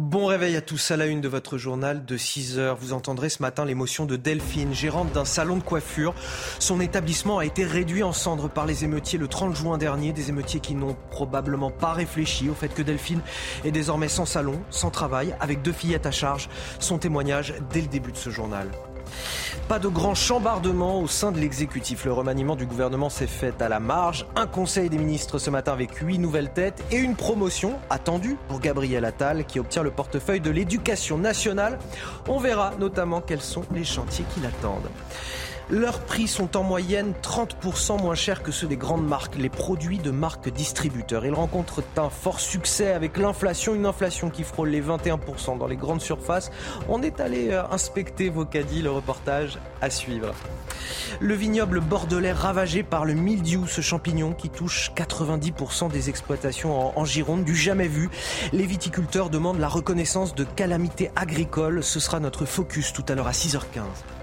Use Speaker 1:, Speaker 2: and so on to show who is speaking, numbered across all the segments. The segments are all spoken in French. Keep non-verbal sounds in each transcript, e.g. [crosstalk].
Speaker 1: Bon réveil à tous à la une de votre journal de 6 heures. Vous entendrez ce matin l'émotion de Delphine, gérante d'un salon de coiffure. Son établissement a été réduit en cendres par les émeutiers le 30 juin dernier. Des émeutiers qui n'ont probablement pas réfléchi au fait que Delphine est désormais sans salon, sans travail, avec deux fillettes à charge. Son témoignage dès le début de ce journal. Pas de grand chambardement au sein de l'exécutif. Le remaniement du gouvernement s'est fait à la marge. Un conseil des ministres ce matin avec huit nouvelles têtes et une promotion attendue pour Gabriel Attal qui obtient le portefeuille de l'éducation nationale. On verra notamment quels sont les chantiers qui l'attendent. Leurs prix sont en moyenne 30% moins chers que ceux des grandes marques, les produits de marques distributeurs. Ils rencontrent un fort succès avec l'inflation, une inflation qui frôle les 21% dans les grandes surfaces. On est allé euh, inspecter vos caddies, le reportage à suivre. Le vignoble bordelais ravagé par le mildiou, ce champignon qui touche 90% des exploitations en, Gironde, du jamais vu. Les viticulteurs demandent la reconnaissance de calamité agricole. Ce sera notre focus tout à l'heure à 6h15.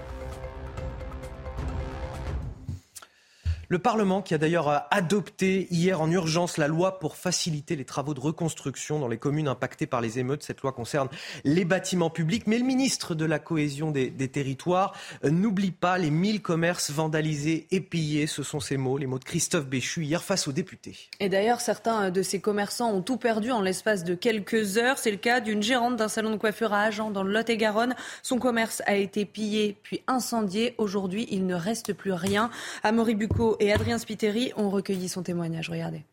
Speaker 1: Le Parlement, qui a d'ailleurs euh, adopté hier en urgence la loi pour faciliter les travaux de reconstruction dans les communes impactées par les émeutes. Cette loi concerne les bâtiments publics. Mais le ministre de la Cohésion des, territoires euh, n'oublie pas les 1000 commerces vandalisés et pillés. Ce sont ces mots, les mots de Christophe Béchu hier face aux députés.
Speaker 2: Et d'ailleurs, certains euh, de ces commerçants ont tout perdu en l'espace de quelques heures. C'est le cas d'une gérante d'un salon de coiffure à Agen dans le Lot-et-Garonne. Son commerce a été pillé puis incendié. Aujourd'hui, il ne reste plus rien. Amaury Bucco et Adrien Spiteri ont recueilli son témoignage. Regardez.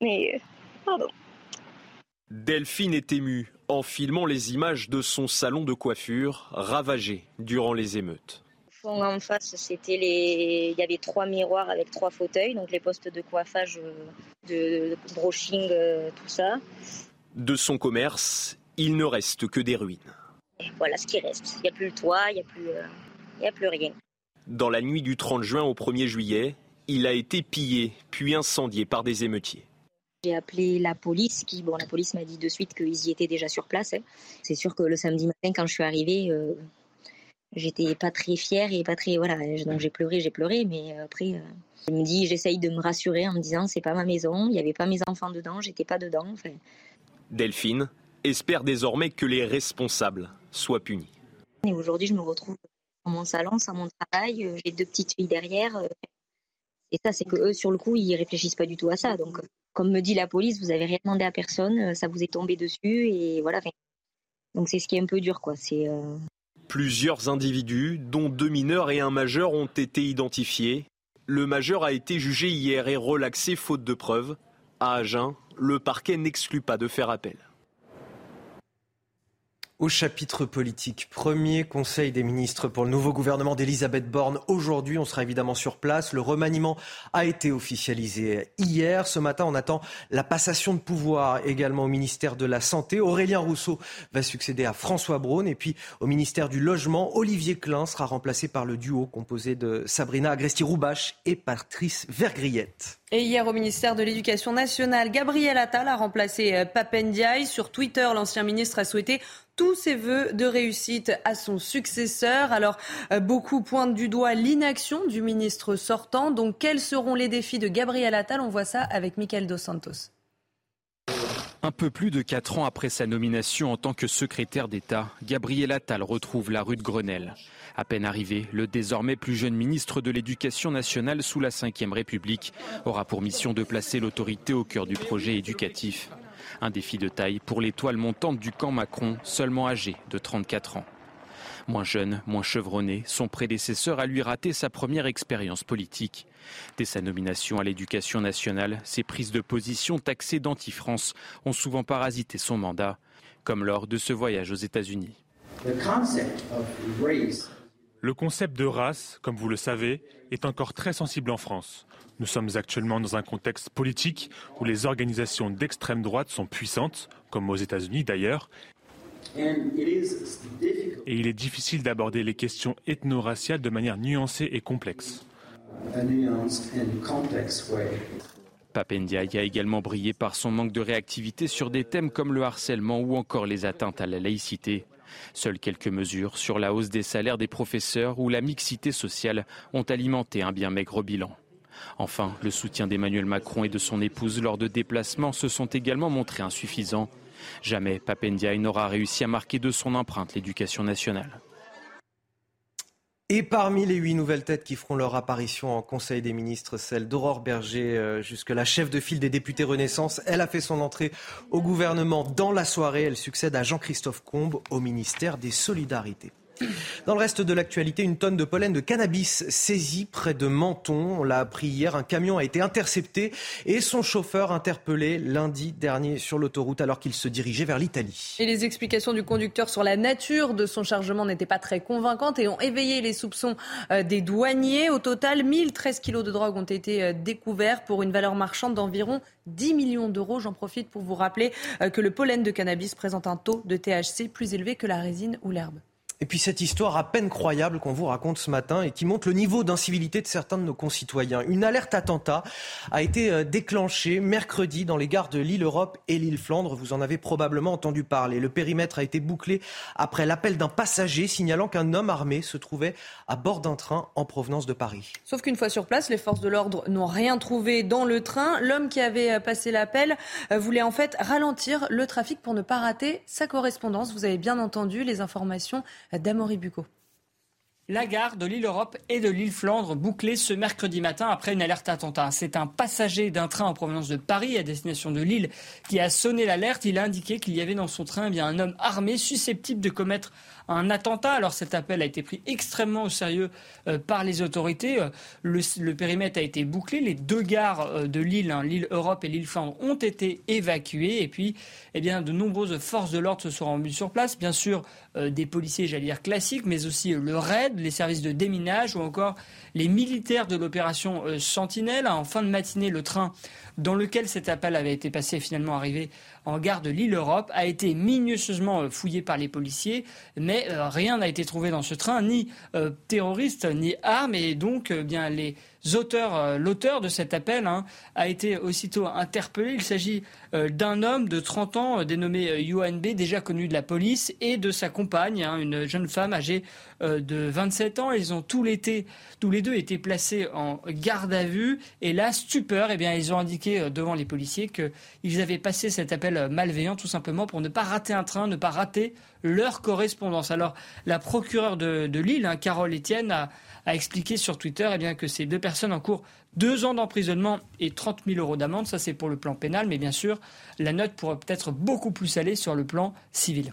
Speaker 3: Mais, euh, pardon.
Speaker 4: Delphine est émue en filmant les images de son salon de coiffure ravagé durant les émeutes.
Speaker 3: En face, c'était les. Il y avait trois miroirs avec trois fauteuils, donc les postes de coiffage, euh, de brushing, euh, tout ça.
Speaker 4: De son commerce, il ne reste que des ruines.
Speaker 3: Voilà ce qui reste. Il n'y a plus le toit, il n'y a, plus, il a plus rien.
Speaker 4: Dans la nuit du 30 juin au 1er juillet, il a été pillé puis incendié par des émeutiers.
Speaker 3: J'ai appelé la police, qui, bon, la police m'a dit de suite qu'ils y étaient déjà sur place. Hein. C'est sûr que le samedi matin, quand je suis arrivée, euh, j'étais pas très fière et pas très, voilà, donc j'ai pleuré, j'ai pleuré, mais après, euh, je me dis, j'essaye de me rassurer en me disant, c'est pas ma maison, il n'y avait pas mes enfants dedans, j'étais pas dedans.
Speaker 4: Delphine espère désormais que les responsables soient punis.
Speaker 3: Et aujourd'hui, je me retrouve mon salon, sans mon travail. Euh, j'ai deux petites filles derrière. Euh, et ça, c'est que eux, sur le coup, ils réfléchissent pas du tout à ça. Donc, comme me dit la police, vous avez rien demandé à personne, euh, ça vous est tombé dessus et voilà. Donc, c'est ce qui est un peu dur, quoi. C'est
Speaker 4: Plusieurs individus, dont deux mineurs et un majeur, ont été identifiés. Le majeur a été jugé hier et relaxé faute de preuves. À Agen, le parquet n'exclut pas de faire appel
Speaker 1: au chapitre politique. Premier conseil des ministres pour le nouveau gouvernement d'Elisabeth Borne. Aujourd'hui, on sera évidemment sur place. Le remaniement a été officialisé hier. Ce matin, on attend la passation de pouvoir également au ministère de la Santé. Aurélien Rousseau va succéder à François Braun. Et puis au ministère du Logement, Olivier Klein sera remplacé par le duo composé de Sabrina Agresti-Roubache et Patrice Vergriette.
Speaker 2: Et hier au ministère de l'Éducation nationale, Gabriel Attal a remplacé euh, Papendiaï. Sur Twitter, l'ancien ministre a souhaité tous ses voeux de réussite à son successeur. Alors, euh, beaucoup pointent du doigt l'inaction du ministre sortant. Donc, quels seront les défis de Gabriel Attal? On voit ça avec Michael Dos Santos.
Speaker 5: Un peu plus de quatre ans après sa nomination en tant que secrétaire d'État, Gabriel Attal retrouve la rue de Grenelle. À peine arrivé, le désormais plus jeune ministre de l'Éducation nationale sous la Ve République aura pour mission de placer l'autorité au cœur du projet éducatif. Un défi de taille pour l'étoile montante du camp Macron, seulement âgé de 34 ans. Moins jeune, moins chevronné, son prédécesseur a lui raté sa première expérience politique. Dès sa nomination à l'éducation nationale, ses prises de position taxées d'anti-France ont souvent parasité son mandat, comme lors de ce voyage aux États-Unis.
Speaker 6: Le concept de race, comme vous le savez, est encore très sensible en France. Nous sommes actuellement dans un contexte politique où les organisations d'extrême droite sont puissantes, comme aux États-Unis d'ailleurs, et il est difficile d'aborder les questions ethno-raciales de manière nuancée et complexe.
Speaker 5: Papendiaï a également brillé par son manque de réactivité sur des thèmes comme le harcèlement ou encore les atteintes à la laïcité. Seules quelques mesures sur la hausse des salaires des professeurs ou la mixité sociale ont alimenté un bien maigre bilan. Enfin, le soutien d'Emmanuel Macron et de son épouse lors de déplacements se sont également montrés insuffisants. Jamais Papendiaï n'aura réussi à marquer de son empreinte l'éducation nationale.
Speaker 1: Et parmi les huit nouvelles têtes qui feront leur apparition en Conseil des ministres, celle d'Aurore Berger, euh, jusque la chef de file des députés Renaissance, elle a fait son entrée au gouvernement dans la soirée. Elle succède à Jean-Christophe Combe au ministère des Solidarités. Dans le reste de l'actualité, une tonne de pollen de cannabis saisie près de Menton. On l'a appris hier. Un camion a été intercepté et son chauffeur interpellé lundi dernier sur l'autoroute alors qu'il se dirigeait vers l'Italie.
Speaker 2: Et les explications du conducteur sur la nature de son chargement n'étaient pas très convaincantes et ont éveillé les soupçons euh, des douaniers. Au total, 1013 kilos de drogue ont été euh, découverts pour une valeur marchande d'environ 10 millions d'euros. J'en profite pour vous rappeler euh, que le pollen de cannabis présente un taux de THC plus élevé que la résine ou l'herbe.
Speaker 1: Et puis cette histoire à peine croyable qu'on vous raconte ce matin et qui montre le niveau d'incivilité de certains de nos concitoyens. Une alerte attentat a été euh, déclenchée mercredi dans les gares de l'île Europe et l'île Flandre. Vous en avez probablement entendu parler. Le périmètre a été bouclé après l'appel d'un passager signalant qu'un homme armé se trouvait à bord d'un train en provenance de Paris.
Speaker 2: Sauf qu'une fois sur place, les forces de l'ordre n'ont rien trouvé dans le train. L'homme qui avait euh, passé l'appel euh, voulait en fait ralentir le trafic pour ne pas rater sa correspondance. Vous avez bien entendu les informations
Speaker 7: La gare de l'île Europe et de l'île Flandre bouclée ce mercredi matin après une alerte attentat. C'est un passager d'un train en provenance de Paris à destination de Lille qui a sonné l'alerte. Il a indiqué qu'il y avait dans son train eh bien, un homme armé susceptible de commettre un attentat. Alors cet appel a été pris extrêmement au sérieux euh, par les autorités. Euh, le, périmètre a été bouclé. Les deux gares euh, de l'île, hein, l'île Europe et l'île Flandre, ont été évacuées. Et puis, eh bien, de nombreuses forces de l'ordre se sont rendues sur place. Bien sûr, des policiers, j'allais dire classiques, mais aussi le RAID, les services de déminage ou encore les militaires de l'opération Sentinelle. En fin de matinée, le train dans lequel cet appel avait été passé finalement arrivé en gare de l'île Europe, a été minutieusement euh, fouillé par les policiers, mais euh, rien n'a été trouvé dans ce train, ni euh, terroriste, ni armes, et donc bien les auteurs, l'auteur de cet appel hein, a été aussitôt interpellé. Il s'agit d'un homme de 30 ans dénommé Yuan B, déjà connu de la police, et de sa compagne, hein, une jeune femme âgée de 27 ans. Ils ont tous, tous les deux été placés en garde à vue, et là, stupeur, eh bien, ils ont indiqué devant les policiers qu'ils avaient passé cet appel malveillants tout simplement pour ne pas rater un train, ne pas rater leur correspondance. Alors la procureure de, Lille, hein, Carole Etienne, a, expliqué sur Twitter eh bien, que ces deux personnes en cours deux ans d'emprisonnement et 30 000 euros d'amende. Ça c'est pour le plan pénal, mais bien sûr la note pourrait peut-être beaucoup plus aller sur le plan civil.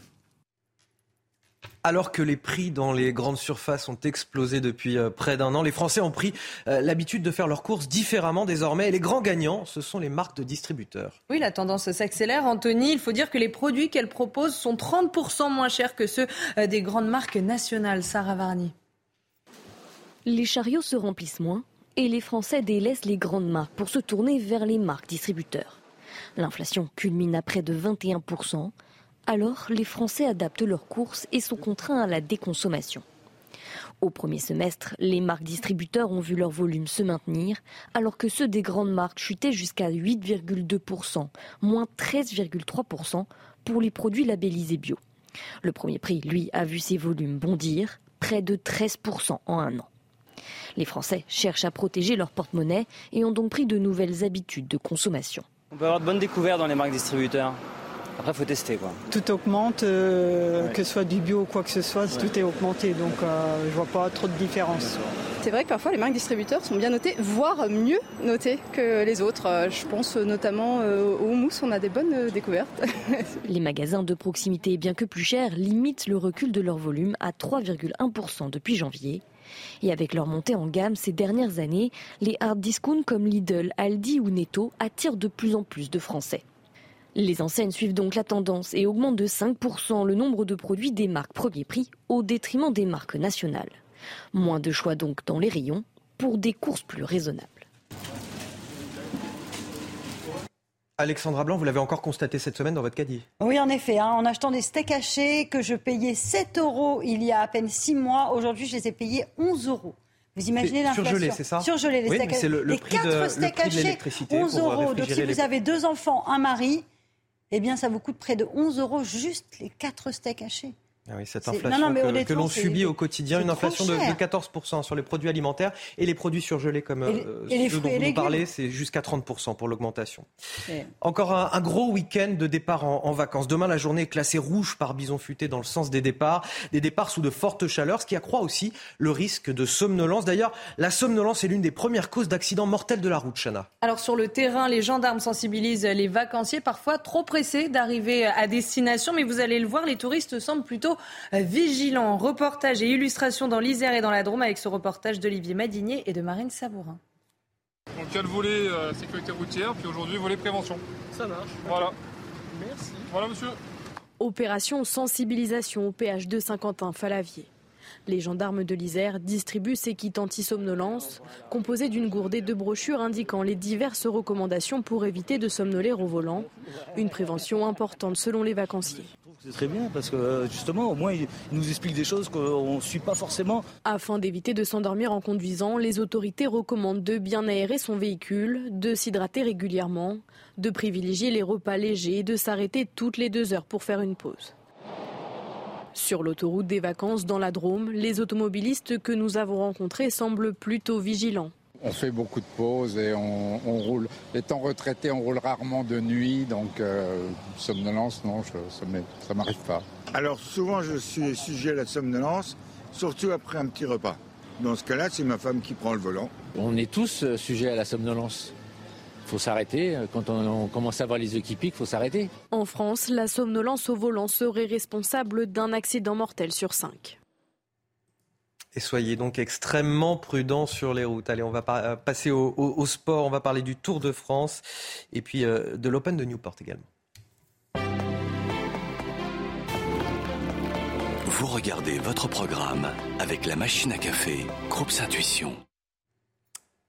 Speaker 1: Alors que les prix dans les grandes surfaces ont explosé depuis euh, près d'un an, les Français ont pris euh, l'habitude de faire leurs courses différemment désormais. Et les grands gagnants, ce sont les marques de distributeurs.
Speaker 2: Oui, la tendance s'accélère. Anthony, il faut dire que les produits qu'elles proposent sont 30% moins chers que ceux euh, des grandes marques nationales. Sarah Varni.
Speaker 8: Les chariots se remplissent moins et les Français délaissent les grandes marques pour se tourner vers les marques distributeurs. L'inflation culmine à près de 21%. Alors, les Français adaptent leurs courses et sont contraints à la déconsommation. Au premier semestre, les marques distributeurs ont vu leur volume se maintenir, alors que ceux des grandes marques chutaient jusqu'à 8,2%, moins 13,3% pour les produits labellisés bio. Le premier prix, lui, a vu ses volumes bondir, près de 13% en un an. Les Français cherchent à protéger leur porte-monnaie et ont donc pris de nouvelles habitudes de consommation.
Speaker 9: On peut avoir de bonnes découvertes dans les marques distributeurs. Après, il faut tester. Quoi.
Speaker 10: Tout augmente, euh, que ce soit du bio ou quoi que ce soit, tout est augmenté. Donc, euh, je vois pas trop de différence.
Speaker 11: C'est vrai que parfois les marques distributeurs sont bien notées, voire mieux notées que les autres. Euh, je pense notamment au houmous, on a des bonnes découvertes. [laughs]
Speaker 8: les magasins de proximité, bien que plus chers, limitent le recul de leur volume à 3,1% depuis janvier. Et avec leur montée en gamme ces dernières années, les hard discounts comme Lidl, Aldi ou Netto attirent de plus en plus de Français. Les enseignes suivent donc la tendance et augmentent de 5% le nombre de produits des marques premier prix au détriment des marques nationales. Moins de choix donc dans les rayons pour des courses plus raisonnables.
Speaker 1: Alexandra Blanc, vous l'avez encore constaté cette semaine dans votre caddie.
Speaker 12: Oui, en effet. Hein, en achetant des steaks hachés que je payais 7 euros il y a à peine 6 mois, aujourd'hui je les ai payés 11 euros. Vous imaginez l'inflation
Speaker 1: Surgelé, c'est ça
Speaker 12: Surgelé, les steaks
Speaker 1: hachés. Les 4 steaks hachés,
Speaker 12: 11 euros. Donc si vous avez deux enfants, un mari, eh bien, ça vous coûte près de 11 euros juste les 4 steaks hachés.
Speaker 1: Ah oui, cette inflation que, l'on subit au quotidien, une inflation de, 14% sur les produits alimentaires et les produits surgelés comme et euh, ceux dont vous nous parlez, c'est jusqu'à 30% pour l'augmentation. Encore un, gros week-end de départ en, vacances. Demain, la journée est classée rouge par Bison Futé dans le sens des départs. Des départs sous de fortes chaleurs, ce qui accroît aussi le risque de somnolence. D'ailleurs, la somnolence est l'une des premières causes d'accidents mortels de la route, Chana.
Speaker 2: Alors sur le terrain, les gendarmes sensibilisent les vacanciers, parfois trop pressés d'arriver à destination, mais vous allez le voir, les touristes semblent plutôt vigilant. Reportage et illustration dans l'Isère et dans la Drôme avec ce reportage d'Olivier Madinier et de Marine Sabourin.
Speaker 13: Donc il y a le volet euh, sécurité routière, puis aujourd'hui volet prévention.
Speaker 1: Ça marche.
Speaker 13: Voilà.
Speaker 1: Merci.
Speaker 13: Voilà monsieur.
Speaker 14: Opération sensibilisation au PH de Saint-Quentin-Falavier. Les gendarmes de l'Isère distribuent ces kits anti-somnolence, composés d'une gourde et de brochures indiquant les diverses recommandations pour éviter de somnoler au volant. Une prévention importante selon les vacanciers.
Speaker 15: C'est très bien parce que euh, justement, au moins, il nous explique des choses qu'on ne suit pas forcément.
Speaker 14: Afin d'éviter de s'endormir en conduisant, les autorités recommandent de bien aérer son véhicule, de s'hydrater régulièrement, de privilégier les repas légers et de s'arrêter toutes les deux heures pour faire une pause. Sur l'autoroute des vacances dans la Drôme, les automobilistes que nous avons rencontrés semblent plutôt vigilants.
Speaker 16: On fait beaucoup de pauses et on, roule. Étant retraité, on roule rarement de nuit, donc euh, somnolence, non, ça ne m'arrive pas.
Speaker 17: Alors souvent, je suis sujet à la somnolence, surtout après un petit repas. Dans ce cas-là, c'est ma femme qui prend le volant.
Speaker 18: On est tous euh, sujets à la somnolence. Il faut s'arrêter. Quand on, commence à voir les équipiers, il faut s'arrêter.
Speaker 14: En France, la somnolence au volant serait responsable d'un accident mortel sur cinq.
Speaker 1: Et soyez donc extrêmement prudents sur les routes. Allez, on va euh, passer au, sport. On va parler du Tour de France et puis euh, de l'Open de Newport également.
Speaker 4: Vous regardez votre programme avec la machine à café, Groupe Intuition.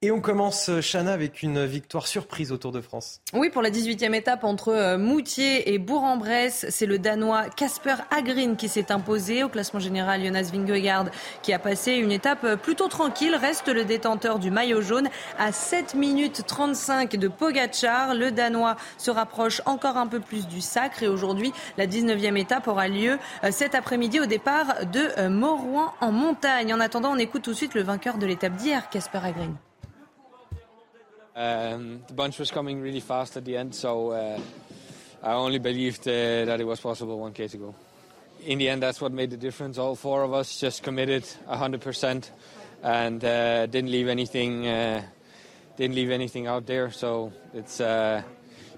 Speaker 1: Et on commence, Chana, avec une victoire surprise au Tour de France.
Speaker 2: Oui, pour la 18e étape entre euh, Moutier et Bourg-en-Bresse, c'est le Danois Casper Agrin qui s'est imposé. Au classement général, Jonas Vingegaard qui a passé une étape euh, plutôt tranquille. Reste le détenteur du maillot jaune à 7 minutes 35 de Pogachar. Le Danois se rapproche encore un peu plus du sacre et aujourd'hui, la 19e étape aura lieu euh, cet après-midi au départ de Morouan en montagne. En attendant, on écoute tout de suite le vainqueur de l'étape d'hier, Casper Agrin.
Speaker 19: Um, the bunch was coming really fast at the end, so uh, I only believed uh, that it was possible 1k to go. In the end, that's what made the difference. All four of us just committed 100% and uh, didn't leave anything uh, didn't leave anything out there. So it's uh,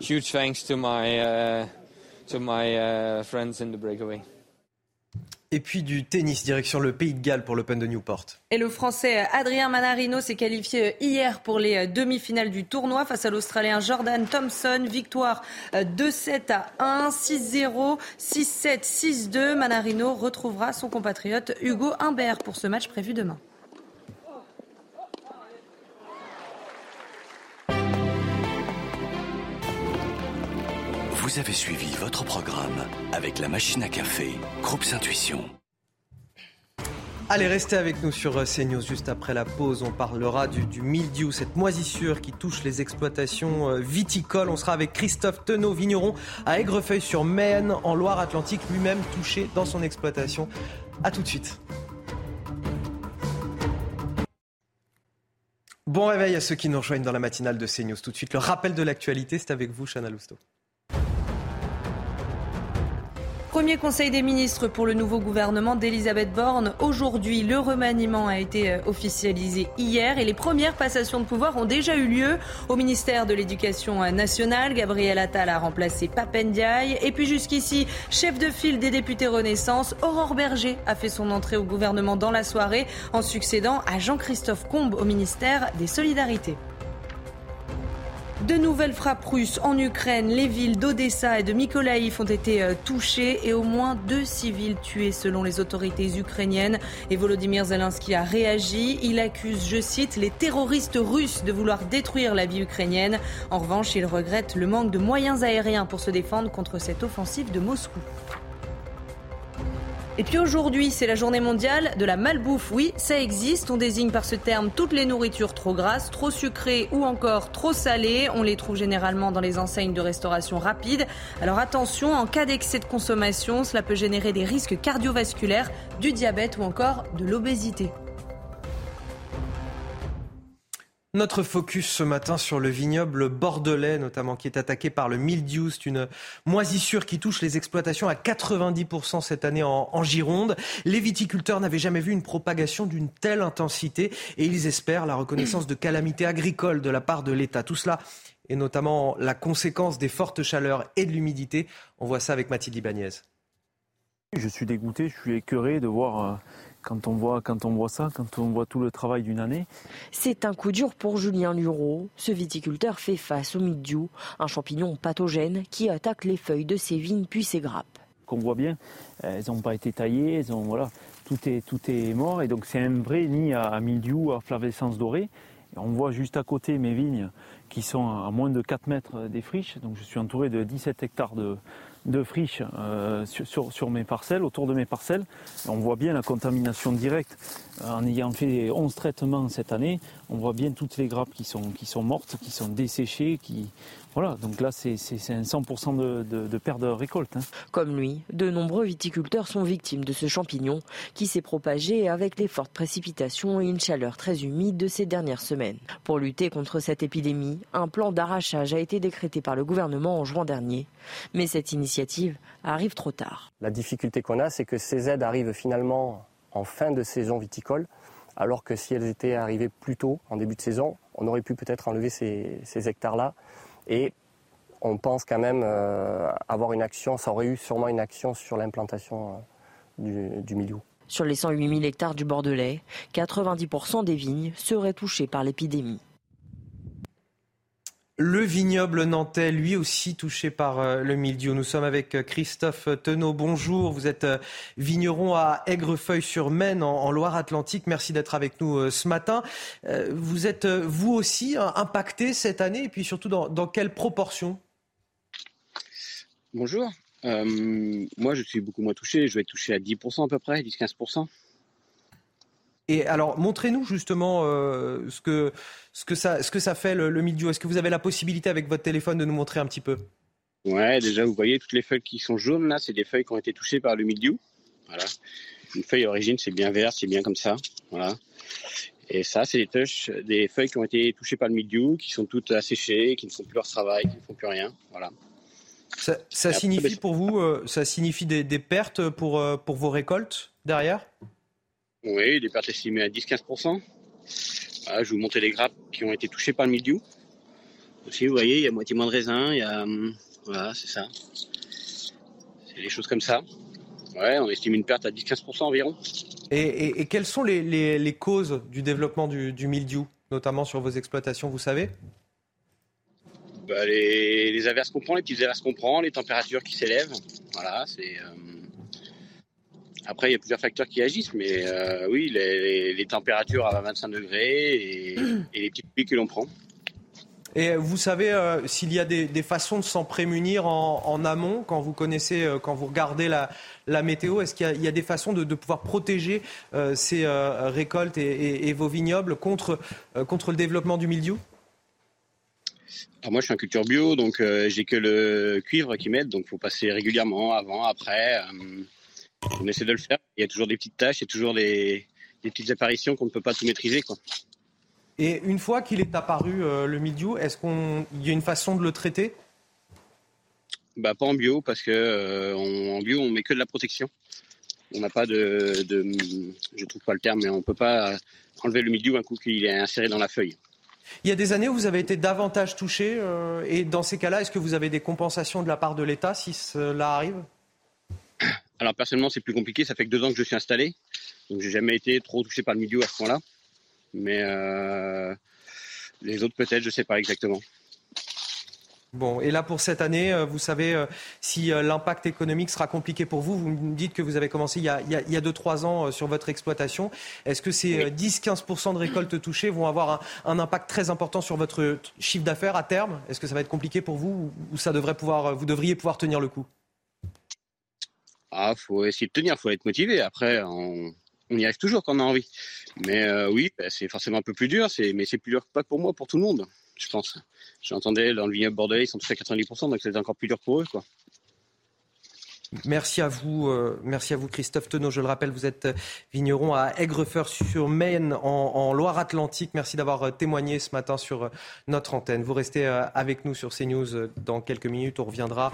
Speaker 19: huge thanks to my uh, to my friends in the breakaway.
Speaker 1: Et puis du tennis, direction le Pays de Galles pour l'Open de Newport.
Speaker 2: Et le Français Adrien Manarino s'est qualifié hier pour les demi-finales du tournoi face à l'Australien Jordan Thompson. Victoire 2-7 à 1, 6-0, 6-7, 6-2. Manarino retrouvera son compatriote Hugo Humbert pour ce match prévu demain.
Speaker 4: Vous avez suivi votre programme avec la machine à café, Groupe Intuition.
Speaker 1: Allez, restez avec nous sur euh, CNews. Juste après la pause, on parlera du, du mildiou, cette moisissure qui touche les exploitations euh, viticoles. On sera avec Christophe Tenot, vigneron à Aigrefeuille-sur-Maine, en Loire-Atlantique, lui-même touché dans son exploitation. A tout de suite. Bon réveil à ceux qui nous rejoignent dans la matinale de CNews. Tout de suite, le rappel de l'actualité, c'est avec vous, Chana Lousteau.
Speaker 2: Premier conseil des ministres pour le nouveau gouvernement d'Elisabeth Borne. Aujourd'hui, le remaniement a été euh, officialisé hier et les premières passations de pouvoir ont déjà eu lieu. Au ministère de l'Éducation nationale, Gabriel Attal a remplacé Papendiaï. Et puis jusqu'ici, chef de file des députés Renaissance, Aurore Berger a fait son entrée au gouvernement dans la soirée en succédant à Jean-Christophe Combe au ministère des Solidarités. De nouvelles frappes russes en Ukraine. Les villes d'Odessa et de Mykolaiv ont été euh, touchées et au moins deux civils tués selon les autorités ukrainiennes. Et Volodymyr Zelensky a réagi. Il accuse, je cite, les terroristes russes de vouloir détruire la vie ukrainienne. En revanche, il regrette le manque de moyens aériens pour se défendre contre cette offensive de Moscou. Et puis aujourd'hui, c'est la journée mondiale de la malbouffe. Oui, ça existe. On désigne par ce terme toutes les nourritures trop grasses, trop sucrées ou encore trop salées. On les trouve généralement dans les enseignes de restauration rapide. Alors attention, en cas d'excès de consommation, cela peut générer des risques cardiovasculaires, du diabète ou encore de l'obésité.
Speaker 1: Notre focus ce matin sur le vignoble bordelais, notamment, qui est attaqué par le mildiou. C'est une moisissure qui touche les exploitations à 90% cette année en, Gironde. Les viticulteurs n'avaient jamais vu une propagation d'une telle intensité et ils espèrent la reconnaissance de calamité agricole de la part de l'État. Tout cela est notamment la conséquence des fortes chaleurs et de l'humidité. On voit ça avec Mathilde Ibanez.
Speaker 20: Je suis dégoûté, je suis écœuré de voir euh, quand on voit, quand on voit ça, quand on voit tout le travail d'une année.
Speaker 21: C'est un coup dur pour Julien Lureau. Ce viticulteur fait face au mildiou, un champignon pathogène qui attaque les feuilles de ses vignes puis ses grappes.
Speaker 20: Qu'on voit bien, elles n'ont pas été taillées, elles ont, voilà, tout, est, tout est mort. Et donc c'est un vrai nid à, mildiou, à flavescence dorée. Et on voit juste à côté mes vignes qui sont à moins de 4 mètres des friches. Donc je suis entouré de 17 hectares de, de friches euh, sur, sur, mes parcelles, autour de mes parcelles. On voit bien la contamination directe. En ayant fait 11 traitements cette année, on voit bien toutes les grappes qui sont, qui sont mortes, qui sont desséchées, qui, voilà, donc là, c'est un 100% de, de, de, perte de récolte. Hein.
Speaker 21: Comme lui, de nombreux viticulteurs sont victimes de ce champignon qui s'est propagé avec les fortes précipitations et une chaleur très humide de ces dernières semaines. Pour lutter contre cette épidémie, un plan d'arrachage a été décrété par le gouvernement en juin dernier. Mais cette initiative arrive trop tard.
Speaker 22: La difficulté qu'on a, c'est que ces aides arrivent finalement en fin de saison viticole alors que si elles étaient arrivées plus tôt, en début de saison, on aurait pu peut-être enlever ces, hectares-là et on pense quand même euh, avoir une action, ça aurait eu sûrement une action sur l'implantation euh, du, milieu.
Speaker 21: Sur les 108 000 hectares du Bordelais, 90% des vignes seraient touchées par l'épidémie.
Speaker 1: Le vignoble nantais, lui aussi touché par euh, le mildiou. Nous sommes avec Christophe Tenot. Bonjour, vous êtes vigneron à Aigrefeuille-sur-Maine en Loire-Atlantique. Merci d'être avec nous ce matin. Vous êtes vous aussi impacté cette année et puis surtout dans, dans quelle proportion?
Speaker 23: Bonjour. Euh, moi, je suis beaucoup moins touché. Je vais être touché à 10% à peu près, 10-15%.
Speaker 1: Et alors, montrez-nous justement euh, ce, que, ce, que ça, ce que ça fait le, le mildiou. Est-ce que vous avez la possibilité avec votre téléphone de nous montrer un petit peu?
Speaker 23: Ouais, déjà, vous voyez toutes les feuilles qui sont jaunes là, c'est des feuilles qui ont été touchées par le mildiou. Voilà. Une feuille d'origine, c'est bien vert, c'est bien comme ça. Voilà. Et ça, c'est des, des feuilles qui ont été touchées par le mildiou, qui sont toutes asséchées, qui ne font plus leur travail, qui ne font plus rien. Voilà.
Speaker 1: Ça, signifie pour vous, euh, ça signifie des, pertes pour, euh, pour vos récoltes derrière?
Speaker 23: Oui, des pertes estimées à 10-15%. je vous montrer les grappes qui ont été touchées par le mildiou. Aussi, vous voyez, il y a moitié moins de raisin, il y a, hum, voilà, c'est ça. C'est des choses comme ça. Ouais, on estime une perte à 10-15% environ.
Speaker 1: Et, quelles sont les, causes du développement du, du mildiou, notamment sur vos exploitations, vous savez?
Speaker 23: Bah, les, averses qu'on prend, les petites averses qu'on prend, les températures qui s'élèvent. Voilà, c'est. Euh, après, il y a plusieurs facteurs qui agissent, mais euh, oui, les, températures à 25 degrés [clears throat] et, les petits pluies que l'on prend.
Speaker 1: Et vous savez euh, s'il y a des, façons de s'en prémunir en, amont quand vous connaissez, quand vous regardez la, météo Est-ce qu'il y, a des façons de, pouvoir protéger ces récoltes et, vos vignobles contre, contre le développement du mildiou?
Speaker 23: Moi, je suis en culture bio, donc euh, j'ai que le cuivre qui m'aide, donc il faut passer régulièrement, avant, après. Euh, on essaie de le faire. Il y a toujours des petites tâches, il y a toujours des, petites apparitions qu'on ne peut pas tout maîtriser. Quoi.
Speaker 1: Et une fois qu'il est apparu, euh, le mildiou, est-ce qu'il y a une façon de le traiter?
Speaker 23: Bah, Pas en bio, parce que en bio, on met que de la protection. On n'a pas de, de, je trouve pas le terme, mais on ne peut pas enlever le mildiou un coup qu'il est inséré dans la feuille.
Speaker 1: Il y a des années où vous avez été davantage touché, euh, et dans ces cas-là, est-ce que vous avez des compensations de la part de l'État si cela arrive?
Speaker 23: Alors personnellement, c'est plus compliqué. Ça fait que deux ans que je suis installé, donc j'ai jamais été trop touché par le milieu à ce point-là. Mais euh, les autres peut-être, je sais pas exactement.
Speaker 1: Bon, et là pour cette année, euh, vous savez euh, si l'impact économique sera compliqué pour vous. Vous me dites que vous avez commencé il y a, il y a 2-3 ans sur votre exploitation. Est-ce que ces 10-15% de récoltes touchées vont avoir un, impact très important sur votre chiffre d'affaires à terme? Est-ce que ça va être compliqué pour vous ou ça devrait pouvoir, vous devriez pouvoir tenir le coup?
Speaker 23: Ah, faut essayer de tenir, faut être motivé. Après, on, y arrive toujours quand on a envie. Mais euh, oui, bah, c'est forcément un peu plus dur, mais c'est plus dur pas pour moi, pour tout le monde, je pense. J'entendais dans le vignoble bordelais, ils sont tous à 90%, donc c'est encore plus dur pour eux, quoi.
Speaker 1: Merci à vous, euh, merci à vous Christophe Tenot. Je le rappelle, vous êtes vigneron à Aigrefeur-sur-Maine en, Loire-Atlantique. Merci d'avoir euh, témoigné ce matin sur euh, notre antenne. Vous restez avec nous sur CNews dans quelques minutes. On reviendra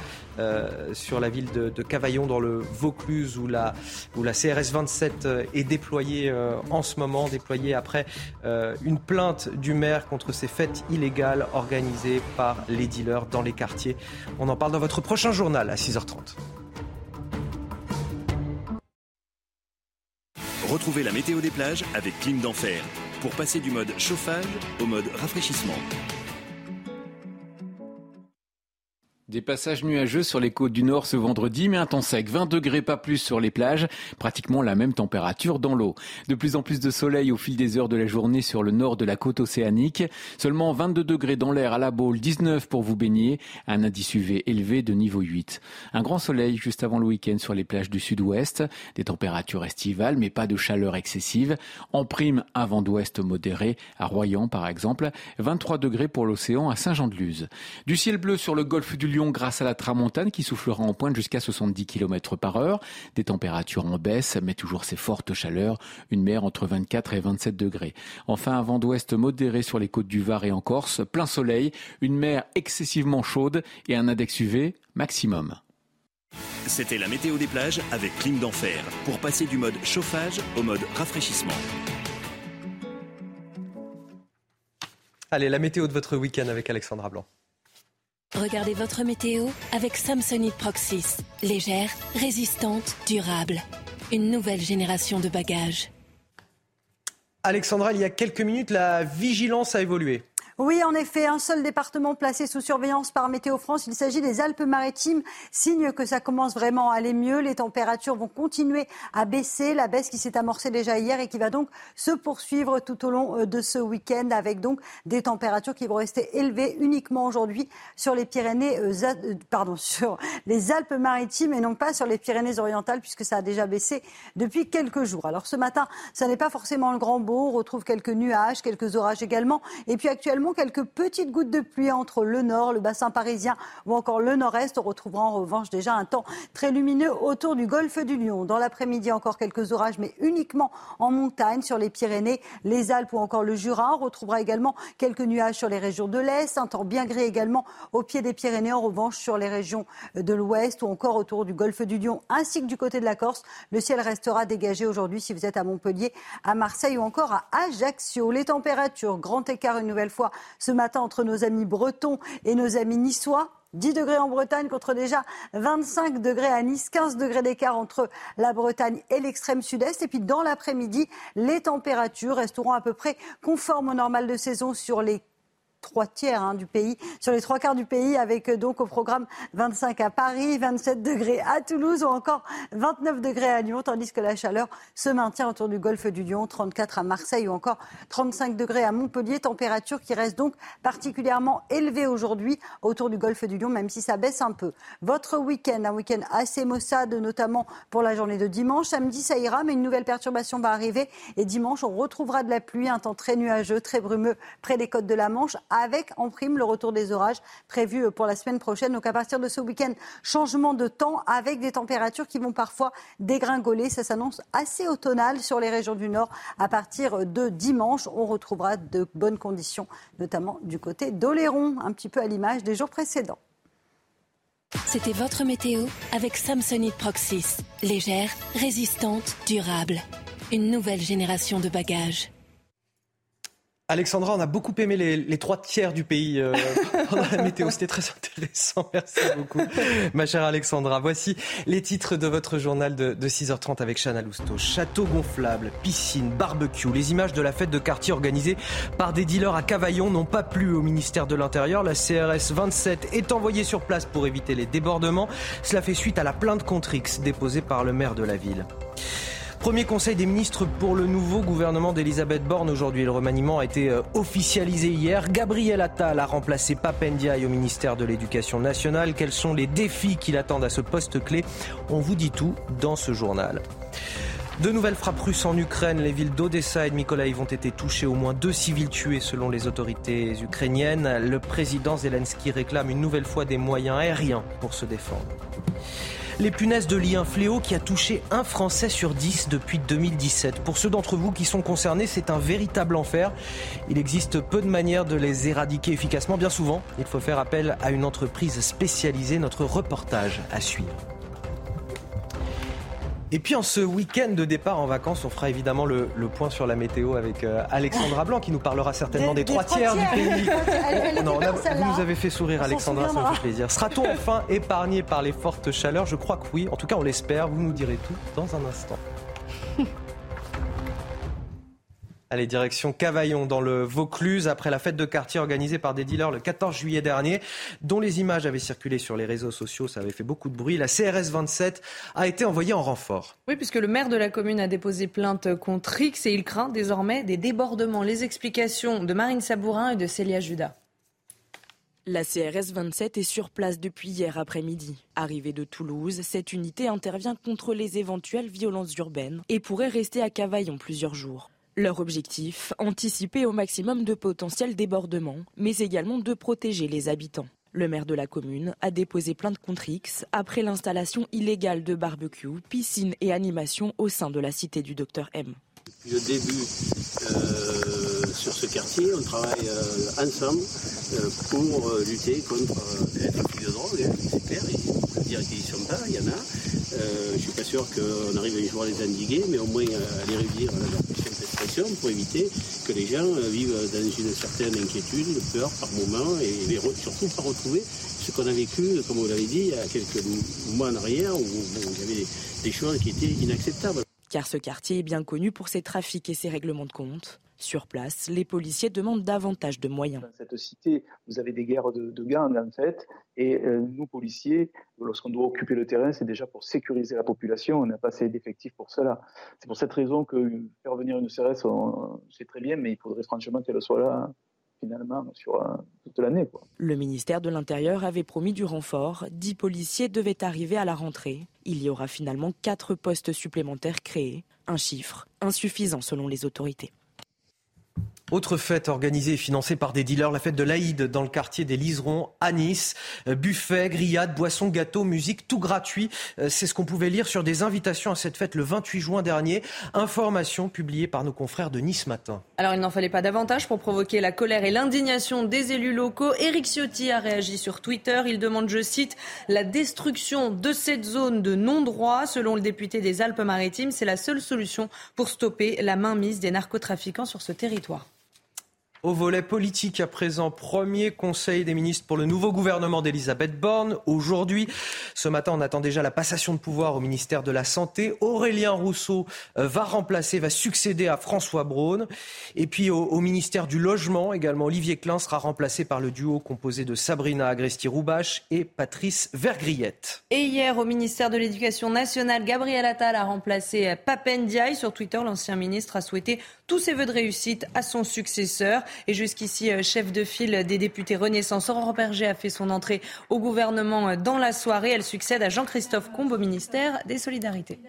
Speaker 1: sur la ville de, Cavaillon dans le Vaucluse où la, où la CRS 27 est déployée en ce moment, déployée après une plainte du maire contre ces fêtes illégales organisées par les dealers dans les quartiers. On en parle dans votre prochain journal à 6h30.
Speaker 4: Retrouvez la météo des plages avec Clim d'Enfer pour passer du mode chauffage au mode rafraîchissement.
Speaker 24: Des passages nuageux sur les côtes du nord ce vendredi, mais un temps sec, 20 degrés pas plus sur les plages, pratiquement la même température dans l'eau. De plus en plus de soleil au fil des heures de la journée sur le nord de la côte océanique, seulement 22 degrés dans l'air à la Baule, 19 pour vous baigner, un indice UV élevé de niveau 8. Un grand soleil juste avant le week-end sur les plages du sud-ouest, des températures estivales mais pas de chaleur excessive. En prime, un vent d'ouest modéré, à Royan par exemple, 23 degrés pour l'océan à Saint-Jean-de-Luz. Du ciel bleu sur le golfe du grâce à la tramontane qui soufflera en pointe jusqu'à 70 km par heure. Des températures en baisse, mais toujours ces fortes chaleurs. Une mer entre 24 et 27 degrés. Enfin, un vent d'ouest modéré sur les côtes du Var et en Corse. Plein soleil, une mer excessivement chaude et un index UV maximum.
Speaker 4: C'était la météo des plages avec Clim d'Enfer pour passer du mode chauffage au mode rafraîchissement.
Speaker 1: Allez, la météo de votre week-end avec Alexandra Blanc.
Speaker 25: Regardez votre météo avec Samsonite Proxys. Légère, résistante, durable. Une nouvelle génération de bagages.
Speaker 1: Alexandra, il y a quelques minutes, la vigilance a évolué.
Speaker 12: Oui, en effet, un seul département placé sous surveillance par Météo France. Il s'agit des Alpes-Maritimes. Signe que ça commence vraiment à aller mieux. Les températures vont continuer à baisser. La baisse qui s'est amorcée déjà hier et qui va donc se poursuivre tout au long euh, de ce week-end avec donc des températures qui vont rester élevées uniquement aujourd'hui sur les Pyrénées, euh, euh, pardon, [laughs] sur les Alpes-Maritimes et non pas sur les Pyrénées-Orientales puisque ça a déjà baissé depuis quelques jours. Alors ce matin, ça n'est pas forcément le grand beau. On retrouve quelques nuages, quelques orages également. Et puis actuellement, quelques petites gouttes de pluie entre le nord, le bassin parisien ou encore le nord-est. On retrouvera en revanche déjà un temps très lumineux autour du golfe du Lion. Dans l'après-midi, encore quelques orages, mais uniquement en montagne, sur les Pyrénées, les Alpes ou encore le Jura. On retrouvera également quelques nuages sur les régions de l'Est, un temps bien gris également au pied des Pyrénées. En revanche, sur les régions de l'Ouest ou encore autour du golfe du Lion, ainsi que du côté de la Corse, le ciel restera dégagé aujourd'hui si vous êtes à Montpellier, à Marseille ou encore à Ajaccio. Les températures, grand écart une nouvelle fois ce matin entre nos amis bretons et nos amis niçois. 10 degrés en Bretagne contre déjà 25 degrés à Nice, 15 degrés d'écart entre la Bretagne et l'extrême sud-est. Et puis dans l'après-midi, les températures resteront à peu près conformes au normal de saison sur les trois tiers hein, du pays, sur les trois quarts du pays, avec euh, donc au programme 25 à Paris, 27 degrés à Toulouse ou encore 29 degrés à Lyon, tandis que la chaleur se maintient autour du golfe du Lyon, 34 à Marseille ou encore 35 degrés à Montpellier, température qui reste donc particulièrement élevée aujourd'hui autour du golfe du Lyon, même si ça baisse un peu. Votre week-end, un week-end assez maussade, notamment pour la journée de dimanche. Samedi, ça ira, mais une nouvelle perturbation va arriver. Et dimanche, on retrouvera de la pluie, un temps très nuageux, très brumeux près des côtes de la Manche avec en prime le retour des orages prévus pour la semaine prochaine. Donc à partir de ce week-end, changement de temps avec des températures qui vont parfois dégringoler. Ça s'annonce assez automnal sur les régions du Nord. À partir de dimanche, on retrouvera de bonnes conditions, notamment du côté d'Oléron, un petit peu à l'image des jours précédents.
Speaker 25: C'était votre météo avec Samsonite Proxys. Légère, résistante, durable. Une nouvelle génération de bagages.
Speaker 1: Alexandra, on a beaucoup aimé les, trois tiers du pays euh, [laughs] pendant la météo. C'était très intéressant. Merci beaucoup, ma chère Alexandra. Voici les titres de votre journal de, 6h30 avec Chana Lousteau. Château gonflable, piscine, barbecue. Les images de la fête de quartier organisée par des dealers à Cavaillon n'ont pas plu au ministère de l'Intérieur. La CRS 27 est envoyée sur place pour éviter les débordements. Cela fait suite à la plainte contre X déposée par le maire de la ville. Premier conseil des ministres pour le nouveau gouvernement d'Elisabeth Borne aujourd'hui. Le remaniement a été euh, officialisé hier. Gabriel Attal a remplacé Papendiaï au ministère de l'Éducation nationale. Quels sont les défis qui l'attendent à ce poste clé? On vous dit tout dans ce journal. De nouvelles frappes russes en Ukraine. Les villes d'Odessa et de Mykolaiv ont été touchées. Au moins deux civils tués selon les autorités ukrainiennes. Le président Zelensky réclame une nouvelle fois des moyens aériens pour se défendre. Les punaises de lit, un fléau qui a touché un Français sur dix depuis 2017. Pour ceux d'entre vous qui sont concernés, c'est un véritable enfer. Il existe peu de manières de les éradiquer efficacement. Bien souvent, il faut faire appel à une entreprise spécialisée. Notre reportage à suivre. Et puis en ce week-end de départ en vacances, on fera évidemment le, point sur la météo avec euh, Alexandra Blanc qui nous parlera certainement des, trois tiers, du pays. [laughs] vous nous avez fait sourire Alexandra, ça me fait plaisir. Sera-t-on enfin épargné par les fortes chaleurs? Je crois que oui. En tout cas, on l'espère. Vous nous direz tout dans un instant. [laughs] Allez, direction Cavaillon dans le Vaucluse après la fête de quartier organisée par des dealers le 14 juillet dernier, dont les images avaient circulé sur les réseaux sociaux, ça avait fait beaucoup de bruit. La CRS 27 a été envoyée en renfort.
Speaker 2: Oui, puisque le maire de la commune a déposé plainte contre X et il craint désormais des débordements. Les explications de Marine Sabourin et de Célia Judas.
Speaker 21: La CRS 27 est sur place depuis hier après-midi. Arrivée de Toulouse, cette unité intervient contre les éventuelles violences urbaines et pourrait rester à Cavaillon plusieurs jours. Leur objectif, anticiper au maximum de potentiels débordements, mais également de protéger les habitants. Le maire de la commune a déposé plainte contre X après l'installation illégale de barbecue, piscine et animation au sein de la cité du docteur M.
Speaker 26: Depuis le début euh, sur ce quartier, on travaille euh, ensemble euh, pour lutter contre les trafics de drogue, hein, c'est clair. Faut dire qu'ils ne sont pas, il y en a. je ne suis pas sûr qu'on arrive un jour à les endiguer, mais au moins à les réduire pour éviter que les gens euh, vivent dans une certaine inquiétude, peur par moment et surtout pas retrouver ce qu'on a vécu, comme vous l'avez dit, il y a quelques mois en arrière où il y avait des choses qui étaient inacceptables.
Speaker 21: Car ce quartier est bien connu pour ses trafics et ses règlements de compte. Sur place, les policiers demandent davantage de moyens.
Speaker 27: Dans cette cité, vous avez des guerres de, de gangs en fait, et euh, nous policiers, lorsqu'on doit occuper le terrain, c'est déjà pour sécuriser la population. On n'a pas assez d'effectifs pour cela. C'est pour cette raison que faire venir une CRS, c'est très bien, mais il faudrait franchement qu'elle soit là finalement sur euh, toute l'année.
Speaker 21: Le ministère de l'Intérieur avait promis du renfort. Dix policiers devaient arriver à la rentrée. Il y aura finalement quatre postes supplémentaires créés. Un chiffre insuffisant selon les autorités.
Speaker 1: Autre fête organisée et financée par des dealers, la fête de l'Aïd dans le quartier des Liserons à Nice. Euh, buffet, grillades, boissons, gâteaux, musique, tout gratuit. Euh, c'est ce qu'on pouvait lire sur des invitations à cette fête le 28 juin dernier. Information publiée par nos confrères de Nice Matin.
Speaker 2: Alors il n'en fallait pas davantage pour provoquer la colère et l'indignation des élus locaux. Éric Ciotti a réagi sur Twitter. Il demande, je cite, la destruction de cette zone de non-droit. Selon le député des Alpes-Maritimes, c'est la seule solution pour stopper la mainmise des narcotrafiquants sur ce territoire.
Speaker 1: Au volet politique à présent, premier conseil des ministres pour le nouveau gouvernement d'Elisabeth Borne. Aujourd'hui, ce matin, on attend déjà la passation de pouvoir au ministère de la Santé. Aurélien Rousseau euh, va remplacer, va succéder à François Braun. Et puis au, ministère du Logement, également, Olivier Klein sera remplacé par le duo composé de Sabrina Agresti-Roubache et Patrice Vergriette.
Speaker 2: Et hier, au ministère de l'Éducation nationale, Gabriel Attal a remplacé Papendiaï. Sur Twitter, l'ancien ministre a souhaité tous ses voeux de réussite à son successeur. Et jusqu'ici, euh, chef de file des députés Renaissance, Aurore Berger a fait son entrée au gouvernement euh, dans la soirée. Elle succède à Jean-Christophe Combe au ministère des Solidarités.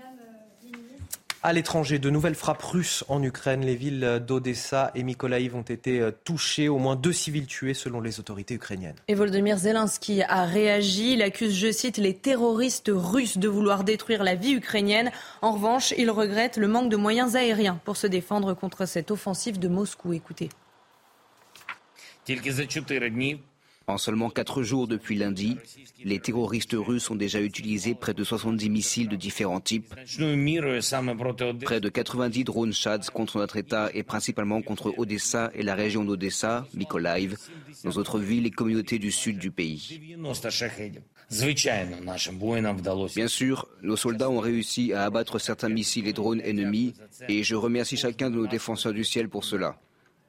Speaker 1: À l'étranger, de nouvelles frappes russes en Ukraine. Les villes d'Odessa et Mykolaiv ont été euh, touchées. Au moins deux civils tués selon les autorités ukrainiennes.
Speaker 2: Et Volodymyr Zelensky a réagi. Il accuse, je cite, les terroristes russes de vouloir détruire la vie ukrainienne. En revanche, il regrette le manque de moyens aériens pour se défendre contre cette offensive de Moscou. Écoutez.
Speaker 28: En seulement quatre jours depuis lundi, les terroristes russes ont déjà utilisé près de 70 missiles de différents types, près de 90 drones Shads contre notre État et principalement contre Odessa et la région d'Odessa, Mykolaiv, nos autres villes et communautés du sud du pays. Bien sûr, nos soldats ont réussi à abattre certains missiles et drones ennemis et je remercie chacun de nos défenseurs du ciel pour cela.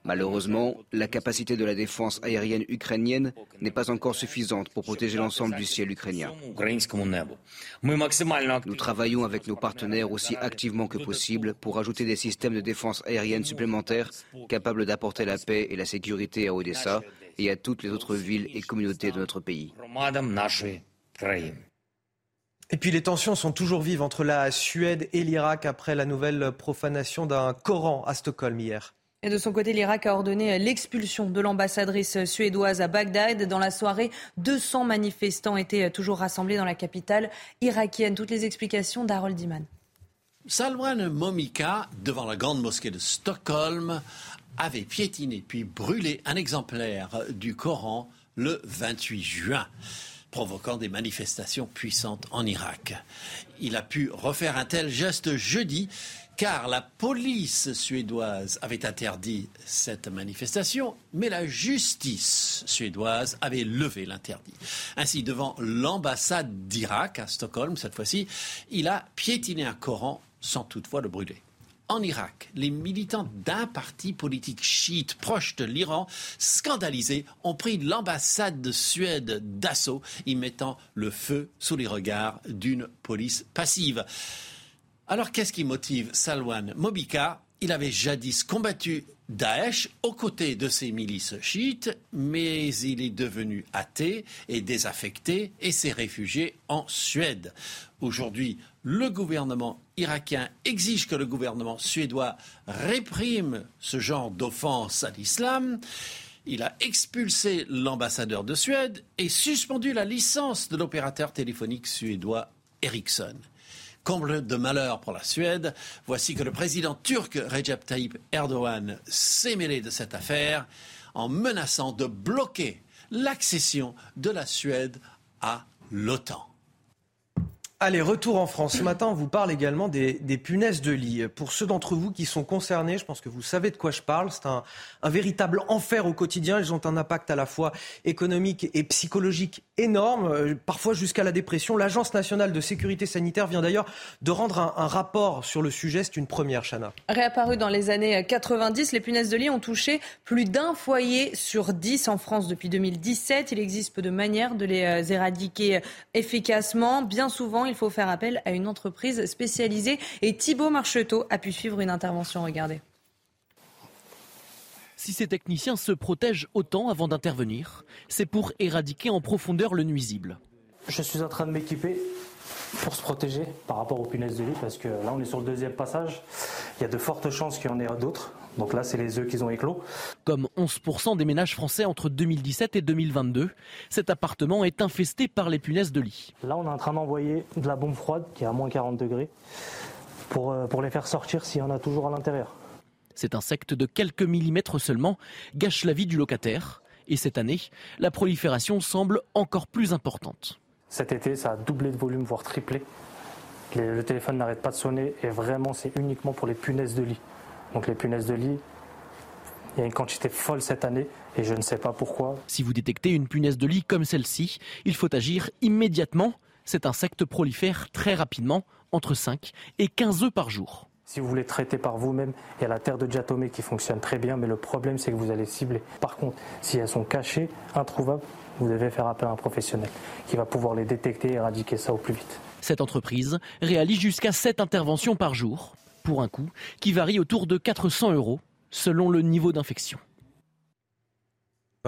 Speaker 28: Malheureusement, la capacité de la défense aérienne ukrainienne n'est pas encore suffisante pour protéger l'ensemble du ciel ukrainien. Nous travaillons avec nos partenaires aussi activement que possible pour ajouter des systèmes de défense aérienne supplémentaires capables d'apporter la paix et la sécurité à Odessa et à toutes les autres villes et communautés de notre pays.
Speaker 1: Et puis les tensions sont toujours vives entre la Suède et l'Irak après la nouvelle profanation d'un Coran à Stockholm hier.
Speaker 2: Et de son côté, l'Irak a ordonné l'expulsion de l'ambassadrice suédoise à Bagdad. Dans la soirée, 200 manifestants étaient toujours rassemblés dans la capitale irakienne. Toutes les explications d'Harold Diman.
Speaker 29: Salwan Momika, devant la grande mosquée de Stockholm, avait piétiné puis brûlé un exemplaire du Coran le 28 juin provoquant des manifestations puissantes en Irak. Il a pu refaire un tel geste jeudi car la police suédoise avait interdit cette manifestation, mais la justice suédoise avait levé l'interdit. Ainsi, devant l'ambassade d'Irak à Stockholm, cette fois-ci, il a piétiné un Coran sans toutefois le brûler. En Irak, les militants d'un parti politique chiite proche de l'Iran, scandalisés, ont pris l'ambassade de Suède d'assaut, y mettant le feu sous les regards d'une police passive. Alors qu'est-ce qui motive Salwan Mobika Il avait jadis combattu Daesh aux côtés de ses milices chiites, mais il est devenu athée et désaffecté et s'est réfugié en Suède. Aujourd'hui, le gouvernement irakien exige que le gouvernement suédois réprime ce genre d'offense à l'islam. Il a expulsé l'ambassadeur de Suède et suspendu la licence de l'opérateur téléphonique suédois Ericsson. Comble de malheur pour la Suède, voici que le président turc Recep Tayyip Erdogan s'est mêlé de cette affaire en menaçant de bloquer l'accession de la Suède à l'OTAN.
Speaker 1: Allez, retour en France. Ce matin, on vous parle également des, punaises de lit. Pour ceux d'entre vous qui sont concernés, je pense que vous savez de quoi je parle. C'est un, véritable enfer au quotidien. Ils ont un impact à la fois économique et psychologique énorme, euh, parfois jusqu'à la dépression. L'Agence nationale de sécurité sanitaire vient d'ailleurs de rendre un, rapport sur le sujet. C'est une première, Chana.
Speaker 2: Réapparu dans les années 90, les punaises de lit ont touché plus d'un foyer sur dix en France depuis 2017. Il existe peu de manières de les euh, éradiquer efficacement. Bien souvent, il faut faire appel à une entreprise spécialisée. Et Thibault Marcheteau a pu suivre une intervention. Regardez.
Speaker 30: Si ces techniciens se protègent autant avant d'intervenir, c'est pour éradiquer en profondeur le nuisible.
Speaker 20: Je suis en train de m'équiper pour se protéger par rapport aux punaises de lit parce que là on est sur le deuxième passage. Il y a de fortes chances qu'il y en ait d'autres. Donc là, c'est les œufs qu'ils ont éclos.
Speaker 30: Comme 11% des ménages français entre 2017 et 2022, cet appartement est infesté par les punaises de lit.
Speaker 20: Là, on est en train d'envoyer de la bombe froide qui est à moins 40 degrés pour, euh, pour les faire sortir s'il y en a toujours à l'intérieur.
Speaker 30: Cet insecte de quelques millimètres seulement gâche la vie du locataire. Et cette année, la prolifération semble encore plus importante.
Speaker 20: Cet été, ça a doublé de volume, voire triplé. Le téléphone n'arrête pas de sonner et vraiment, c'est uniquement pour les punaises de lit. Donc les punaises de lit, il y a une quantité folle cette année et je ne sais pas pourquoi.
Speaker 30: Si vous détectez une punaise de lit comme celle-ci, il faut agir immédiatement. Cet insecte prolifère très rapidement, entre 5 et 15 œufs par jour.
Speaker 20: Si vous voulez traiter par vous-même, il y a la terre de diatomée qui fonctionne très bien, mais le problème c'est que vous allez cibler. Par contre, si elles sont cachées, introuvables, vous devez faire appel à un professionnel qui va pouvoir les détecter et éradiquer ça au plus vite.
Speaker 30: Cette entreprise réalise jusqu'à 7 interventions par jour pour un coût qui varie autour de 400 euros selon le niveau d'infection.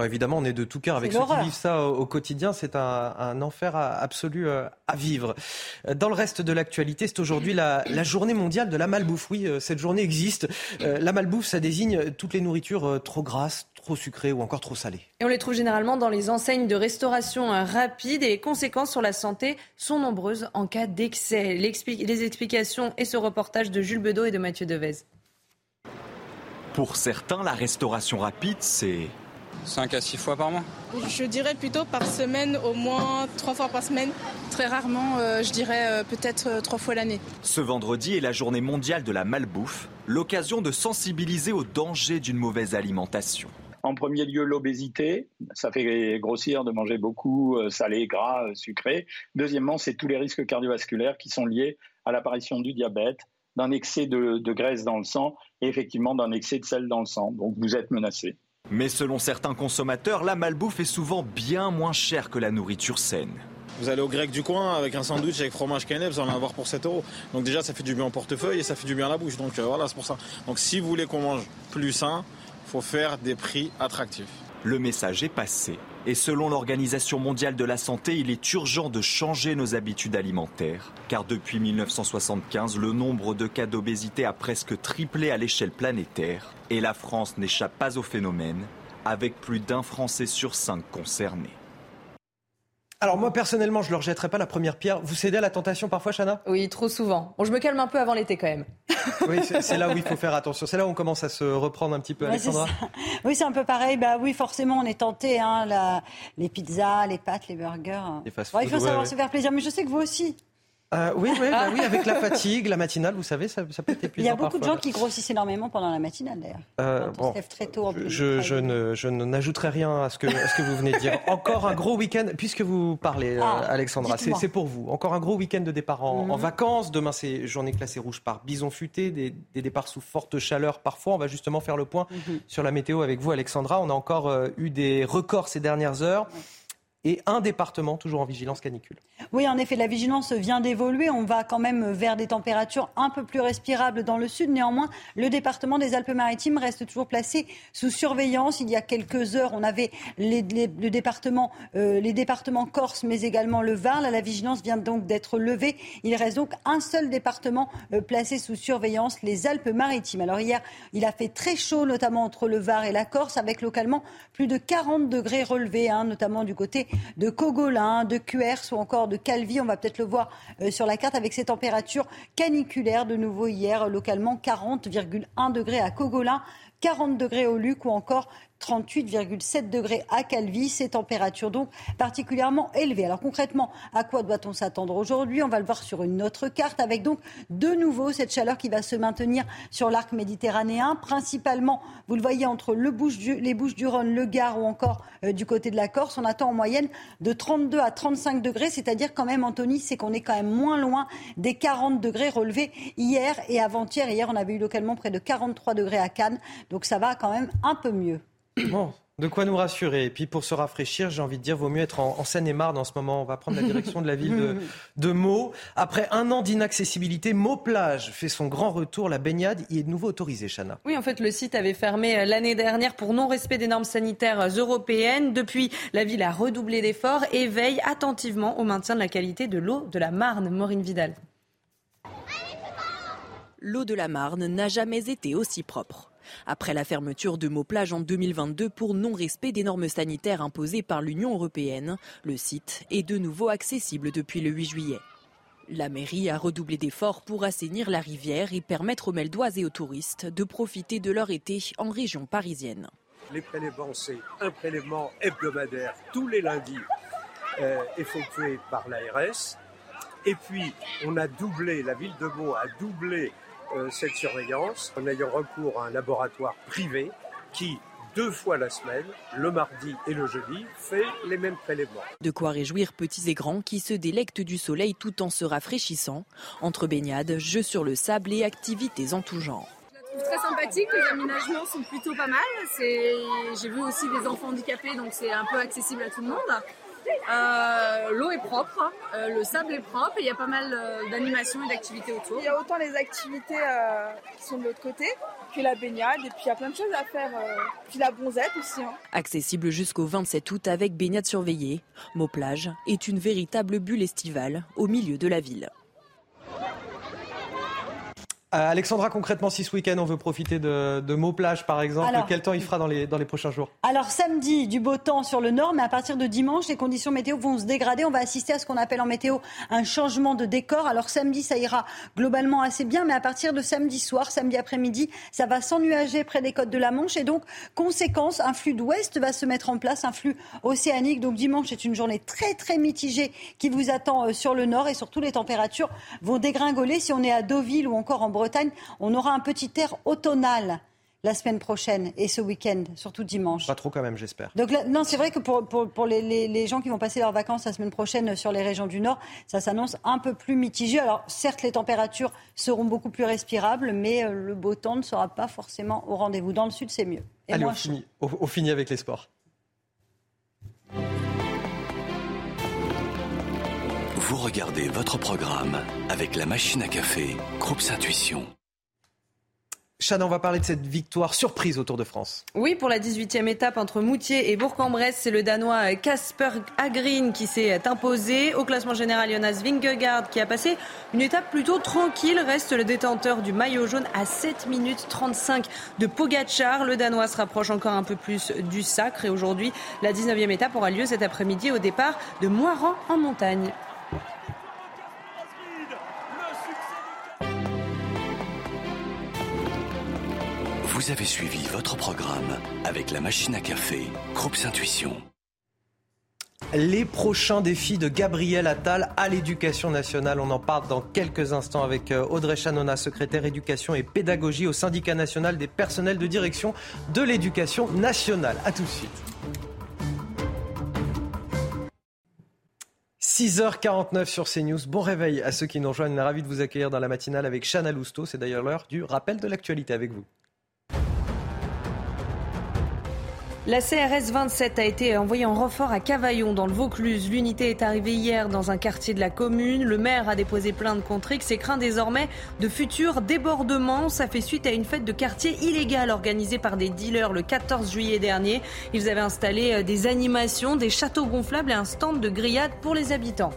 Speaker 1: évidemment, on est de tout cœur avec ceux qui vivent ça au, quotidien. C'est un, enfer absolu euh, à vivre. Dans le reste de l'actualité, c'est aujourd'hui la, journée mondiale de la malbouffe. Oui, euh, cette journée existe. Euh, la malbouffe, ça désigne toutes les nourritures trop grasses, trop sucrées ou encore trop salées.
Speaker 2: Et on les trouve généralement dans les enseignes de restauration rapide et les conséquences sur la santé sont nombreuses en cas d'excès. Les explications et ce reportage de Jules Bedeau et de Mathieu Devez.
Speaker 31: Pour certains, la restauration rapide, c'est
Speaker 19: 5 à 6 fois par mois
Speaker 11: Je dirais plutôt par semaine, au moins 3 fois par semaine. Très rarement, euh, je dirais euh, peut-être 3 euh, fois l'année.
Speaker 31: Ce vendredi est la journée mondiale de la malbouffe, l'occasion de sensibiliser au danger d'une mauvaise alimentation.
Speaker 32: En premier lieu, l'obésité. Ça fait grossir de manger beaucoup salé, gras, sucré. Deuxièmement, c'est tous les risques cardiovasculaires qui sont liés à l'apparition du diabète,
Speaker 33: d'un excès de, de graisse dans le sang et effectivement d'un excès de sel dans le sang. Donc vous êtes menacé.
Speaker 31: Mais selon certains consommateurs, la malbouffe est souvent bien moins chère que la nourriture saine.
Speaker 34: Vous allez au grec du coin avec un sandwich avec fromage cannelle, vous allez en avoir pour 7 euros. Donc déjà, ça fait du bien au portefeuille et ça fait du bien à la bouche. Donc euh, voilà, c'est pour ça. Donc si vous voulez qu'on mange plus sain, faut faire des prix attractifs.
Speaker 31: Le message est passé. Et selon l'Organisation mondiale de la santé, il est urgent de changer nos habitudes alimentaires. Car depuis 1975, le nombre de cas d'obésité a presque triplé à l'échelle planétaire. Et la France n'échappe pas au phénomène, avec plus d'un Français sur cinq concernés.
Speaker 1: Alors moi personnellement, je ne leur jetterai pas la première pierre. Vous cédez à la tentation parfois, Chana?
Speaker 2: Oui, trop souvent. Bon, je me calme un peu avant l'été quand même.
Speaker 1: Oui, [laughs] c'est là où il faut faire attention. C'est là où on commence à se reprendre un petit peu, Alexandra.
Speaker 12: oui, c'est un peu pareil. Bah oui, forcément, on est tenté. Hein, la... les pizzas, les pâtes, les burgers.
Speaker 1: Les fast
Speaker 12: il faut savoir se faire plaisir. Mais je sais que vous aussi.
Speaker 1: Euh, oui, oui, bah oui, avec la fatigue, la matinale, vous savez, ça, ça peut être épuisant.
Speaker 12: Il y a beaucoup
Speaker 1: parfois.
Speaker 12: de gens qui grossissent énormément pendant la matinale, d'ailleurs.
Speaker 1: Euh,
Speaker 12: Quand on se lève très tôt en plus.
Speaker 1: Je, je ne, je n'ajouterai rien à ce, que, à ce que vous venez de dire. [laughs] Encore un gros week-end, puisque vous parlez, euh,
Speaker 12: Ah,
Speaker 1: Alexandra, c'est pour vous. Encore un gros week-end de départ en,
Speaker 12: Mhm.
Speaker 1: en vacances. Demain, c'est journée classée rouge par bison futé, des, des départs sous forte chaleur parfois. On va justement faire le point
Speaker 12: Mhm.
Speaker 1: sur la météo avec vous, Alexandra. On a encore euh, eu des records ces dernières heures. Et un département toujours en vigilance canicule.
Speaker 12: Oui, en effet, la vigilance vient d'évoluer. On va quand même vers des températures un peu plus respirables dans le sud. Néanmoins, le département des Alpes-Maritimes reste toujours placé sous surveillance. Il y a quelques heures, on avait les, le département, euh, les départements corse, mais également le Var. La vigilance vient donc d'être levée. Il reste donc un seul département euh, placé sous surveillance, les Alpes-Maritimes. Alors hier, il a fait très chaud, notamment entre le Var et la Corse, avec localement plus de 40 degrés relevés, hein, notamment du côté de Cogolin, de Cuers ou encore de Calvi. On va peut-être le voir euh, sur la carte avec ces températures caniculaires de nouveau hier, localement 40,1 degrés à Cogolin. 40 degrés au Luc ou encore 38,7 degrés à Calvi. Ces températures donc particulièrement élevées. Alors concrètement, à quoi doit-on s'attendre aujourd'hui? On va le voir sur une autre carte avec donc de nouveau cette chaleur qui va se maintenir sur l'arc méditerranéen, principalement, vous le voyez, entre les Bouches du Rhône, le Gard ou encore euh, du côté de la Corse. On attend en moyenne de 32 à 35 degrés, c'est-à-dire quand même, Anthony, c'est qu'on est quand même moins loin des 40 degrés relevés hier et avant-hier. Hier, on avait eu localement près de 43 degrés à Cannes, donc ça va quand même un peu mieux.
Speaker 1: Bon, de quoi nous rassurer. Et puis pour se rafraîchir, j'ai envie de dire, vaut mieux être en, en Seine-et-Marne en ce moment. On va prendre la direction de la ville de, [laughs] de Meaux. Après un an d'inaccessibilité, Meaux Plage fait son grand retour. La baignade y est de nouveau autorisée, Chana.
Speaker 2: Oui, en fait, le site avait fermé euh, l'année dernière pour non-respect des normes sanitaires euh, européennes. Depuis, la ville a redoublé d'efforts et veille attentivement au maintien de la qualité de l'eau de la Marne. Maureen Vidal.
Speaker 35: L'eau de la Marne n'a jamais été aussi propre. Après la fermeture de Meaux-Plage en 2022 pour non-respect des normes sanitaires imposées par l'Union européenne, le site est de nouveau accessible depuis le 8 juillet. La mairie a redoublé d'efforts pour assainir la rivière et permettre aux Meldois et aux touristes de profiter de leur été en région parisienne.
Speaker 36: Les prélèvements, c'est un prélèvement tous les lundis euh, effectué par l'ARS. Et puis, on a doublé, la ville de Meaux a doublé cette surveillance en ayant recours à un laboratoire privé qui, deux fois la semaine, le mardi et le jeudi, fait les mêmes prélèvements.
Speaker 35: De quoi réjouir petits et grands qui se délectent du soleil tout en se rafraîchissant, entre baignades, jeux sur le sable et activités en tout genre.
Speaker 37: trouve très sympathique, les aménagements sont plutôt pas mal. J'ai vu aussi des enfants handicapés, donc c'est un peu accessible à tout le monde. Euh, L'eau est propre, euh, le sable est propre et il y a pas mal euh, d'animations et d'activités autour.
Speaker 38: Il y a autant les activités euh, qui sont de l'autre côté que la baignade et puis il y a plein de choses à faire. euh, puis la bronzette aussi. hein.
Speaker 35: Accessible jusqu'au 27 août avec baignade surveillée, Meaux-Plage est une véritable bulle estivale au milieu de la ville.
Speaker 1: Euh, Alexandra, concrètement, si ce week-end on veut profiter de, de Plage, par exemple,
Speaker 12: Alors-
Speaker 1: quel temps il fera dans les, dans les prochains jours?
Speaker 12: Alors samedi, du beau temps sur le nord, mais à partir de dimanche, les conditions météo vont se dégrader. On va assister à ce qu'on appelle en météo un changement de décor. Alors samedi, ça ira globalement assez bien, mais à partir de samedi soir, samedi après-midi, ça va s'ennuager près des côtes de la Manche. Et donc, conséquence, un flux d'ouest va se mettre en place, un flux océanique. Donc dimanche, c'est une journée très très mitigée qui vous attend euh, sur le nord et surtout les températures vont dégringoler. Si on est à Deauville ou encore en Bretagne, on aura un petit air automnal la semaine prochaine et ce week-end, surtout dimanche.
Speaker 1: Pas trop quand même, j'espère.
Speaker 12: Donc non, c'est vrai que pour, pour, les, les, gens qui vont passer leurs vacances la semaine prochaine sur les régions du Nord, ça s'annonce un peu plus mitigé. Alors certes, les températures seront beaucoup plus respirables, mais euh, le beau temps ne sera pas forcément au rendez-vous. Dans le Sud, c'est mieux.
Speaker 1: Allez, on finit, on finit avec les sports.
Speaker 4: Vous regardez votre programme avec la machine à café, Groupe Intuition.
Speaker 1: Chana, on va parler de cette victoire surprise au Tour de France.
Speaker 2: Oui, pour la 18e étape entre Moutier et Bourg-en-Bresse, c'est le Danois Casper Agrin qui s'est imposé. Au classement général, Jonas Vingegaard qui a passé une étape plutôt tranquille. Reste le détenteur du maillot jaune à 7 minutes 35 de Pogachar. Le Danois se rapproche encore un peu plus du sacre. Et aujourd'hui, la 19e étape aura lieu cet après-midi au départ de Moiran en montagne.
Speaker 4: Vous avez suivi votre programme avec la machine à café, Groupe Intuition.
Speaker 1: Les prochains défis de Gabriel Attal à l'éducation nationale. On en parle dans quelques instants avec euh, Audrey Chanona, secrétaire éducation et pédagogie au syndicat national des personnels de direction de l'éducation nationale. A tout de suite. 6h49 sur CNews. Bon réveil à ceux qui nous rejoignent. Ravi de vous accueillir dans la matinale avec Chana Lousteau. C'est d'ailleurs l'heure du rappel de l'actualité avec vous.
Speaker 2: La CRS 27 a été envoyée en renfort à Cavaillon dans le Vaucluse. L'unité est arrivée hier dans un quartier de la commune. Le maire a déposé plainte contre X et craint désormais de futurs débordements. Ça fait suite à une fête de quartier illégale organisée par des dealers le 14 juillet dernier. Ils avaient installé euh, des animations, des châteaux gonflables et un stand de grillade pour les habitants.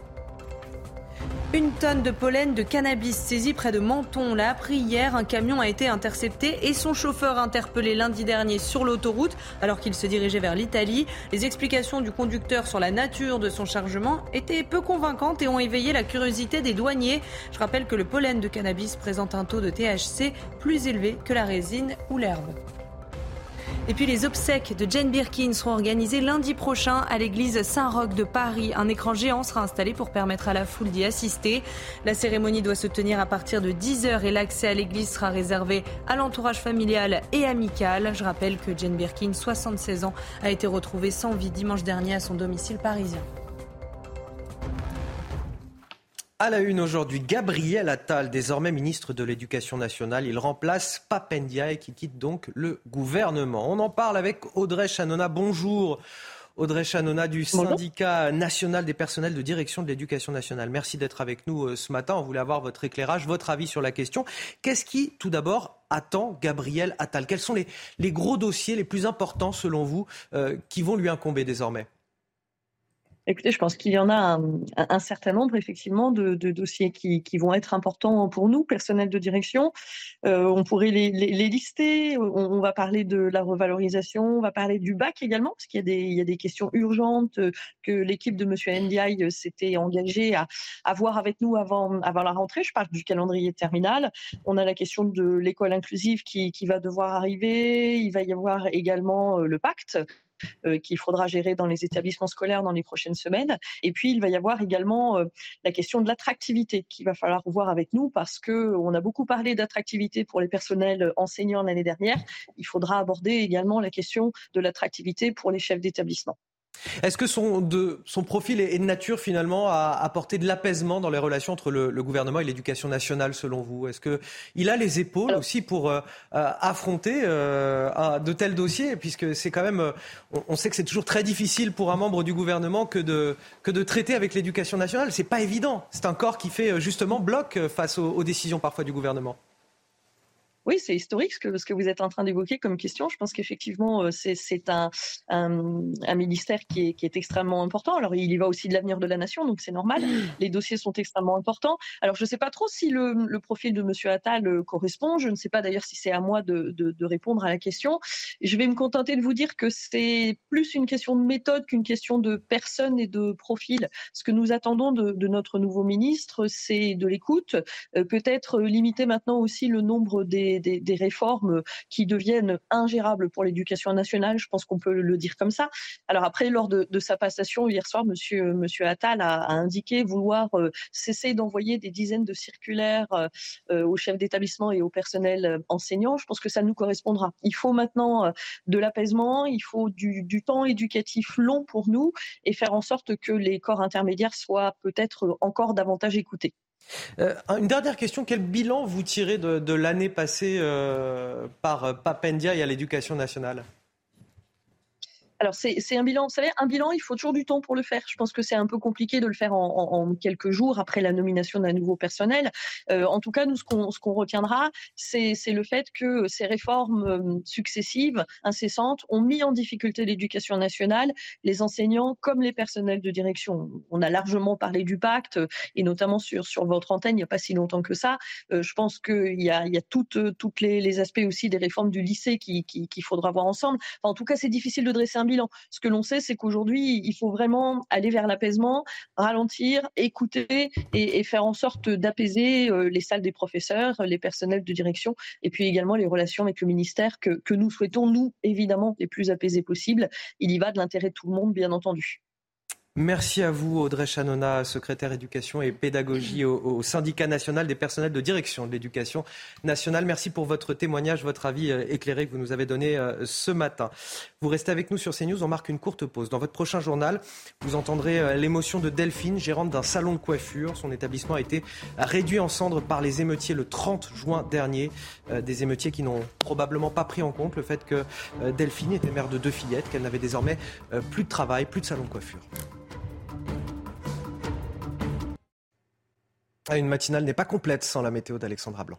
Speaker 2: Une tonne de pollen de cannabis saisi près de Menton. On l'a appris hier. Un camion a été intercepté et son chauffeur interpellé lundi dernier sur l'autoroute alors qu'il se dirigeait vers l'Italie. Les explications du conducteur sur la nature de son chargement étaient peu convaincantes et ont éveillé la curiosité des douaniers. Je rappelle que le pollen de cannabis présente un taux de THC plus élevé que la résine ou l'herbe. Et puis les obsèques de Jane Birkin seront organisées lundi prochain à l'église Saint-Roch de Paris. Un écran géant sera installé pour permettre à la foule d'y assister. La cérémonie doit se tenir à partir de 10h et l'accès à l'église sera réservé à l'entourage familial et amical. Je rappelle que Jane Birkin, 76 ans, a été retrouvée sans vie dimanche dernier à son domicile parisien.
Speaker 1: À la une aujourd'hui, Gabriel Attal, désormais ministre de l'Éducation nationale. Il remplace Papendia qui quitte donc le gouvernement. On en parle avec Audrey Chanona. Bonjour. Audrey Chanona du syndicat national des personnels de direction de l'éducation nationale. Merci d'être avec nous euh, ce matin. On voulait avoir votre éclairage, votre avis sur la question. Qu'est-ce qui, tout d'abord, attend Gabriel Attal? Quels sont les, gros dossiers les plus importants, selon vous, euh, qui vont lui incomber désormais?
Speaker 39: Écoutez, je pense qu'il y en a un, certain nombre, effectivement, de, dossiers qui, vont être importants pour nous, personnel de direction. Euh, on pourrait les, lister. On, va parler de la revalorisation, on va parler du bac également, parce qu'il y, a des questions urgentes que l'équipe de M. Ndiaye s'était engagée à, à, voir avec nous avant, la rentrée. Je parle du calendrier terminal. On a la question de l'école inclusive qui, va devoir arriver. Il va y avoir également euh, le pacte euh, qu'il faudra gérer dans les établissements scolaires dans les prochaines semaines. Et puis, il va y avoir également euh, la question de l'attractivité qu'il va falloir voir avec nous parce qu'on a beaucoup parlé d'attractivité pour les personnels enseignants l'année dernière. Il faudra aborder également la question de l'attractivité pour les chefs d'établissement.
Speaker 1: Est-ce que son, de, son, profil est de nature finalement à apporter de l'apaisement dans les relations entre le, gouvernement et l'éducation nationale selon vous? Est-ce qu'il a les épaules aussi pour euh, euh, affronter euh, de tels dossiers? Puisque c'est quand même, on, sait que c'est toujours très difficile pour un membre du gouvernement que de, que de traiter avec l'éducation nationale. C'est pas évident. C'est un corps qui fait justement bloc face aux décisions parfois du gouvernement.
Speaker 39: Oui, c'est historique ce que, ce que vous êtes en train d'évoquer comme question. Je pense qu'effectivement, euh, c'est un, un, ministère qui est, qui est, extrêmement important. Alors, il y va aussi de l'avenir de la nation, donc c'est normal. Les dossiers sont extrêmement importants. Alors, je ne sais pas trop si le, le, profil de M. Attal euh, correspond. Je ne sais pas d'ailleurs si c'est à moi de, de, de, répondre à la question. Je vais me contenter de vous dire que c'est plus une question de méthode qu'une question de personne et de profil. Ce que nous attendons de, de notre nouveau ministre, c'est de l'écoute, euh, peut-être limiter maintenant aussi le nombre des des, réformes qui deviennent ingérables pour l'éducation nationale. Je pense qu'on peut le dire comme ça. Alors après, lors de, sa passation hier soir, Monsieur, Attal a, indiqué vouloir cesser d'envoyer des dizaines de circulaires aux chefs d'établissement et au personnel enseignant. Je pense que ça nous correspondra. Il faut maintenant de l'apaisement, il faut du temps éducatif long pour nous et faire en sorte que les corps intermédiaires soient peut-être encore davantage écoutés.
Speaker 1: Euh, une dernière question, quel bilan vous tirez de, l'année passée euh, par Papendia et à l'éducation nationale?
Speaker 39: Alors c'est un bilan, vous savez, un bilan, il faut toujours du temps pour le faire. Je pense que c'est un peu compliqué de le faire en, quelques jours après la nomination d'un nouveau personnel. Euh, en tout cas, nous, ce qu'on retiendra, c'est le fait que ces réformes euh, successives, incessantes, ont mis en difficulté l'éducation nationale, les enseignants comme les personnels de direction. On a largement parlé du pacte, et notamment sur, sur votre antenne, il n'y a pas si longtemps que ça. Euh, je pense qu'il y a, il y a toutes, toutes les, les, aspects aussi des réformes du lycée qu'il qui, qui faudra voir ensemble. en tout cas, c'est difficile de dresser un ce que l'on sait, c'est qu'aujourd'hui, il faut vraiment aller vers l'apaisement, ralentir, écouter et, faire en sorte d'apaiser euh, les salles des professeurs, les personnels de direction, et puis également les relations avec le ministère que, nous souhaitons, nous, évidemment, les plus apaisées possibles. Il y va de l'intérêt de tout le monde, bien entendu.
Speaker 1: Merci à vous, Audrey Chanona, secrétaire éducation et pédagogie au, syndicat national des personnels de direction de l'éducation nationale. Merci pour votre témoignage, votre avis euh, éclairé que vous nous avez donné euh, ce matin. Vous restez avec nous sur CNews, on marque une courte pause. Dans votre prochain journal, vous entendrez euh, l'émotion de Delphine, gérante d'un salon de coiffure. Son établissement a été réduit en cendres par les émeutiers le 30 juin dernier. Des émeutiers qui n'ont probablement pas pris en compte le fait que Delphine était mère de deux fillettes, qu'elle n'avait désormais plus de travail, plus de salon de coiffure. Ah, une matinale n'est pas complète sans la météo d'Alexandra Blanc.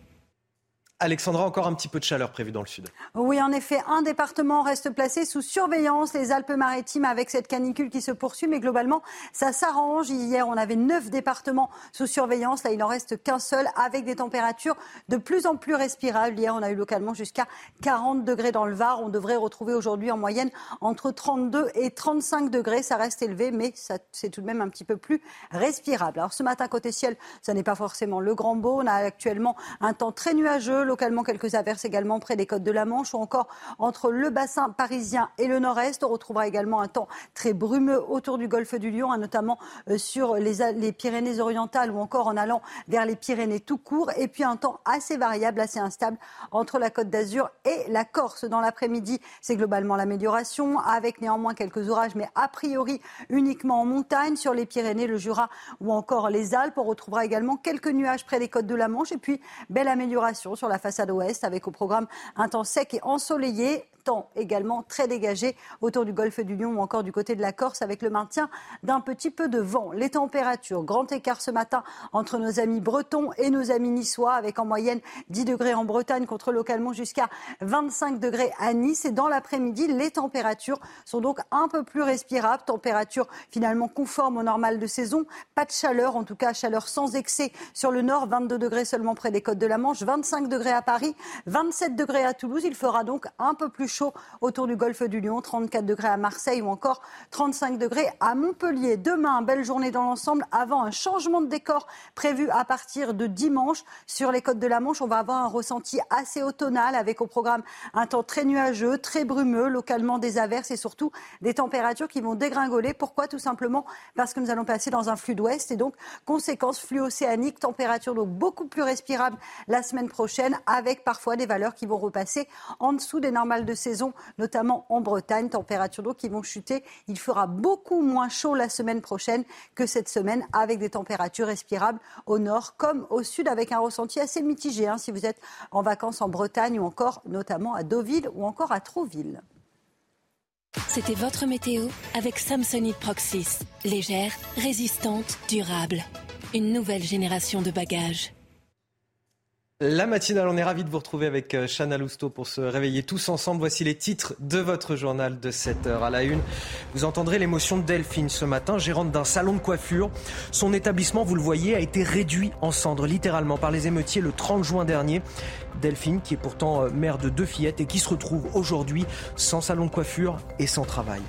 Speaker 1: Alexandra, encore un petit peu de chaleur prévue dans le sud.
Speaker 12: Oui, en effet, un département reste placé sous surveillance, les Alpes-Maritimes, avec cette canicule qui se poursuit, mais globalement, ça s'arrange. Hier, on avait neuf départements sous surveillance. Là, il n'en reste qu'un seul, avec des températures de plus en plus respirables. Hier, on a eu localement jusqu'à 40 degrés dans le Var. On devrait retrouver aujourd'hui en moyenne entre 32 et 35 degrés. Ça reste élevé, mais c'est tout de même un petit peu plus respirable. Alors, ce matin, côté ciel, ça n'est pas forcément le grand beau. On a actuellement un temps très nuageux localement quelques averses également près des côtes de la Manche ou encore entre le bassin parisien et le nord-est. On retrouvera également un temps très brumeux autour du golfe du Lion, hein, notamment euh, sur les, les Pyrénées-Orientales ou encore en allant vers les Pyrénées tout court. Et puis un temps assez variable, assez instable entre la côte d'Azur et la Corse. Dans l'après-midi, c'est globalement l'amélioration, avec néanmoins quelques orages, mais a priori uniquement en montagne, sur les Pyrénées, le Jura ou encore les Alpes. On retrouvera également quelques nuages près des côtes de la Manche et puis belle amélioration sur la façade ouest avec au programme un temps sec et ensoleillé temps également très dégagé autour du golfe du Lion ou encore du côté de la Corse avec le maintien d'un petit peu de vent. Les températures, grand écart ce matin entre nos amis bretons et nos amis niçois avec en moyenne 10 degrés en Bretagne contre localement jusqu'à 25 degrés à Nice. Et dans l'après-midi, les températures sont donc un peu plus respirables. Température finalement conforme au normal de saison. Pas de chaleur, en tout cas chaleur sans excès sur le nord. 22 degrés seulement près des côtes de la Manche, 25 degrés à Paris, 27 degrés à Toulouse. Il fera donc un peu plus chaud autour du golfe du Lion, 34 degrés à Marseille ou encore 35 degrés à Montpellier. Demain, belle journée dans l'ensemble avant un changement de décor prévu à partir de dimanche sur les côtes de la Manche. On va avoir un ressenti assez automnal avec au programme un temps très nuageux, très brumeux, localement des averses et surtout des températures qui vont dégringoler. Pourquoi? Tout simplement parce que nous allons passer dans un flux d'ouest et donc conséquence flux océanique, température donc beaucoup plus respirable la semaine prochaine avec parfois des valeurs qui vont repasser en dessous des normales de saison, notamment en Bretagne. Températures d'eau qui vont chuter. Il fera beaucoup moins chaud la semaine prochaine que cette semaine, avec des températures respirables au nord comme au sud, avec un ressenti assez mitigé hein, si vous êtes en vacances en Bretagne ou encore notamment à Deauville ou encore à Trouville.
Speaker 25: C'était votre météo avec Samsonite Proxys. Légère, résistante, durable. Une nouvelle génération de bagages.
Speaker 1: La matinale, on est ravis de vous retrouver avec euh, Chana Lousteau pour se réveiller tous ensemble. Voici les titres de votre journal de 7 heures à la une. Vous entendrez l'émotion de Delphine ce matin, gérante d'un salon de coiffure. Son établissement, vous le voyez, a été réduit en cendres littéralement par les émeutiers le 30 juin dernier. Delphine, qui est pourtant euh, mère de deux fillettes et qui se retrouve aujourd'hui sans salon de coiffure et sans travail.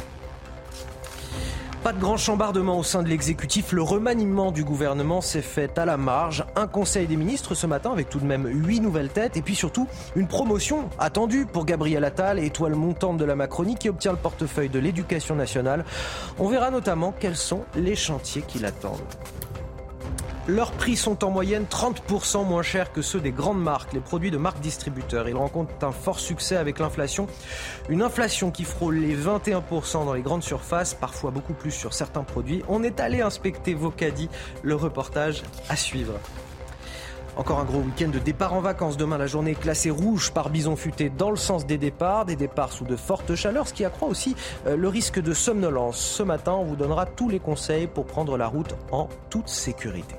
Speaker 1: Pas de grand chambardement au sein de l'exécutif. Le remaniement du gouvernement s'est fait à la marge. Un conseil des ministres ce matin avec tout de même huit nouvelles têtes et puis surtout une promotion attendue pour Gabriel Attal, étoile montante de la Macronie qui obtient le portefeuille de l'éducation nationale. On verra notamment quels sont les chantiers qui l'attendent. Leurs prix sont en moyenne 30% moins chers que ceux des grandes marques, les produits de marques distributeurs. Ils rencontrent un fort succès avec l'inflation. Une inflation qui frôle les 21% dans les grandes surfaces, parfois beaucoup plus sur certains produits. On est allé inspecter vos caddies. Le reportage à suivre. Encore un gros week-end de départ en vacances. Demain, la journée est classée rouge par bison futé dans le sens des départs. Des départs sous de fortes chaleurs, ce qui accroît aussi euh, le risque de somnolence. Ce matin, on vous donnera tous les conseils pour prendre la route en toute sécurité.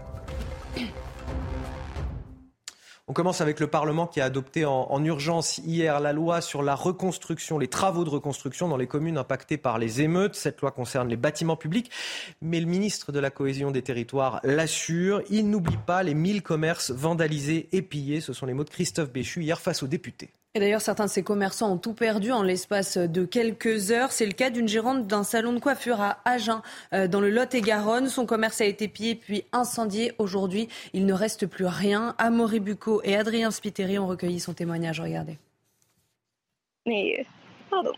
Speaker 1: On commence avec le Parlement qui a adopté en, urgence hier la loi sur la reconstruction, les travaux de reconstruction dans les communes impactées par les émeutes. Cette loi concerne les bâtiments publics, mais le ministre de la Cohésion des Territoires l'assure, il n'oublie pas les 1000 commerces vandalisés et pillés. Ce sont les mots de Christophe Béchu hier face aux députés.
Speaker 2: Et d'ailleurs, certains de ces commerçants ont tout perdu en l'espace de quelques heures. C'est le cas d'une gérante d'un salon de coiffure à Agen, euh, dans le Lot-et-Garonne. Son commerce a été pillé puis incendié. Aujourd'hui, il ne reste plus rien. Amaury Bucco et Adrien Spiteri ont recueilli son témoignage. Regardez.
Speaker 3: Mais, pardon.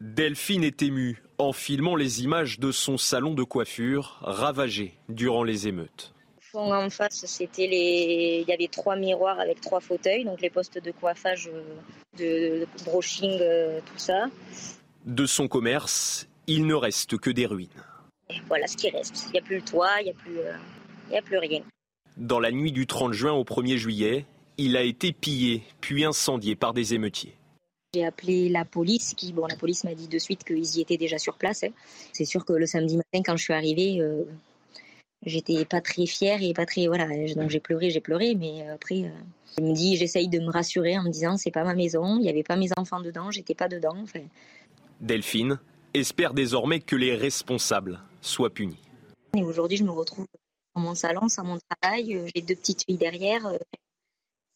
Speaker 40: Delphine est émue en filmant les images de son salon de coiffure ravagé durant les émeutes
Speaker 3: en face, c'était les. Il y avait trois miroirs avec trois fauteuils, donc les postes de coiffage, euh, de, brushing, euh, tout ça.
Speaker 40: De son commerce, il ne reste que des ruines.
Speaker 3: voilà ce qui reste. Il n'y a plus le toit, il n'y a, plus, euh, il a plus rien.
Speaker 40: Dans la nuit du 30 juin au 1er juillet, il a été pillé puis incendié par des émeutiers.
Speaker 3: J'ai appelé la police, qui, bon, la police m'a dit de suite qu'ils y étaient déjà sur place. Hein. C'est sûr que le samedi matin, quand je suis arrivée, j'étais pas très fière et pas très voilà donc j'ai pleuré j'ai pleuré mais euh, après euh, je me dis j'essaye de me rassurer en me disant c'est pas ma maison il y avait pas mes enfants dedans j'étais pas dedans
Speaker 40: Delphine espère désormais que les responsables soient punis.
Speaker 3: Et aujourd'hui je me retrouve dans mon salon sans mon travail euh, j'ai deux petites filles derrière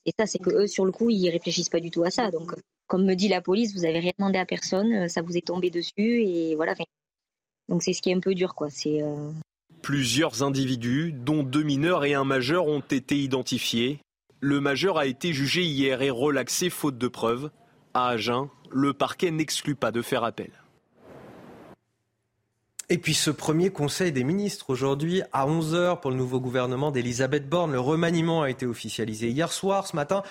Speaker 3: et ça c'est que eux sur le coup ils réfléchissent pas du tout à ça donc comme me dit la police vous avez rien demandé à personne ça vous est tombé dessus et voilà donc c'est ce qui est un peu dur quoi c'est
Speaker 40: Plusieurs individus, dont deux mineurs et un majeur, ont été identifiés. Le majeur a été jugé hier et relaxé faute de preuves. À Agen, le parquet n'exclut pas de faire appel.
Speaker 1: Et puis ce premier conseil des ministres aujourd'hui à 11h pour le nouveau gouvernement d'Elisabeth Borne. Le remaniement a été officialisé hier soir, ce matin.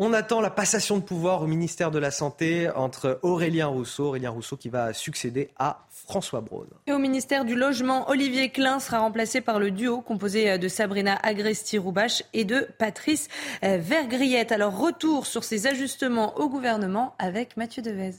Speaker 1: On attend la passation de pouvoir au ministère de la Santé entre Aurélien Rousseau, Aurélien Rousseau qui va succéder à François Braun.
Speaker 2: Et au ministère du Logement, Olivier Klein sera remplacé par le duo composé de Sabrina Agresti-Roubache et de Patrice euh, Vergriette. Alors retour sur ces ajustements au gouvernement avec Mathieu Devez.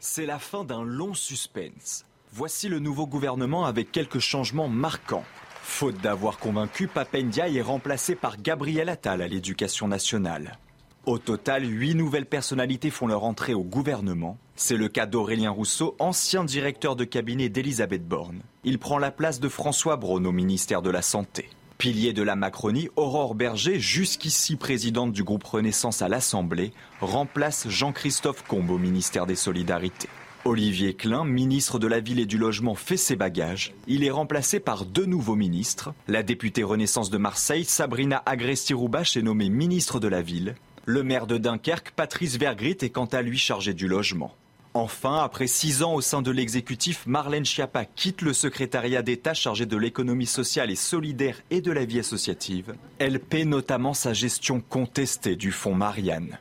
Speaker 31: C'est la fin d'un long suspense. Voici le nouveau gouvernement avec quelques changements marquants. Faute d'avoir convaincu, Papendia est remplacé par Gabriel Attal à l'éducation nationale. Au total, huit nouvelles personnalités font leur entrée au gouvernement. C'est le cas d'Aurélien Rousseau, ancien directeur de cabinet d'Elisabeth Borne. Il prend la place de François Braun au ministère de la Santé. Pilier de la Macronie, Aurore Berger, jusqu'ici présidente du groupe Renaissance à l'Assemblée, remplace Jean-Christophe Combe au ministère des Solidarités. Olivier Klein, ministre de la Ville et du Logement, fait ses bagages. Il est remplacé par deux nouveaux ministres. La députée Renaissance de Marseille, Sabrina Agresti-Roubache, est nommée ministre de la Ville. Le maire de Dunkerque, Patrice Vergrit, est quant à lui chargé du logement. Enfin, après six ans au sein de l'exécutif, Marlène Schiappa quitte le secrétariat d'État chargé de l'économie sociale et solidaire et de la vie associative. Elle paie notamment sa gestion contestée du fonds Marianne.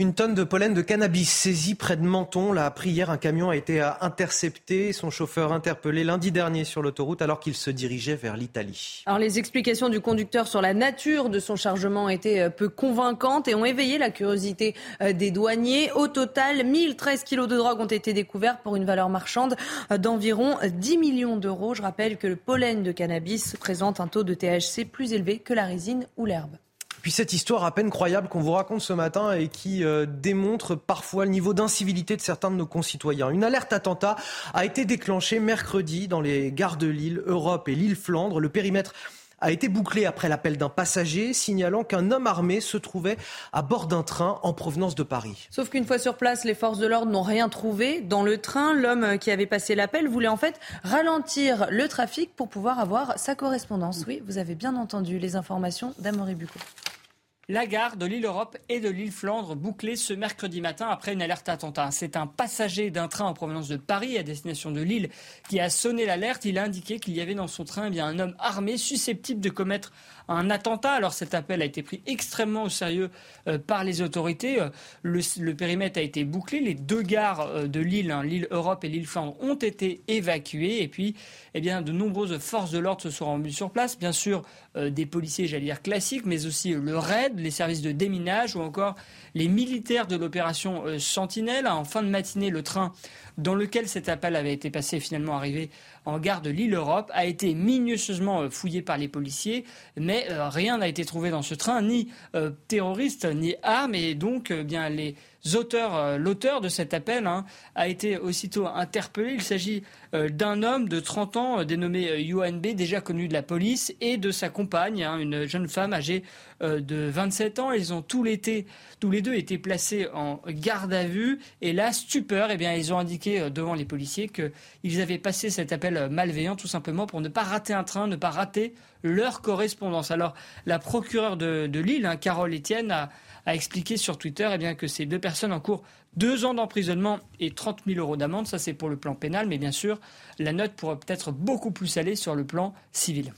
Speaker 1: Une tonne de pollen de cannabis saisie près de Menton. Après hier, un camion a été intercepté. Son chauffeur interpellé lundi dernier sur l'autoroute alors qu'il se dirigeait vers l'Italie.
Speaker 2: Alors, les explications du conducteur sur la nature de son chargement étaient euh, peu convaincantes et ont éveillé la curiosité euh, des douaniers. Au total, 1013 kilos de drogue ont été découverts pour une valeur marchande euh, d'environ 10 millions d'euros. Je rappelle que le pollen de cannabis présente un taux de THC plus élevé que la résine ou l'herbe.
Speaker 1: Puis cette histoire à peine croyable qu'on vous raconte ce matin et qui euh, démontre parfois le niveau d'incivilité de certains de nos concitoyens. Une alerte attentat a été déclenchée mercredi dans les gares de Lille, Europe et l'île Flandre. Le périmètre a été bouclé après l'appel d'un passager signalant qu'un homme armé se trouvait à bord d'un train en provenance de Paris.
Speaker 2: Sauf qu'une fois sur place, les forces de l'ordre n'ont rien trouvé. Dans le train, l'homme qui avait passé l'appel voulait en fait ralentir le trafic pour pouvoir avoir sa correspondance. Oui, vous avez bien entendu les informations d'Amory Bucco.
Speaker 7: La gare de l'île Europe et de l'île Flandre bouclée ce mercredi matin après une alerte attentat. C'est un passager d'un train en provenance de Paris à destination de Lille qui a sonné l'alerte. Il a indiqué qu'il y avait dans son train eh un homme armé susceptible de commettre un attentat. Alors cet appel a été pris extrêmement au sérieux euh, par les autorités. Euh, le, périmètre a été bouclé. Les deux gares euh, de Lille, hein, l'île Europe et l'île Flandre, ont été évacuées. Et puis, eh bien, de nombreuses forces de l'ordre se sont rendues sur place. Bien sûr, des policiers, j'allais dire classiques, mais aussi le RAID, les services de déminage ou encore les militaires de l'opération Sentinelle. En fin de matinée, le train dans lequel cet appel avait été passé finalement arrivé en gare de l'île Europe a été minutieusement euh, fouillé par les policiers, mais euh, rien n'a été trouvé dans ce train, ni euh, terroriste, ni armes, et donc bien les auteurs, l'auteur de cet appel hein, a été aussitôt interpellé. Il s'agit d'un homme de 30 ans dénommé Yuan B, déjà connu de la police, et de sa compagne, hein, une jeune femme âgée de 27 ans. Ils ont tous, tous les deux été placés en garde à vue, et là, stupeur, eh bien, ils ont indiqué devant les policiers qu'ils avaient passé cet appel malveillants tout simplement pour ne pas rater un train, ne pas rater leur correspondance. Alors la procureure de, Lille, hein, Carole Etienne, a, expliqué sur Twitter eh bien, que ces deux personnes en cours deux ans d'emprisonnement et 30 000 euros d'amende. Ça c'est pour le plan pénal, mais bien sûr la note pourrait peut-être beaucoup plus aller sur le plan civil.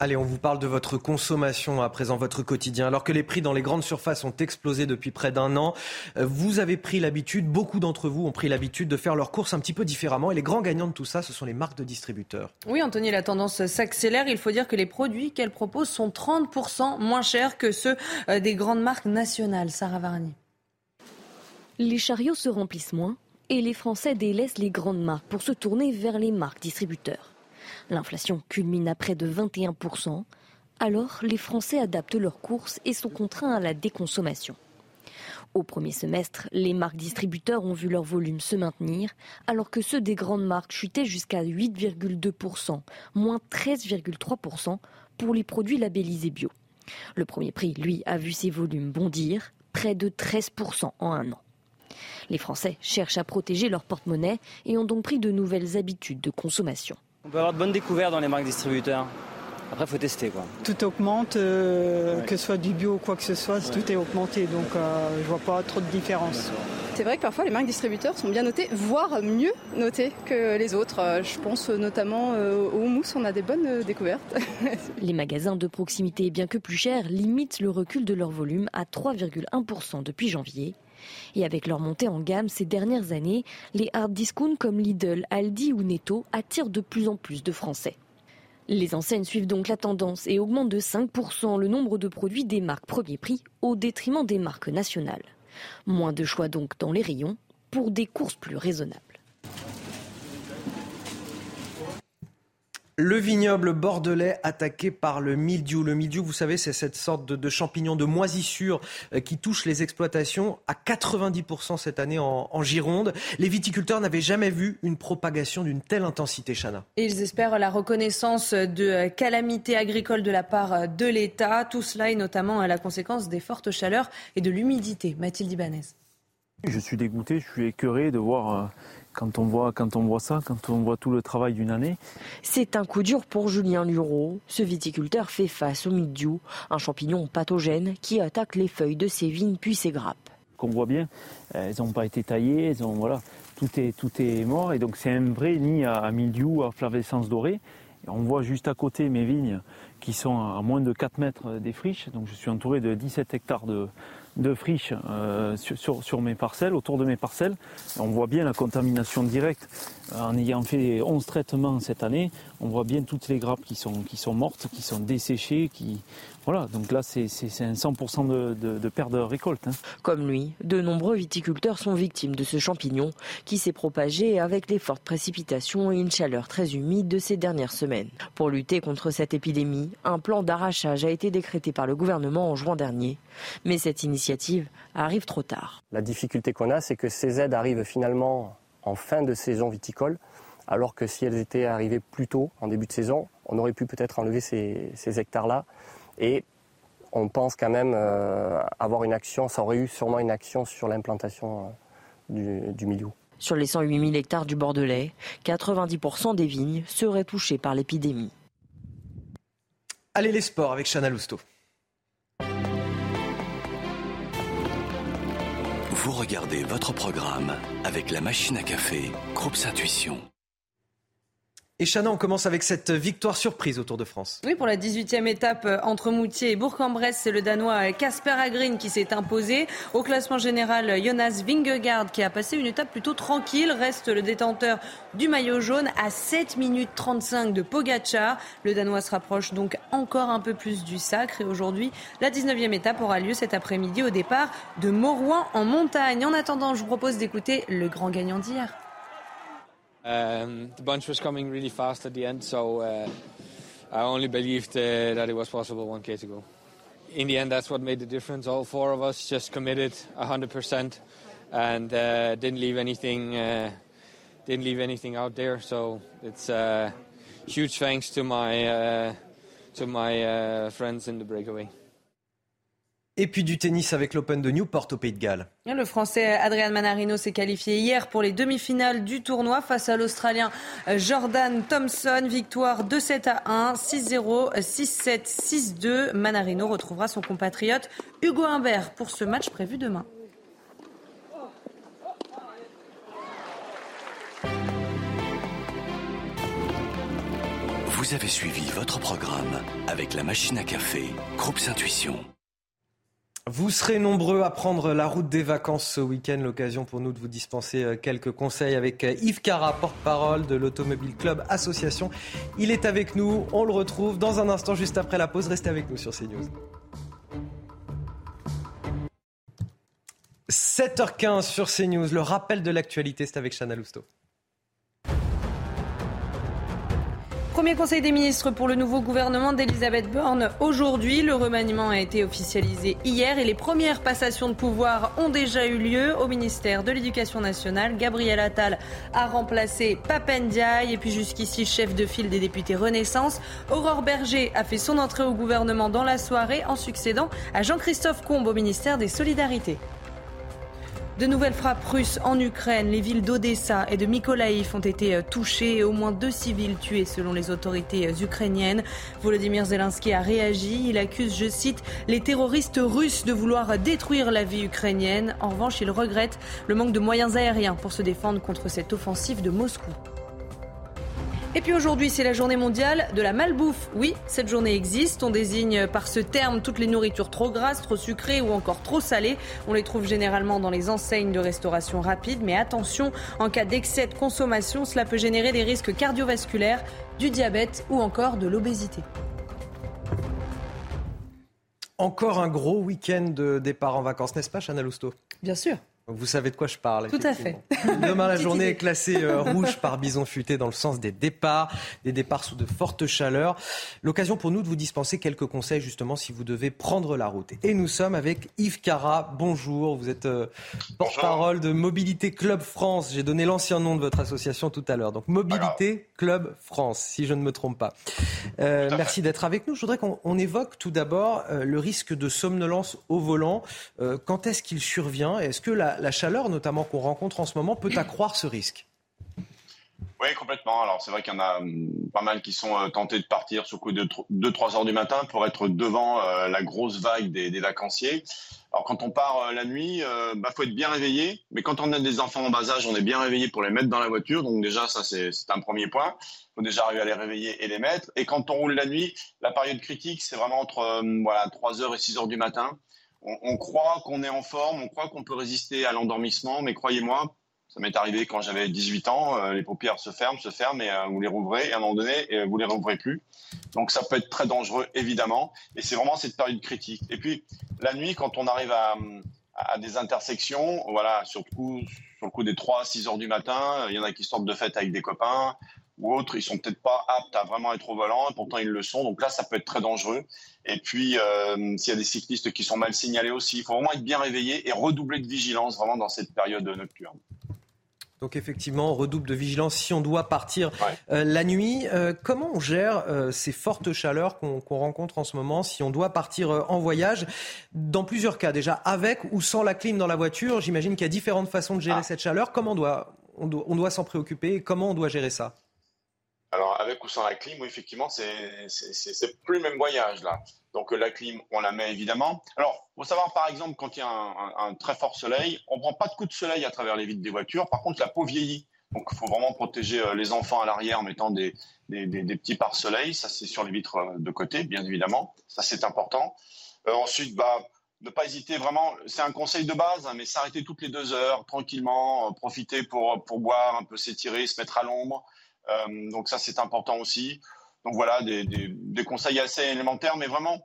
Speaker 1: Allez, on vous parle de votre consommation à présent, votre quotidien. Alors que les prix dans les grandes surfaces ont explosé depuis près d'un an, euh, vous avez pris l'habitude, beaucoup d'entre vous ont pris l'habitude de faire leurs courses un petit peu différemment. Et les grands gagnants de tout ça, ce sont les marques de distributeurs.
Speaker 2: Oui, Anthony, la tendance s'accélère. Il faut dire que les produits qu'elles proposent sont 30% moins chers que ceux euh, des grandes marques nationales. Sarah Varni.
Speaker 8: Les chariots se remplissent moins et les Français délaissent les grandes marques pour se tourner vers les marques distributeurs. L'inflation culmine à près de 21%, alors les Français adaptent leurs courses et sont contraints à la déconsommation. Au premier semestre, les marques distributeurs ont vu leur volume se maintenir, alors que ceux des grandes marques chutaient jusqu'à 8,2%, moins 13,3% pour les produits labellisés bio. Le premier prix, lui, a vu ses volumes bondir, près de 13% en un an. Les Français cherchent à protéger leur porte-monnaie et ont donc pris de nouvelles habitudes de consommation.
Speaker 41: On peut avoir de bonnes découvertes dans les marques distributeurs. Après, il faut tester. Quoi.
Speaker 10: Tout augmente, euh, que ce soit du bio ou quoi que ce soit, tout est augmenté. Donc, euh, je vois pas trop de différence.
Speaker 11: C'est vrai que parfois, les marques distributeurs sont bien notées, voire mieux notées que les autres. Euh, je pense notamment au houmous, on a des bonnes découvertes. [laughs]
Speaker 8: les magasins de proximité, bien que plus chers, limitent le recul de leur volume à 3,1% depuis janvier. Et avec leur montée en gamme ces dernières années, les hard discounts comme Lidl, Aldi ou Netto attirent de plus en plus de Français. Les enseignes suivent donc la tendance et augmentent de 5% le nombre de produits des marques premier prix au détriment des marques nationales. Moins de choix donc dans les rayons pour des courses plus raisonnables.
Speaker 1: Le vignoble bordelais attaqué par le mildiou. Le mildiou, vous savez, c'est cette sorte de, champignon de moisissure euh, qui touche les exploitations à 90% cette année en, Gironde. Les viticulteurs n'avaient jamais vu une propagation d'une telle intensité, Chana.
Speaker 2: Et ils espèrent la reconnaissance de calamité agricole de la part de l'État. Tout cela est notamment à la conséquence des fortes chaleurs et de l'humidité. Mathilde Ibanez.
Speaker 20: Je suis dégoûté, je suis écœuré de voir euh, quand on voit, quand on voit ça, quand on voit tout le travail d'une année.
Speaker 8: C'est un coup dur pour Julien Lureau. Ce viticulteur fait face au mildiou, un champignon pathogène qui attaque les feuilles de ses vignes puis ses grappes.
Speaker 20: Qu'on voit bien, elles n'ont pas été taillées, elles ont, voilà, tout est, tout est mort et donc c'est un vrai nid à, mildiou, à flavescence dorée. on voit juste à côté mes vignes qui sont à moins de 4 mètres des friches, donc je suis entouré de 17 hectares de, de friches euh, sur, sur, mes parcelles, autour de mes parcelles. On voit bien la contamination directe. En ayant fait 11 traitements cette année, on voit bien toutes les grappes qui sont, qui sont mortes, qui sont desséchées, qui, voilà, donc là, c'est un 100% de, perte de récolte. Hein.
Speaker 8: Comme lui, de nombreux viticulteurs sont victimes de ce champignon qui s'est propagé avec les fortes précipitations et une chaleur très humide de ces dernières semaines. Pour lutter contre cette épidémie, un plan d'arrachage a été décrété par le gouvernement en juin dernier. Mais cette initiative arrive trop tard.
Speaker 22: La difficulté qu'on a, c'est que ces aides arrivent finalement en fin de saison viticole
Speaker 42: alors que si elles étaient arrivées plus tôt, en début de saison, on aurait pu peut-être enlever ces, hectares-là. Et on pense quand même euh, avoir une action, ça aurait eu sûrement une action sur l'implantation euh, du, milieu.
Speaker 35: Sur les 108 000 hectares du Bordelais, 90% des vignes seraient touchées par l'épidémie.
Speaker 1: Allez les sports avec Chana Lousteau.
Speaker 4: Vous regardez votre programme avec la machine à café, Groupe Intuition.
Speaker 1: Et Chana, on commence avec cette victoire surprise au Tour de France.
Speaker 2: Oui, pour la 18e étape euh, entre Moutier et Bourg-en-Bresse, c'est le Danois Casper euh, Agrin qui s'est imposé. Au classement général, Jonas Vingegaard qui a passé une étape plutôt tranquille reste le détenteur du maillot jaune à 7 minutes 35 de Pogacar. Le Danois se rapproche donc encore un peu plus du sacre et aujourd'hui, la 19e étape aura lieu cet après-midi au départ de Morouin en montagne. En attendant, je vous propose d'écouter le grand gagnant d'hier.
Speaker 19: Um, the bunch was coming really fast at the end, so uh, I only believed uh, that it was possible 1k to go. In the end, that's what made the difference. All four of us just committed 100% and uh, didn't leave anything uh, didn't leave anything out there. So it's uh, huge thanks to my uh, to my friends in the breakaway.
Speaker 1: Et puis du tennis avec l'Open de Newport au Pays de Galles.
Speaker 2: Le Français Adrian Manarino s'est qualifié hier pour les demi-finales du tournoi face à l'Australien Jordan Thompson. Victoire 2-7 à 1, 6-0, 6-7, 6-2. Manarino retrouvera son compatriote Hugo Humbert pour ce match prévu demain.
Speaker 4: Vous avez suivi votre programme avec la machine à café, Groupe Intuition.
Speaker 1: Vous serez nombreux à prendre la route des vacances ce week-end. L'occasion pour nous de vous dispenser euh, quelques conseils avec euh, Yves Cara, porte-parole de l'Automobile Club Association. Il est avec nous. On le retrouve dans un instant, juste après la pause. Restez avec nous sur CNews. 7h15 sur CNews. Le rappel de l'actualité, c'est avec Chana Lousteau.
Speaker 2: Premier conseil des ministres pour le nouveau gouvernement d'Elisabeth Borne aujourd'hui. Le remaniement a été officialisé hier et les premières passations de pouvoir ont déjà eu lieu au ministère de l'Éducation nationale. Gabriel Attal a remplacé Papendiaï et puis jusqu'ici chef de file des députés Renaissance. Aurore Berger a fait son entrée au gouvernement dans la soirée en succédant à Jean-Christophe Combe au ministère des Solidarités. De nouvelles frappes russes en Ukraine. Les villes d'Odessa et de Mykolaïv ont été euh, touchées et au moins deux civils tués selon les autorités euh, ukrainiennes. Volodymyr Zelensky a réagi. Il accuse, je cite, les terroristes russes de vouloir détruire la vie ukrainienne. En revanche, il regrette le manque de moyens aériens pour se défendre contre cette offensive de Moscou. Et puis aujourd'hui, c'est la journée mondiale de la malbouffe. Oui, cette journée existe. On désigne par ce terme toutes les nourritures trop grasses, trop sucrées ou encore trop salées. On les trouve généralement dans les enseignes de restauration rapide. Mais attention, en cas d'excès de consommation, cela peut générer des risques cardiovasculaires, du diabète ou encore de l'obésité.
Speaker 1: Encore un gros week-end de départ en vacances, n'est-ce pas, Chana Lousteau?
Speaker 2: Bien sûr.
Speaker 1: Vous savez de quoi je parle.
Speaker 2: Tout à fait.
Speaker 1: Demain, la journée est classée euh, rouge par bison futé dans le sens des départs, des départs sous de fortes chaleurs. L'occasion pour nous de vous dispenser quelques conseils justement si vous devez prendre la route. Et nous sommes avec Yves Cara. Bonjour, vous êtes euh, porte-parole de Mobilité Club France. J'ai donné l'ancien nom de votre association tout à l'heure. Donc Mobilité Club France, si je ne me trompe pas. Euh, merci d'être avec nous. Je voudrais qu'on évoque tout d'abord le risque de somnolence au volant. quand est-ce qu'il survient? Est-ce que la, la chaleur, notamment qu'on rencontre en ce moment, peut accroître ce risque
Speaker 43: oui, complètement. Alors c'est vrai qu'il y en a hum, pas mal qui sont euh, tentés de partir sur coup de 2-3 heures du matin pour être devant euh, la grosse vague des, vacanciers. Alors quand on part euh, la nuit, il bah, faut être bien réveillé. Mais quand on a des enfants en bas âge, on est bien réveillé pour les mettre dans la voiture. Donc déjà, ça c'est un premier point. Il faut déjà arriver à les réveiller et les mettre. Et quand on roule la nuit, la période critique, c'est vraiment entre voilà, 3 heures et 6 heures du matin on, croit qu'on est en forme, on croit qu'on peut résister à l'endormissement, mais croyez-moi, ça m'est arrivé quand j'avais 18 ans, euh, les paupières se ferment, se ferment, et euh, vous les rouvrez, et à un moment donné, euh, vous les rouvrez plus. Donc ça peut être très dangereux, évidemment, et c'est vraiment cette période critique. Et puis, la nuit, quand on arrive à, des intersections, voilà, surtout sur le coup des 3 6 heures du matin, il y en a qui sortent de fête avec des copains, ou autres, ils sont peut-être pas aptes à vraiment être au volant, et pourtant ils le sont. Donc là, ça peut être très dangereux. Et puis, euh, s'il y a des cyclistes qui sont mal signalés aussi, il faut vraiment être bien réveillé et redoubler de vigilance vraiment dans cette période nocturne.
Speaker 1: Donc effectivement, on redouble de vigilance si on doit partir euh, la nuit. Euh, comment on gère euh, ces fortes chaleurs qu'on rencontre en ce moment si on doit partir en voyage? Dans plusieurs cas, déjà avec ou sans la clim dans la voiture, j'imagine qu'il y a différentes façons de gérer ah. cette chaleur. Comment on doit, on doit, on doit s'en préoccuper et comment on doit gérer ça?
Speaker 43: Alors avec ou sans la clim, oui, effectivement, c'est plus le même voyage là. Donc la clim, on la met évidemment. Alors, faut savoir par exemple quand il y a un, très fort soleil, on prend pas de coups de soleil à travers les vitres des voitures. Par contre, la peau vieillit. Donc il faut vraiment protéger euh, les enfants à l'arrière en mettant des, petits pare-soleil. Ça c'est sur les vitres euh, de côté, bien évidemment. Ça c'est important. Euh, ensuite, bah ne pas hésiter vraiment, c'est un conseil de base, hein, mais s'arrêter toutes les deux heures, tranquillement, profiter pour boire, un peu s'étirer, se mettre à l'ombre. Euh, donc ça, c'est important aussi. Donc voilà, des, conseils assez élémentaires, mais vraiment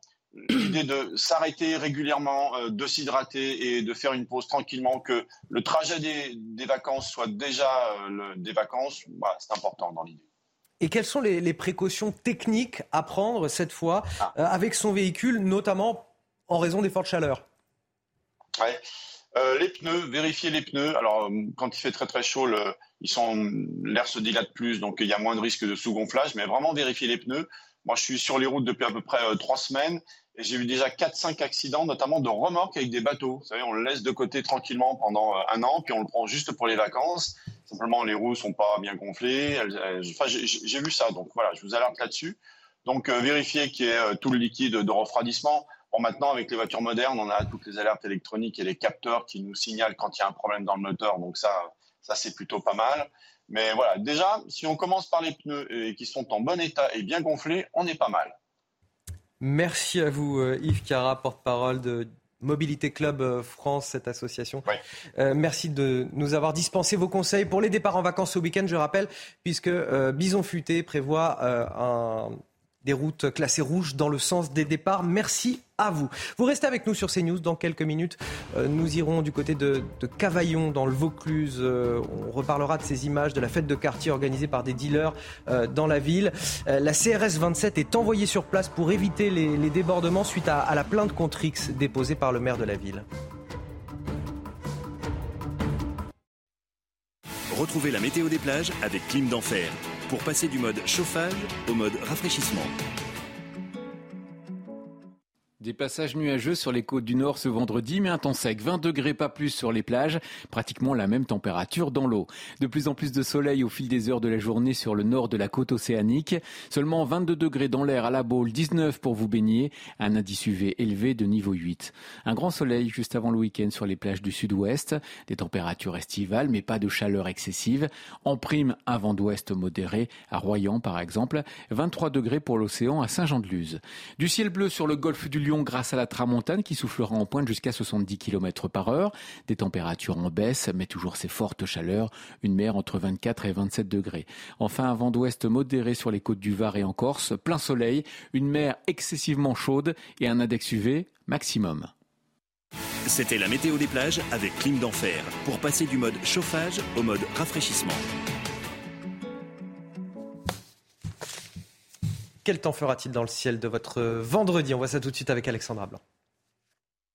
Speaker 43: l'idée de s'arrêter régulièrement, euh, de s'hydrater et de faire une pause tranquillement, que le trajet des, vacances soit déjà euh, des vacances, bah, c'est important dans l'idée.
Speaker 1: Et quelles sont les, précautions techniques à prendre cette fois ah. avec son véhicule, notamment en raison des fortes chaleurs?
Speaker 43: Ouais. Les pneus, vérifier les pneus. Alors, quand il fait très très chaud, ils sont l'air se dilate plus, donc il y a moins de risque de sous-gonflage. Mais vraiment vérifier les pneus. Moi, je suis sur les routes depuis à peu près euh, trois semaines et j'ai vu déjà 4-5 accidents, notamment de remorques avec des bateaux. Vous savez, on le laisse de côté tranquillement pendant euh, un an, puis on le prend juste pour les vacances. Simplement, les roues sont pas bien gonflées. Enfin, j'ai vu ça, donc voilà, je vous alerte là-dessus. Donc, euh, vérifier qu'il y ait tout le liquide de refroidissement. Bon, maintenant, avec les voitures modernes, on a toutes les alertes électroniques et les capteurs qui nous signalent quand il y a un problème dans le moteur. Donc ça, ça, c'est plutôt pas mal. Mais voilà, déjà, si on commence par les pneus et qui sont en bon état et bien gonflés, on est pas mal.
Speaker 1: Merci à vous, euh, Yves Cara, porte-parole de Mobilité Club euh, France, cette association. Euh, merci de nous avoir dispensé vos conseils pour les départs en vacances ce week-end, je rappelle, puisque Bison Futé prévoit un des routes classées rouges dans le sens des départs. Merci à vous. Vous restez avec nous sur CNews. Dans quelques minutes, euh, nous irons du côté de, Cavaillon, dans le Vaucluse. Euh, on reparlera de ces images de la fête de quartier organisée par des dealers euh, dans la ville. la CRS 27 est envoyée sur place pour éviter les, débordements suite à, à la plainte contre X déposée par le maire de la ville.
Speaker 4: Retrouvez la météo des plages avec Clim d'Enfer pour passer du mode chauffage au mode rafraîchissement.
Speaker 24: Des passages nuageux sur les côtes du nord ce vendredi, mais un temps sec. 20 degrés pas plus sur les plages, pratiquement la même température dans l'eau. De plus en plus de soleil au fil des heures de la journée sur le nord de la côte océanique. Seulement 22 degrés dans l'air à la Baule, 19 pour vous baigner. Un indice UV élevé de niveau 8. Un grand soleil juste avant le week-end sur les plages du sud-ouest. Des températures estivales, mais pas de chaleur excessive. En prime, un vent d'ouest modéré, à Royan par exemple. 23 degrés pour l'océan à Saint-Jean-de-Luz. Du ciel bleu sur le golfe du Lion grâce à la tramontane qui soufflera en pointe jusqu'à 70 km par heure. Des températures en baisse, mais toujours ces fortes chaleurs. Une mer entre 24 et 27 degrés. Enfin, un vent d'ouest modéré sur les côtes du Var et en Corse. Plein soleil. Une mer excessivement chaude et un index UV maximum.
Speaker 4: C'était la météo des plages avec Clim d'Enfer pour passer du mode chauffage au mode rafraîchissement.
Speaker 1: Quel temps fera-t-il dans le ciel de votre vendredi? On voit ça tout de suite avec Alexandra Blanc.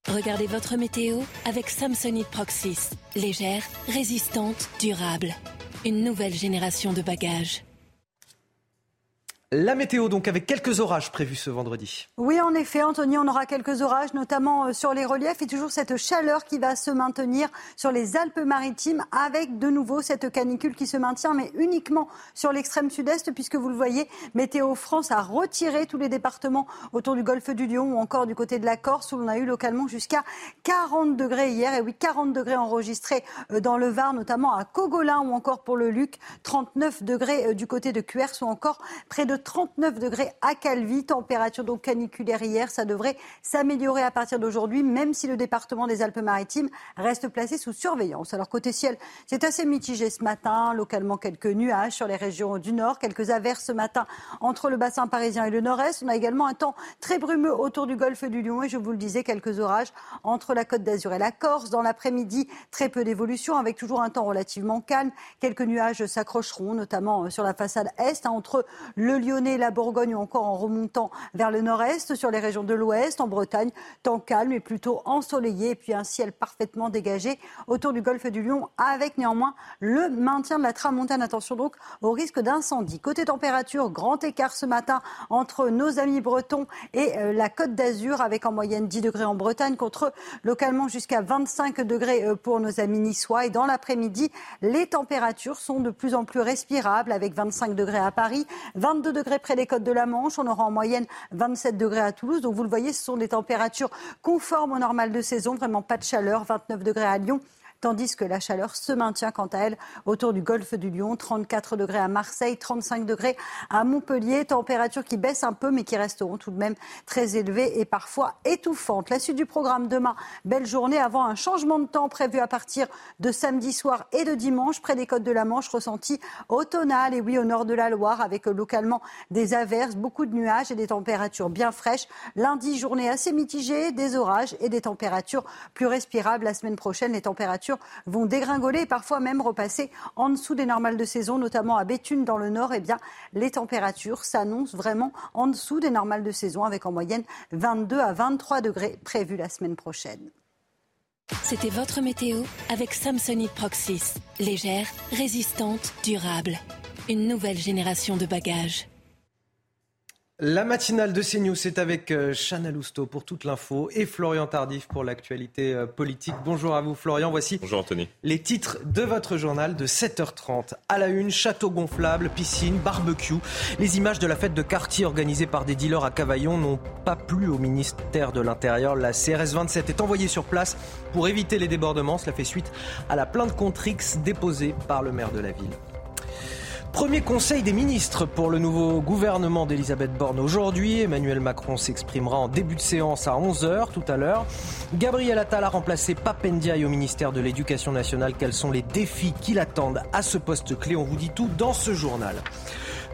Speaker 25: Regardez votre météo avec Samsonite Proxys. Légère, résistante, durable. Une nouvelle génération de bagages.
Speaker 1: La météo, donc, avec quelques orages prévus ce vendredi.
Speaker 12: Oui, en effet, Anthony, on aura quelques orages, notamment euh, sur les reliefs et toujours cette chaleur qui va se maintenir sur les Alpes-Maritimes avec de nouveau cette canicule qui se maintient, mais uniquement sur l'extrême sud-est, puisque vous le voyez, Météo France a retiré tous les départements autour du golfe du Lion ou encore du côté de la Corse, où l'on a eu localement jusqu'à 40 degrés hier. Et oui, 40 degrés enregistrés euh, dans le Var, notamment à Cogolin ou encore pour le Luc, 39 degrés euh, du côté de Cuers ou encore près de 39 degrés à Calvi, température donc caniculaire hier. Ça devrait s'améliorer à partir d'aujourd'hui, même si le département des Alpes-Maritimes reste placé sous surveillance. Alors côté ciel, c'est assez mitigé ce matin. Localement, quelques nuages sur les régions du nord, quelques averses ce matin entre le bassin parisien et le nord-est. On a également un temps très brumeux autour du golfe du Lion et je vous le disais, quelques orages entre la Côte d'Azur et la Corse. Dans l'après-midi, très peu d'évolution avec toujours un temps relativement calme. Quelques nuages s'accrocheront, notamment sur la façade est, hein, entre le Lyon Lyonnais, la Bourgogne ou encore en remontant vers le nord-est sur les régions de l'ouest, en Bretagne, temps calme et plutôt ensoleillé et puis un ciel parfaitement dégagé autour du golfe du Lion avec néanmoins le maintien de la tramontane. Attention donc au risque d'incendie. Côté température, grand écart ce matin entre nos amis bretons et euh, la Côte d'Azur avec en moyenne 10 degrés en Bretagne contre localement jusqu'à 25 degrés euh, pour nos amis niçois. Et dans l'après-midi, les températures sont de plus en plus respirables avec 25 degrés à Paris, 22 degrés près des côtes de la Manche. On aura en moyenne 27 degrés à Toulouse. Donc vous le voyez, ce sont des températures conformes au normal de saison. Vraiment pas de chaleur. 29 degrés à Lyon tandis que la chaleur se maintient quant à elle autour du golfe du Lion. 34 degrés à Marseille, 35 degrés à Montpellier. Température qui baisse un peu mais qui resteront tout de même très élevées et parfois étouffantes. La suite du programme demain, belle journée avant un changement de temps prévu à partir de samedi soir et de dimanche près des côtes de la Manche ressenti automnal et oui au nord de la Loire avec localement des averses, beaucoup de nuages et des températures bien fraîches. Lundi, journée assez mitigée, des orages et des températures plus respirables. La semaine prochaine, les températures vont dégringoler et parfois même repasser en dessous des normales de saison, notamment à Béthune dans le nord. Eh bien, les températures s'annoncent vraiment en dessous des normales de saison avec en moyenne 22 à 23 degrés prévus la semaine prochaine.
Speaker 25: C'était votre météo avec Samsonite Proxys. Légère, résistante, durable. Une nouvelle génération de bagages.
Speaker 1: La matinale de CNews, c'est avec euh, Chana Lousteau pour toute l'info et Florian Tardif pour l'actualité euh, politique. Bonjour à vous Florian, voici
Speaker 44: Bonjour Anthony.
Speaker 1: les titres de votre journal de 7h30. À la une, château gonflable, piscine, barbecue. Les images de la fête de quartier organisée par des dealers à Cavaillon n'ont pas plu au ministère de l'Intérieur. La CRS 27 est envoyée sur place pour éviter les débordements. Cela fait suite à la plainte contre X déposée par le maire de la ville. Premier conseil des ministres pour le nouveau gouvernement d'Elisabeth Borne aujourd'hui. Emmanuel Macron s'exprimera en début de séance à 11h tout à l'heure. Gabriel Attal a remplacé Papendiaï au ministère de l'Éducation nationale. Quels sont les défis qui l'attendent à ce poste clé On vous dit tout dans ce journal.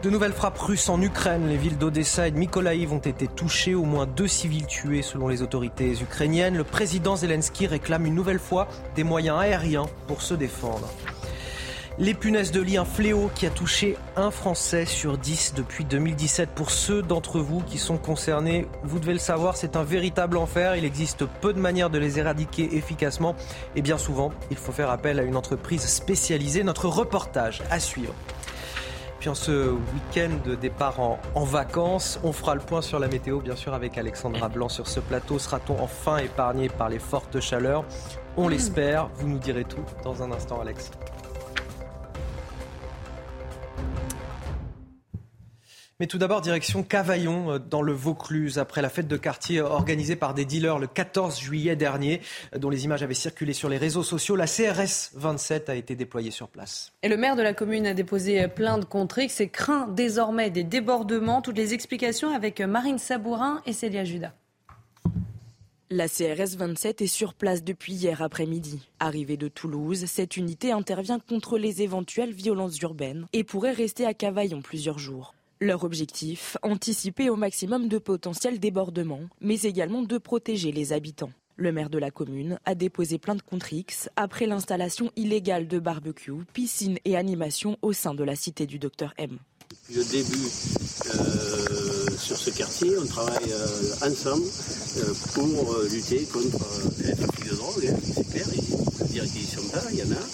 Speaker 1: De nouvelles frappes russes en Ukraine. Les villes d'Odessa et de Mykolaiv ont été touchées. Au moins deux civils tués selon les autorités ukrainiennes. Le président Zelensky réclame une nouvelle fois des moyens aériens pour se défendre. Les punaises de lit, un fléau qui a touché un Français sur dix depuis 2017. Pour ceux d'entre vous qui sont concernés, vous devez le savoir, c'est un véritable enfer. Il existe peu de manières de les éradiquer efficacement et bien souvent, il faut faire appel à une entreprise spécialisée. Notre reportage à suivre. Puis en ce week-end de départ en, en vacances, on fera le point sur la météo, bien sûr, avec Alexandra Blanc sur ce plateau. Sera-t-on enfin épargné par les fortes chaleurs? On l'espère. Vous nous direz tout dans un instant, Alex. Mais tout d'abord, direction Cavaillon, euh, dans le Vaucluse, après la fête de quartier organisée par des dealers le 14 juillet dernier, euh, dont les images avaient circulé sur les réseaux sociaux. La CRS 27 a été déployée sur place.
Speaker 2: Et le maire de la commune a déposé plainte contre X et craint désormais des débordements. Toutes les explications avec Marine Sabourin et Célia Judas.
Speaker 21: La CRS 27 est sur place depuis hier après-midi. Arrivée de Toulouse, cette unité intervient contre les éventuelles violences urbaines et pourrait rester à Cavaillon plusieurs jours. Leur objectif, anticiper au maximum de potentiels débordements, mais également de protéger les habitants. Le maire de la commune a déposé plainte contre X après l'installation illégale de barbecue, piscine et animation au sein de la cité du docteur M.
Speaker 26: Depuis le début euh, sur ce quartier, on travaille euh, ensemble euh, pour lutter contre les trafics de drogue, hein, c'est clair. Il faut dire qu'ils sont là, il y en a.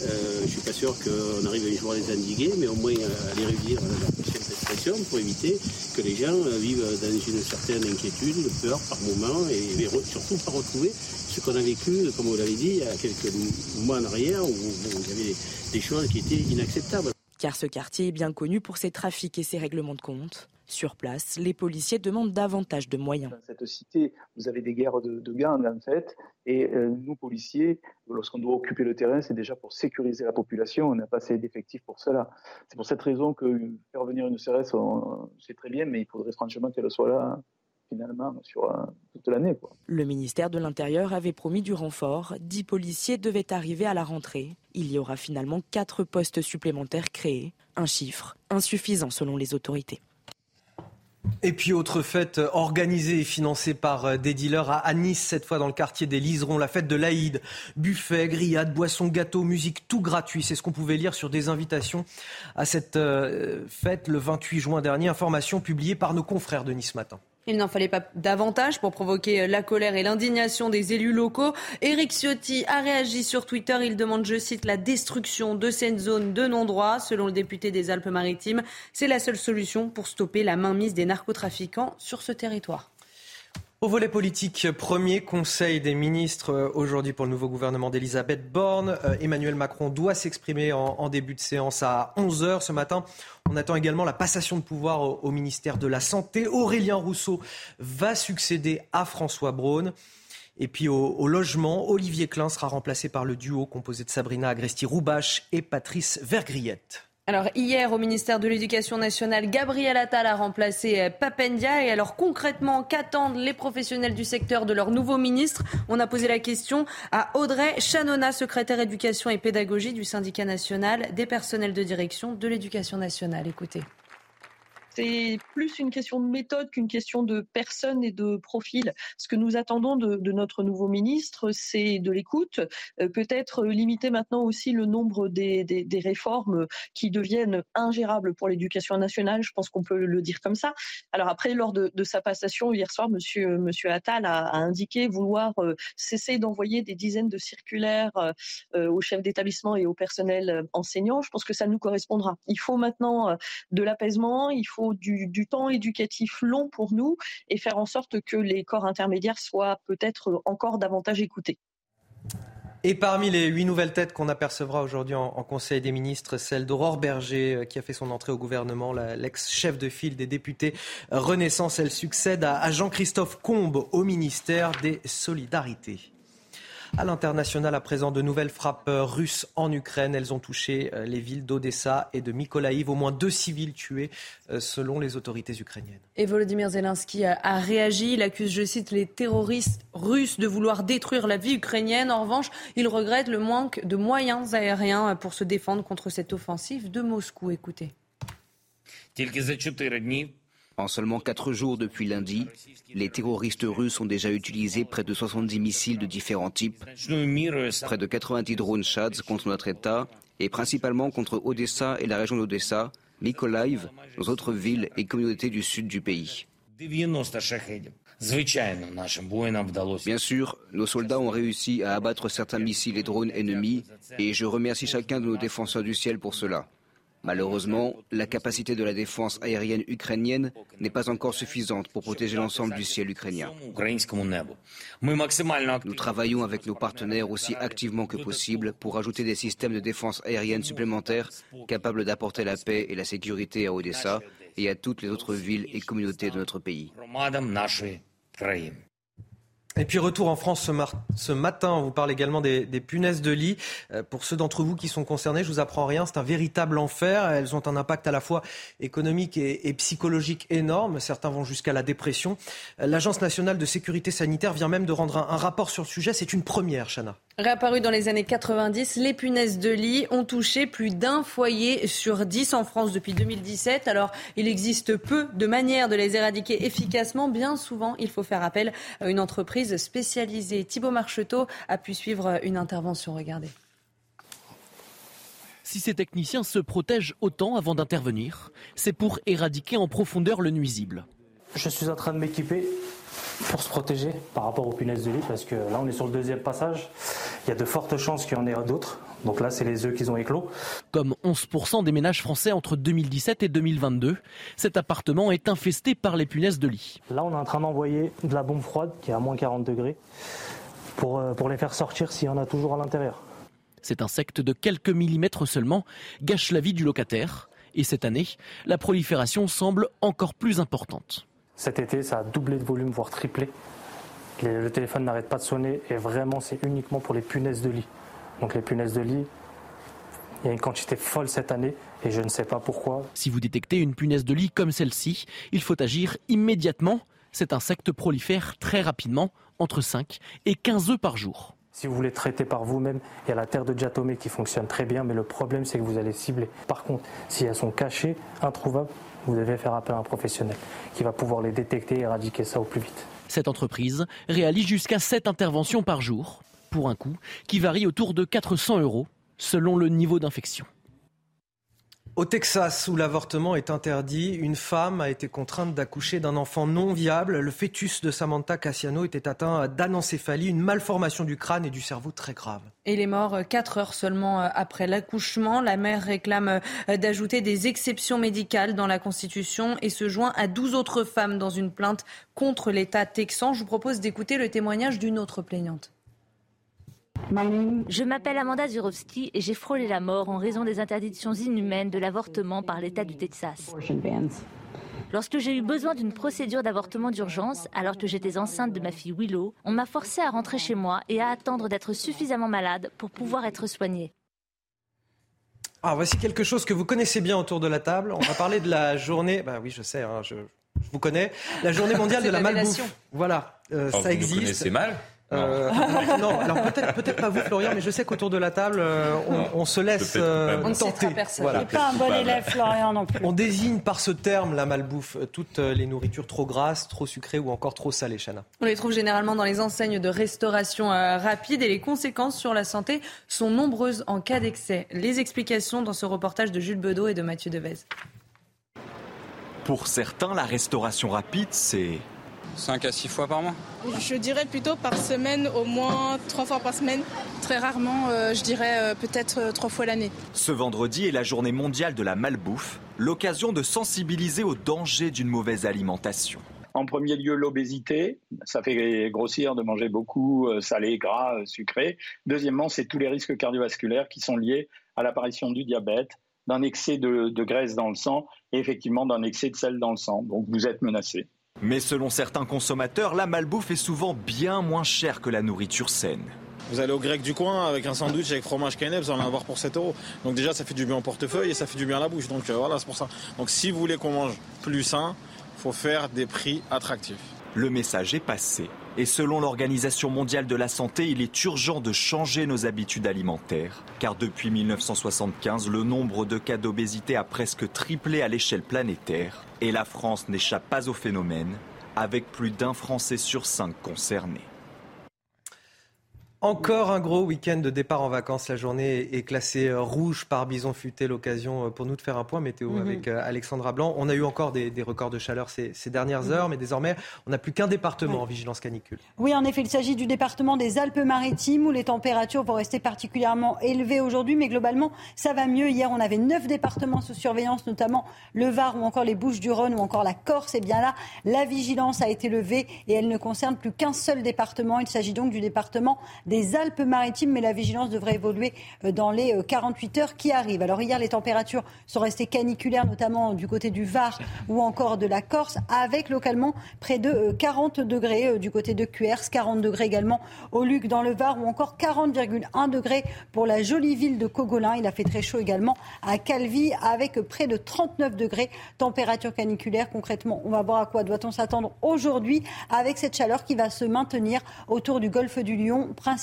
Speaker 26: Je ne suis pas sûr qu'on arrive un jour à les endiguer, mais au moins à les réduire leur chef d'expression pour éviter que les gens vivent dans une certaine inquiétude, peur par moment, et, surtout pas retrouver ce qu'on a vécu, comme vous l'avez dit, il y a quelques mois en arrière, où il y avait des choses qui étaient inacceptables.
Speaker 21: Car ce quartier est bien connu pour ses trafics et ses règlements de compte. Sur place, les policiers demandent davantage de moyens.
Speaker 27: Dans cette cité, vous avez des guerres de, de gangs en fait, et euh, nous policiers, lorsqu'on doit occuper le terrain, c'est déjà pour sécuriser la population. On n'a pas assez d'effectifs pour cela. C'est pour cette raison que faire venir une CRS, c'est très bien, mais il faudrait franchement qu'elle soit là finalement sur euh, toute l'année. quoi.
Speaker 21: Le ministère de l'Intérieur avait promis du renfort. Dix policiers devaient arriver à la rentrée. Il y aura finalement quatre postes supplémentaires créés. Un chiffre insuffisant selon les autorités.
Speaker 1: Et puis autre fête organisée et financée par euh, des dealers à Nice, cette fois dans le quartier des Liserons, la fête de l'Aïd. Buffet, grillades, boissons, gâteaux, musique, tout gratuit. C'est ce qu'on pouvait lire sur des invitations à cette euh, fête le 28 juin dernier. Information publiée par nos confrères de Nice Matin.
Speaker 2: Il n'en fallait pas davantage pour provoquer la colère et l'indignation des élus locaux. Éric Ciotti a réagi sur Twitter. Il demande, je cite, la destruction de cette zone de non-droit. Selon le député des Alpes-Maritimes, c'est la seule solution pour stopper la mainmise des narcotrafiquants sur ce territoire.
Speaker 1: Au volet politique, premier conseil des ministres euh, aujourd'hui pour le nouveau gouvernement d'Elisabeth Borne. Euh, Emmanuel Macron doit s'exprimer en, début de séance à 11h ce matin. On attend également la passation de pouvoir au, ministère de la Santé. Aurélien Rousseau va succéder à François Braun. Et puis au, au, logement, Olivier Klein sera remplacé par le duo composé de Sabrina Agresti-Roubache et Patrice Vergriette.
Speaker 2: Alors hier au ministère de l'Éducation nationale, Gabriel Attal a remplacé euh, Papendia. Et alors concrètement, qu'attendent les professionnels du secteur de leur nouveau ministre? On a posé la question à Audrey Chanona, secrétaire éducation et pédagogie du syndicat national des personnels de direction de l'éducation nationale. Écoutez.
Speaker 39: C'est plus une question de méthode qu'une question de personne et de profil. Ce que nous attendons de, notre nouveau ministre, c'est de l'écoute, euh, peut-être limiter maintenant aussi le nombre des, réformes qui deviennent ingérables pour l'éducation nationale. Je pense qu'on peut le dire comme ça. Alors après, lors de, sa passation hier soir, Monsieur, Attal a, indiqué vouloir euh, cesser d'envoyer des dizaines de circulaires euh, aux chefs d'établissement et au personnel enseignant. Je pense que ça nous correspondra. Il faut maintenant de l'apaisement, il faut du, temps éducatif long pour nous et faire en sorte que les corps intermédiaires soient peut-être encore davantage écoutés.
Speaker 1: Et parmi les huit nouvelles têtes qu'on apercevra aujourd'hui en, Conseil des ministres, celle d'Aurore Berger, euh, qui a fait son entrée au gouvernement, l'ex-chef de file des députés Renaissance. Elle succède à Jean-Christophe Combe au ministère des Solidarités. À l'international, à présent, de nouvelles frappes russes en Ukraine. Elles ont touché euh, les villes d'Odessa et de Mykolaiv. Au moins deux civils tués, euh, selon les autorités ukrainiennes.
Speaker 2: Et Volodymyr Zelensky a réagi. Il accuse, je cite, les terroristes russes de vouloir détruire la vie ukrainienne. En revanche, il regrette le manque de moyens aériens pour se défendre contre cette offensive de Moscou. Écoutez.
Speaker 28: En seulement quatre jours depuis lundi, les terroristes russes ont déjà utilisé près de 70 missiles de différents types, près de 90 drones Shads contre notre État et principalement contre Odessa et la région d'Odessa, Mykolaiv, nos autres villes et communautés du sud du pays. Bien sûr, nos soldats ont réussi à abattre certains missiles et drones ennemis et je remercie chacun de nos défenseurs du ciel pour cela. Malheureusement, la capacité de la défense aérienne ukrainienne n'est pas encore suffisante pour protéger l'ensemble du ciel ukrainien. Nous travaillons avec nos partenaires aussi activement que possible pour ajouter des systèmes de défense aérienne supplémentaires capables d'apporter la paix et la sécurité à Odessa et à toutes les autres villes et communautés de notre pays.
Speaker 1: Et puis retour en France ce, matin, on vous parle également des, punaises de lit. Euh, pour ceux d'entre vous qui sont concernés, je vous apprends rien, c'est un véritable enfer. Elles ont un impact à la fois économique et, psychologique énorme. Certains vont jusqu'à la dépression. Euh, L'Agence nationale de sécurité sanitaire vient même de rendre un, un rapport sur le sujet. C'est une première, Chana.
Speaker 2: Réapparu dans les années 90, les punaises de lit ont touché plus d'un foyer sur dix en France depuis 2017. Alors, il existe peu de manières de les éradiquer efficacement. Bien souvent, il faut faire appel à une entreprise spécialisée. Thibault Marcheteau a pu suivre une intervention. Regardez.
Speaker 30: Si ces techniciens se protègent autant avant d'intervenir, c'est pour éradiquer en profondeur le nuisible.
Speaker 20: Je suis en train de m'équiper pour se protéger par rapport aux punaises de lit parce que là on est sur le deuxième passage. Il y a de fortes chances qu'il y en ait d'autres. Donc là c'est les œufs qu'ils ont éclos.
Speaker 30: Comme 11% des ménages français entre 2017 et 2022, cet appartement est infesté par les punaises de lit.
Speaker 20: Là on est en train d'envoyer de la bombe froide qui est à moins 40 degrés pour, euh, pour les faire sortir s'il y en a toujours à l'intérieur.
Speaker 30: Cet insecte de quelques millimètres seulement gâche la vie du locataire. Et cette année, la prolifération semble encore plus importante.
Speaker 20: Cet été, ça a doublé de volume, voire triplé. Le téléphone n'arrête pas de sonner et vraiment, c'est uniquement pour les punaises de lit. Donc les punaises de lit, il y a une quantité folle cette année et je ne sais pas pourquoi.
Speaker 30: Si vous détectez une punaise de lit comme celle-ci, il faut agir immédiatement. Cet insecte prolifère très rapidement, entre 5 et 15 œufs par jour.
Speaker 20: Si vous voulez traiter par vous-même, il y a la terre de diatomée qui fonctionne très bien, mais le problème c'est que vous allez cibler. Par contre, si elles sont cachées, introuvables, vous devez faire appel à un professionnel qui va pouvoir les détecter et éradiquer ça au plus vite.
Speaker 30: Cette entreprise réalise jusqu'à 7 interventions par jour, pour un coût qui varie autour de 400 euros selon le niveau d'infection.
Speaker 1: Au Texas, où l'avortement est interdit, une femme a été contrainte d'accoucher d'un enfant non viable. Le fœtus de Samantha Cassiano était atteint d'anencéphalie, une malformation du crâne et du cerveau très grave.
Speaker 2: Il est mort quatre heures seulement après l'accouchement. La mère réclame d'ajouter des exceptions médicales dans la Constitution et se joint à 12 autres femmes dans une plainte contre l'État texan. Je vous propose d'écouter le témoignage d'une autre plaignante.
Speaker 45: Je m'appelle Amanda Zurovsky et j'ai frôlé la mort en raison des interdictions inhumaines de l'avortement par l'État du Texas. Lorsque j'ai eu besoin d'une procédure d'avortement d'urgence, alors que j'étais enceinte de ma fille Willow, on m'a forcé à rentrer chez moi et à attendre d'être suffisamment malade pour pouvoir être soignée.
Speaker 1: Ah, voici quelque chose que vous connaissez bien autour de la table. On va parler de la journée. Bah oui, je sais, hein, je, vous connais. La journée mondiale de la malbouffe. Voilà,
Speaker 44: euh, ça existe. Vous connaissez mal
Speaker 1: euh, [laughs] non, alors peut-être peut pas vous Florian, mais je sais qu'autour de la table, euh, on, se laisse
Speaker 12: euh, on tenter. Voilà. pas un bon élève Florian non plus.
Speaker 1: On désigne par ce terme la malbouffe toutes les nourritures trop grasses, trop sucrées ou encore trop salées, Chana.
Speaker 2: On les trouve généralement dans les enseignes de restauration rapide et les conséquences sur la santé sont nombreuses en cas d'excès. Les explications dans ce reportage de Jules Bedeau et de Mathieu Devez.
Speaker 31: Pour certains, la restauration rapide, c'est
Speaker 19: 5 à 6 fois par mois
Speaker 11: Je dirais plutôt par semaine, au moins 3 fois par semaine. Très rarement, euh, je dirais euh, peut-être 3 euh, fois l'année.
Speaker 31: Ce vendredi est la journée mondiale de la malbouffe, l'occasion de sensibiliser au danger d'une mauvaise alimentation.
Speaker 46: En premier lieu, l'obésité. Ça fait grossir de manger beaucoup salé, gras, sucré. Deuxièmement, c'est tous les risques cardiovasculaires qui sont liés à l'apparition du diabète, d'un excès de, de graisse dans le sang et effectivement d'un excès de sel dans le sang. Donc vous êtes menacé.
Speaker 31: Mais selon certains consommateurs, la malbouffe est souvent bien moins chère que la nourriture saine.
Speaker 47: Vous allez au grec du coin avec un sandwich avec fromage cannelle, vous allez en avoir pour 7 euros. Donc déjà, ça fait du bien au portefeuille et ça fait du bien à la bouche. Donc euh, voilà, c'est pour ça. Donc si vous voulez qu'on mange plus sain, il faut faire des prix attractifs.
Speaker 31: Le message est passé. Et selon l'Organisation mondiale de la santé, il est urgent de changer nos habitudes alimentaires. Car depuis 1975, le nombre de cas d'obésité a presque triplé à l'échelle planétaire. Et la France n'échappe pas au phénomène, avec plus d'un Français sur cinq concernés.
Speaker 1: Encore un gros week-end de départ en vacances. La journée est classée rouge par Bison Futé. L'occasion euh, pour nous de faire un point météo mhm. avec euh, Alexandra Blanc. On a eu encore des, records de chaleur ces, dernières mhm. heures, mais désormais, on n'a plus qu'un département en vigilance canicule.
Speaker 12: Oui, en effet, il s'agit du département des Alpes-Maritimes où les températures vont rester particulièrement élevées aujourd'hui, mais globalement, ça va mieux. Hier, on avait neuf départements sous surveillance, notamment le Var ou encore les Bouches-du-Rhône ou encore la Corse. Et bien là, la vigilance a été levée et elle ne concerne plus qu'un seul département. Il s'agit donc du département des Alpes-Maritimes, mais la vigilance devrait évoluer euh, dans les 48 euh, heures qui arrivent. Alors hier, les températures sont restées caniculaires, notamment du côté du Var ou encore de la Corse, avec localement près de 40 euh, degrés du côté de Cuers, 40 degrés également au Luc dans le Var ou encore 40,1 degrés pour la jolie ville de Cogolin. Il a fait très chaud également à Calvi avec près de 39 degrés, température caniculaire. Concrètement, on va voir à quoi doit-on s'attendre aujourd'hui avec cette chaleur qui va se maintenir autour du golfe du Lion, principalement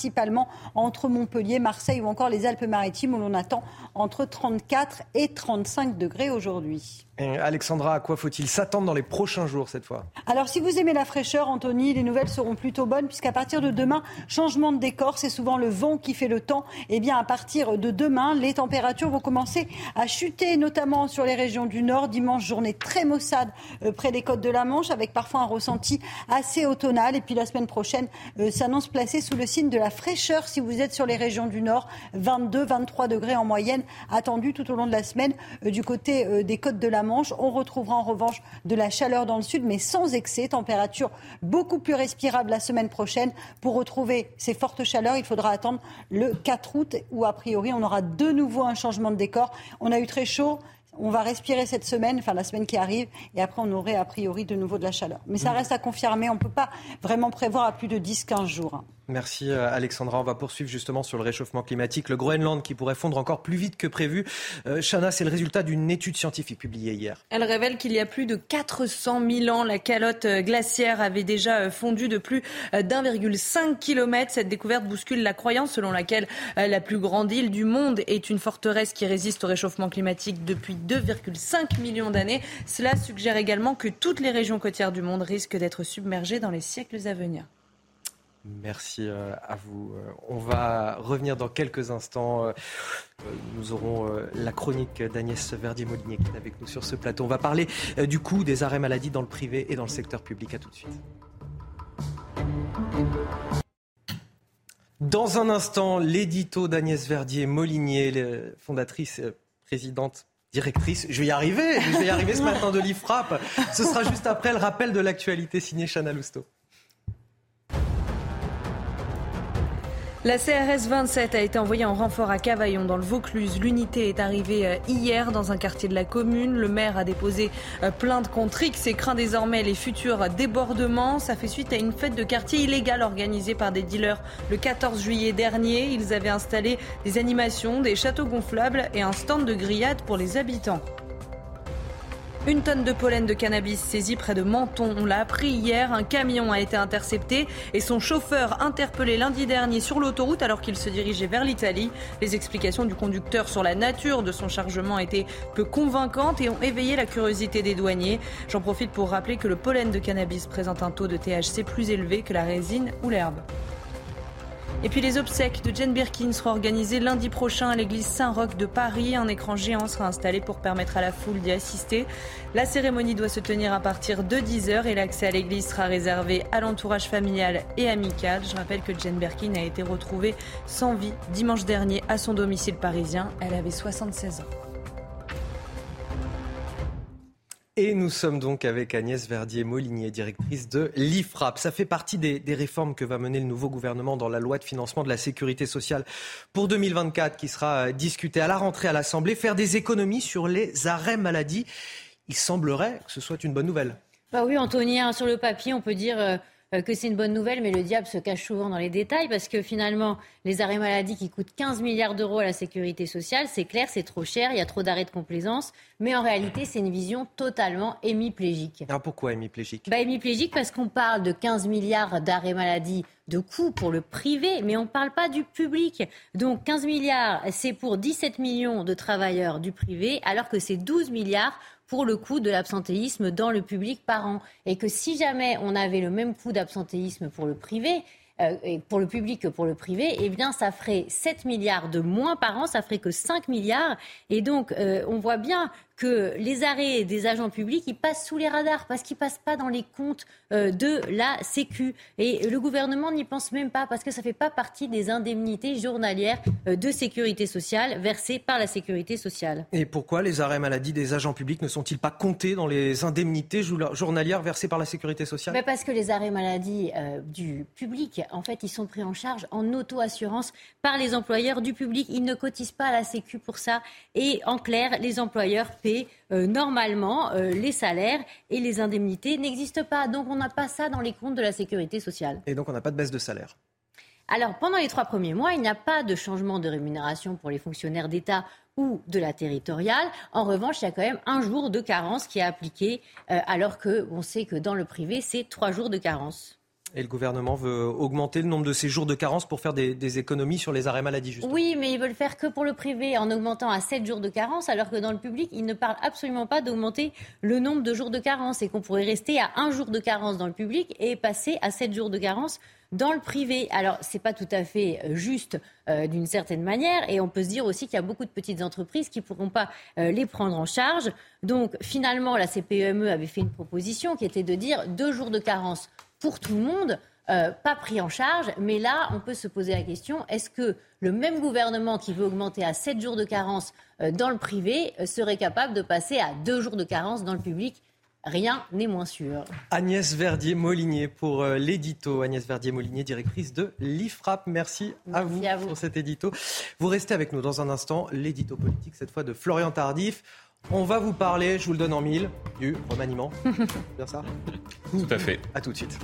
Speaker 12: entre Montpellier, Marseille ou encore les Alpes-Maritimes où l'on attend entre 34 et 35 degrés aujourd'hui.
Speaker 1: Alexandra, à quoi faut-il s'attendre dans les prochains jours cette fois?
Speaker 12: Alors si vous aimez la fraîcheur, Anthony, les nouvelles seront plutôt bonnes puisqu'à partir de demain, changement de décor, c'est souvent le vent qui fait le temps. Eh bien à partir de demain, les températures vont commencer à chuter, notamment sur les régions du nord. Dimanche, journée très maussade euh, près des côtes de la Manche avec parfois un ressenti assez automnal. Et puis la semaine prochaine euh, s'annonce placée sous le signe de la fraîcheur si vous êtes sur les régions du nord. 22, 23 degrés en moyenne attendus tout au long de la semaine euh, du côté des côtes de la Manche. On retrouvera en revanche de la chaleur dans le sud, mais sans excès. Température beaucoup plus respirable la semaine prochaine. Pour retrouver ces fortes chaleurs, il faudra attendre le 4 août où, a priori, on aura de nouveau un changement de décor. On a eu très chaud on va respirer cette semaine, enfin la semaine qui arrive, et après on aurait a priori de nouveau de la chaleur. Mais ça mm. reste à confirmer, on ne peut pas vraiment prévoir à plus de 10-15 jours.
Speaker 1: Merci euh, Alexandra. On va poursuivre justement sur le réchauffement climatique. Le Groenland qui pourrait fondre encore plus vite que prévu. Euh, Chana, c'est le résultat d'une étude scientifique publiée hier.
Speaker 2: Elle révèle qu'il y a plus de 400 000 ans, la calotte euh, glaciaire avait déjà fondu de plus d'1,5 km. Cette découverte bouscule la croyance selon laquelle la plus grande île du monde est une forteresse qui résiste au réchauffement climatique depuis 2,5 millions d'années. Cela suggère également que toutes les régions côtières du monde risquent d'être submergées dans les siècles à venir.
Speaker 1: Merci euh, à vous. Euh, on va revenir dans quelques instants. Euh, nous aurons la chronique d'Agnès Verdier-Molinier qui est avec nous sur ce plateau. On va parler du coût des arrêts maladie dans le privé et dans le secteur public. À tout de suite. Dans un instant, l'édito d'Agnès Verdier-Molinier, fondatrice, présidente directrice. Je vais y arriver, je vais y arriver ce matin de l'IFRAP. Ce sera juste après le rappel de l'actualité signé Chana Lousteau.
Speaker 2: La CRS 27 a été envoyée en renfort à Cavaillon dans le Vaucluse. L'unité est arrivée euh, hier dans un quartier de la commune. Le maire a déposé euh, plainte contre X et craint désormais les futurs débordements. Ça fait suite à une fête de quartier illégale organisée par des dealers le 14 juillet dernier. Ils avaient installé des animations, des châteaux gonflables et un stand de grillade pour les habitants. Une tonne de pollen de cannabis saisie près de Menton. On l'a appris hier. Un camion a été intercepté et son chauffeur interpellé lundi dernier sur l'autoroute alors qu'il se dirigeait vers l'Italie. Les explications du conducteur sur la nature de son chargement étaient peu convaincantes et ont éveillé la curiosité des douaniers. J'en profite pour rappeler que le pollen de cannabis présente un taux de THC plus élevé que la résine ou l'herbe. Et puis les obsèques de Jane Birkin seront organisées lundi prochain à l'église Saint-Roch de Paris. Un écran géant sera installé pour permettre à la foule d'y assister. La cérémonie doit se tenir à partir de 10h et l'accès à l'église sera réservé à l'entourage familial et amical. Je rappelle que Jane Birkin a été retrouvée sans vie dimanche dernier à son domicile parisien. Elle avait 76 ans.
Speaker 1: Et nous sommes donc avec Agnès Verdier-Molinier, directrice de l'IFRAP. Ça fait partie des, réformes que va mener le nouveau gouvernement dans la loi de financement de la sécurité sociale pour 2024 qui sera euh, discutée à la rentrée à l'Assemblée. Faire des économies sur les arrêts maladie, il semblerait que ce soit une bonne nouvelle.
Speaker 48: Bah oui, Anthony, hein, sur le papier, on peut dire... Euh, que c'est une bonne nouvelle, mais le diable se cache souvent dans les détails parce que finalement, les arrêts maladie qui coûtent 15 milliards d'euros à la sécurité sociale, c'est clair, c'est trop cher, il y a trop d'arrêts de complaisance, mais en réalité, c'est une vision totalement hémiplégique.
Speaker 1: Alors pourquoi hémiplégique?
Speaker 48: Bah, Hémiplégique parce qu'on parle de 15 milliards d'arrêts maladie de coûts pour le privé, mais on ne parle pas du public. Donc 15 milliards, c'est pour 17 millions de travailleurs du privé, alors que c'est 12 milliards pour le coût de l'absentéisme dans le public par an. Et que si jamais on avait le même coût d'absentéisme pour le privé, euh, pour le public que pour le privé, eh bien, ça ferait 7 milliards de moins par an, ça ferait que 5 milliards. Et donc, euh, on voit bien que les arrêts des agents publics, ils passent sous les radars parce qu'ils passent pas dans les comptes euh, de la Sécu. Et le gouvernement n'y pense même pas parce que ça fait pas partie des indemnités journalières euh, de sécurité sociale versées par la sécurité sociale.
Speaker 1: Et pourquoi les arrêts maladie des agents publics ne sont-ils pas comptés dans les indemnités journalières versées par la sécurité sociale?
Speaker 48: Mais Parce que les arrêts maladie euh, du public, en fait, ils sont pris en charge en auto-assurance par les employeurs du public. Ils ne cotisent pas à la Sécu pour ça. Et en clair, les employeurs euh, normalement, euh, les salaires et les indemnités n'existent pas. Donc on n'a pas ça dans les comptes de la sécurité sociale.
Speaker 1: Et donc on n'a pas de baisse de salaire
Speaker 48: alors, pendant les trois premiers mois, il n'y a pas de changement de rémunération pour les fonctionnaires d'État ou de la territoriale. En revanche, il y a quand même un jour de carence qui est appliqué, euh, alors qu'on sait que dans le privé, c'est trois jours de carence.
Speaker 1: Et le gouvernement veut augmenter le nombre de ces jours de carence pour faire des, économies sur les arrêts maladie, justement.
Speaker 48: Oui, mais ils veulent faire que pour le privé en augmentant à 7 jours de carence, alors que dans le public, ils ne parlent absolument pas d'augmenter le nombre de jours de carence et qu'on pourrait rester à un jour de carence dans le public et passer à 7 jours de carence dans le privé. Alors, ce n'est pas tout à fait euh, juste euh, d'une certaine manière. Et on peut se dire aussi qu'il y a beaucoup de petites entreprises qui ne pourront pas euh, les prendre en charge. Donc, finalement, la CPME avait fait une proposition qui était de dire deux jours de carence pour tout le monde. Euh, pas pris en charge. Mais là, on peut se poser la question, est-ce que le même gouvernement qui veut augmenter à 7 jours de carence euh, dans le privé euh, serait capable de passer à 2 jours de carence dans le public? Rien n'est moins sûr.
Speaker 1: Agnès Verdier-Molinier pour l'édito. Agnès Verdier-Molinier, directrice de l'IFRAP. Merci, à, vous pour cet édito. Vous restez avec nous dans un instant. L'édito politique, cette fois de Florian Tardif. On va vous parler, je vous le donne en mille, du remaniement. [laughs] bien ça
Speaker 44: Tout à fait.
Speaker 1: À tout de suite.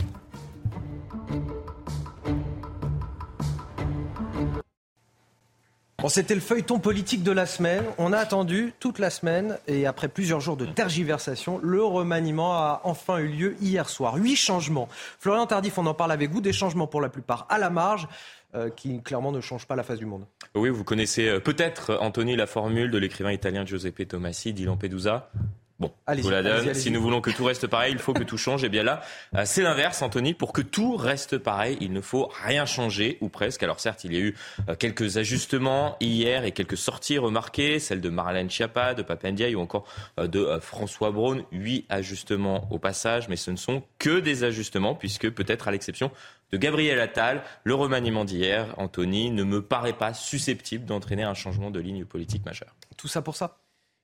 Speaker 1: Bon, c'était le feuilleton politique de la semaine. On a attendu toute la semaine et après plusieurs jours de tergiversation, le remaniement a enfin eu lieu hier soir. Huit changements. Florian Tardif, on en parle avec vous, des changements pour la plupart à la marge. Euh, qui clairement ne changent pas la face du monde.
Speaker 44: Oui, vous connaissez euh, peut-être, Anthony, la formule de l'écrivain italien Giuseppe Tomassi, dit Lampedusa. Bon, vous la donne. Si nous voulons que tout reste pareil, il faut que tout change. Et eh bien là, euh, c'est l'inverse, Anthony. Pour que tout reste pareil, il ne faut rien changer, ou presque. Alors certes, il y a eu euh, quelques ajustements hier et quelques sorties remarquées, celles de Marlène Schiappa, de Papendiaï ou encore euh, de François Braun. Huit ajustements au passage, mais ce ne sont que des ajustements, puisque peut-être à l'exception de Gabriel Attal, le remaniement d'hier, Anthony, ne me paraît pas susceptible d'entraîner un changement de ligne politique majeur.
Speaker 1: Tout ça pour ça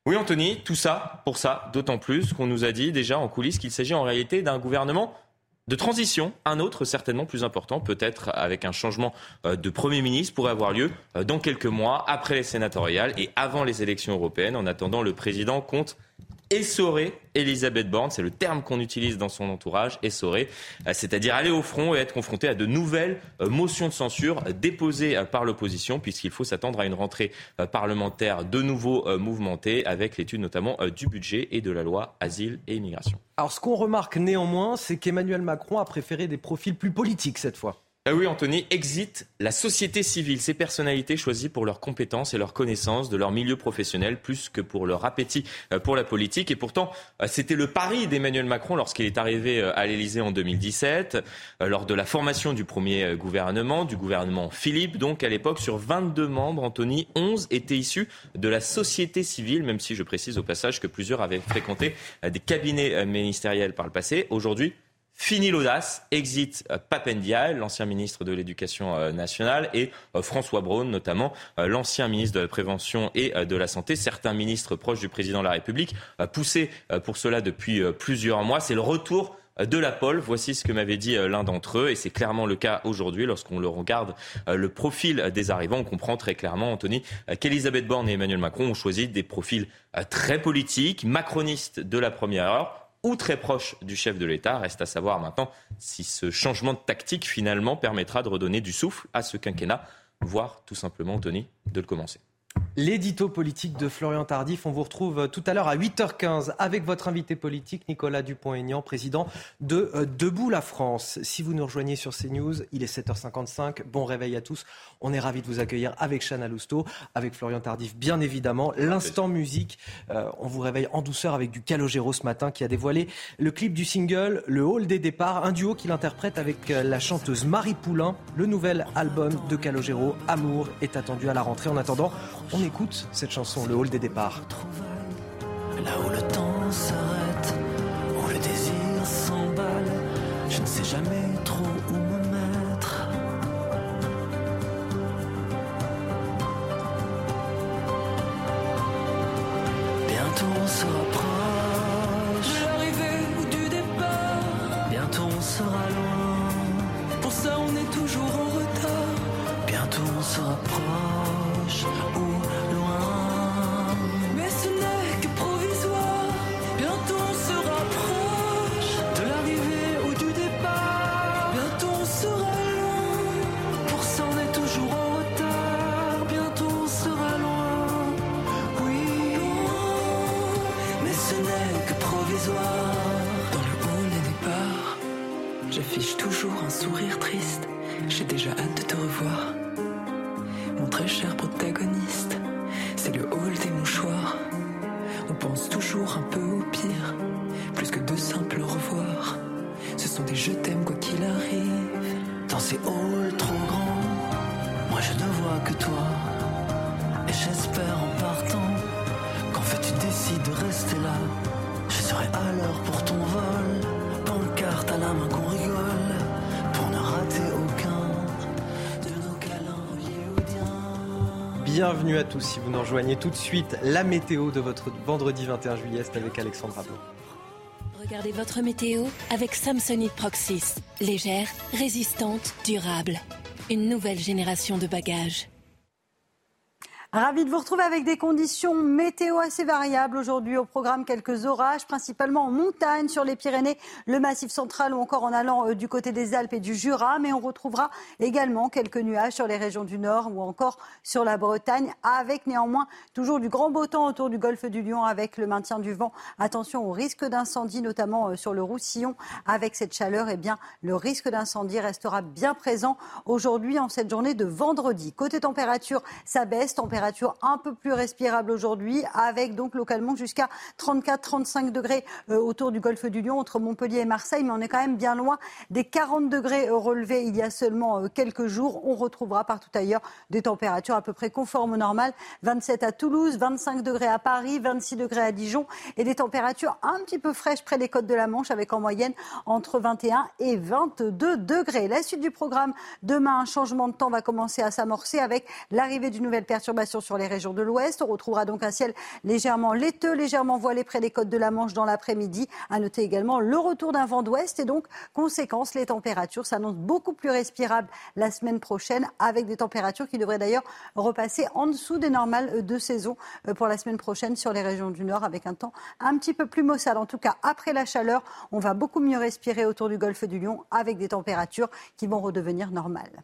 Speaker 44: oui, Anthony, tout ça pour ça, d'autant plus qu'on nous a dit déjà en coulisses qu'il s'agit en réalité d'un gouvernement de transition, un autre certainement plus important, peut-être avec un changement euh, de Premier ministre, pourrait avoir lieu euh, dans quelques mois, après les sénatoriales et avant les élections européennes. En attendant, le président compte essorer Elisabeth Borne, c'est le terme qu'on utilise dans son entourage, essorer, euh, c'est-à-dire aller au front et être confronté à de nouvelles euh, motions de censure déposées euh, par l'opposition, puisqu'il faut s'attendre à une rentrée parlementaire de nouveau mouvementée, avec l'étude notamment du budget et de la loi asile et immigration.
Speaker 1: Alors ce qu'on remarque néanmoins, c'est qu'Emmanuel Macron a préféré des profils plus politiques cette fois.
Speaker 44: Ah oui, Anthony, exit la société civile, ces personnalités choisies pour leurs compétences et leurs connaissances de leur milieu professionnel, plus que pour leur appétit euh, pour la politique. Et pourtant, euh, c'était le pari d'Emmanuel Macron lorsqu'il est arrivé euh, à l'Élysée en 2017, lors de la formation du premier gouvernement, du gouvernement Philippe. Donc, à l'époque, sur 22 membres, Anthony, 11 étaient issus de la société civile, même si je précise au passage que plusieurs avaient fréquenté des cabinets ministériels par le passé. Aujourd'hui, Fini l'audace, exit euh, Papendia, l'ancien ministre de l'Éducation euh, nationale, et euh, François Braun, notamment l'ancien ministre de la Prévention et de la Santé. Certains ministres proches du président de la République poussés pour cela depuis plusieurs mois. C'est le retour de la pole. Voici ce que m'avait dit l'un d'entre eux, et c'est clairement le cas aujourd'hui. Lorsqu'on le regarde, le profil des arrivants, on comprend très clairement, Anthony, qu'Elisabeth Borne et Emmanuel Macron ont choisi des profils très politiques, macronistes de la première heure ou très proche du chef de l'État. Reste à savoir maintenant si ce changement de tactique finalement permettra de redonner du souffle à ce quinquennat, voire tout simplement, Tony, de le commencer.
Speaker 1: L'édito politique de Florian Tardif. On vous retrouve tout à l'heure à 8h15 avec votre invité politique, Nicolas Dupont-Aignan, président de euh, Debout la France. Si vous nous rejoignez sur CNews, il est 7h55. Bon réveil à tous. On est ravis de vous accueillir avec Chana Lousteau, avec Florian Tardif, bien évidemment. L'instant musique, euh, on vous réveille en douceur avec du Calogero ce matin qui a dévoilé le clip du single Le Hall des départs, un duo qu'il interprète avec euh, la chanteuse Marie Poulain. Le nouvel album de Calogero, Amour, est attendu à la rentrée. En attendant, on écoute cette chanson, Le Hall des départs.
Speaker 49: Là où le temps s'arrête, où le désir s'emballe, je ne sais jamais trop où me mettre. Bientôt on se rapproche de l'arrivée ou du départ. Bientôt on sera loin. Pour ça on est toujours en retard. Bientôt on se rapproche. Toujours un sourire triste. J'ai déjà hâte de te revoir. Mon très cher protagoniste,
Speaker 1: Bienvenue à tous. Si vous nous rejoignez tout de suite, la météo de votre vendredi 21 juillet, avec Alexandra Blanc.
Speaker 25: Regardez votre météo avec Samsonite Proxys. Légère, résistante, durable. Une nouvelle génération de bagages.
Speaker 12: Ravi de vous retrouver avec des conditions météo assez variables aujourd'hui. Au programme, quelques orages, principalement en montagne, sur les Pyrénées, le Massif central ou encore en allant euh, du côté des Alpes et du Jura. Mais on retrouvera également quelques nuages sur les régions du Nord ou encore sur la Bretagne, avec néanmoins toujours du grand beau temps autour du golfe du Lion avec le maintien du vent. Attention au risque d'incendie, notamment euh, sur le Roussillon. Avec cette chaleur, eh bien, le risque d'incendie restera bien présent aujourd'hui en cette journée de vendredi. Côté température, ça baisse. Température un peu plus respirable aujourd'hui, avec donc localement jusqu'à 34-35 degrés euh, autour du golfe du Lion, entre Montpellier et Marseille, mais on est quand même bien loin des 40 degrés euh, relevés il y a seulement euh, quelques jours. On retrouvera partout ailleurs des températures à peu près conformes au normal. 27 à Toulouse, 25 degrés à Paris, 26 degrés à Dijon et des températures un petit peu fraîches près des côtes de la Manche avec en moyenne entre 21 et 22 degrés. La suite du programme, demain, un changement de temps va commencer à s'amorcer avec l'arrivée d'une nouvelle perturbation sur les régions de l'ouest. On retrouvera donc un ciel légèrement laiteux, légèrement voilé près des côtes de la Manche dans l'après-midi. À noter également le retour d'un vent d'ouest et donc, conséquence, les températures s'annoncent beaucoup plus respirables la semaine prochaine avec des températures qui devraient d'ailleurs repasser en dessous des normales de saison euh, pour la semaine prochaine sur les régions du nord avec un temps un petit peu plus maussade. En tout cas, après la chaleur, on va beaucoup mieux respirer autour du golfe du Lion avec des températures qui vont redevenir normales.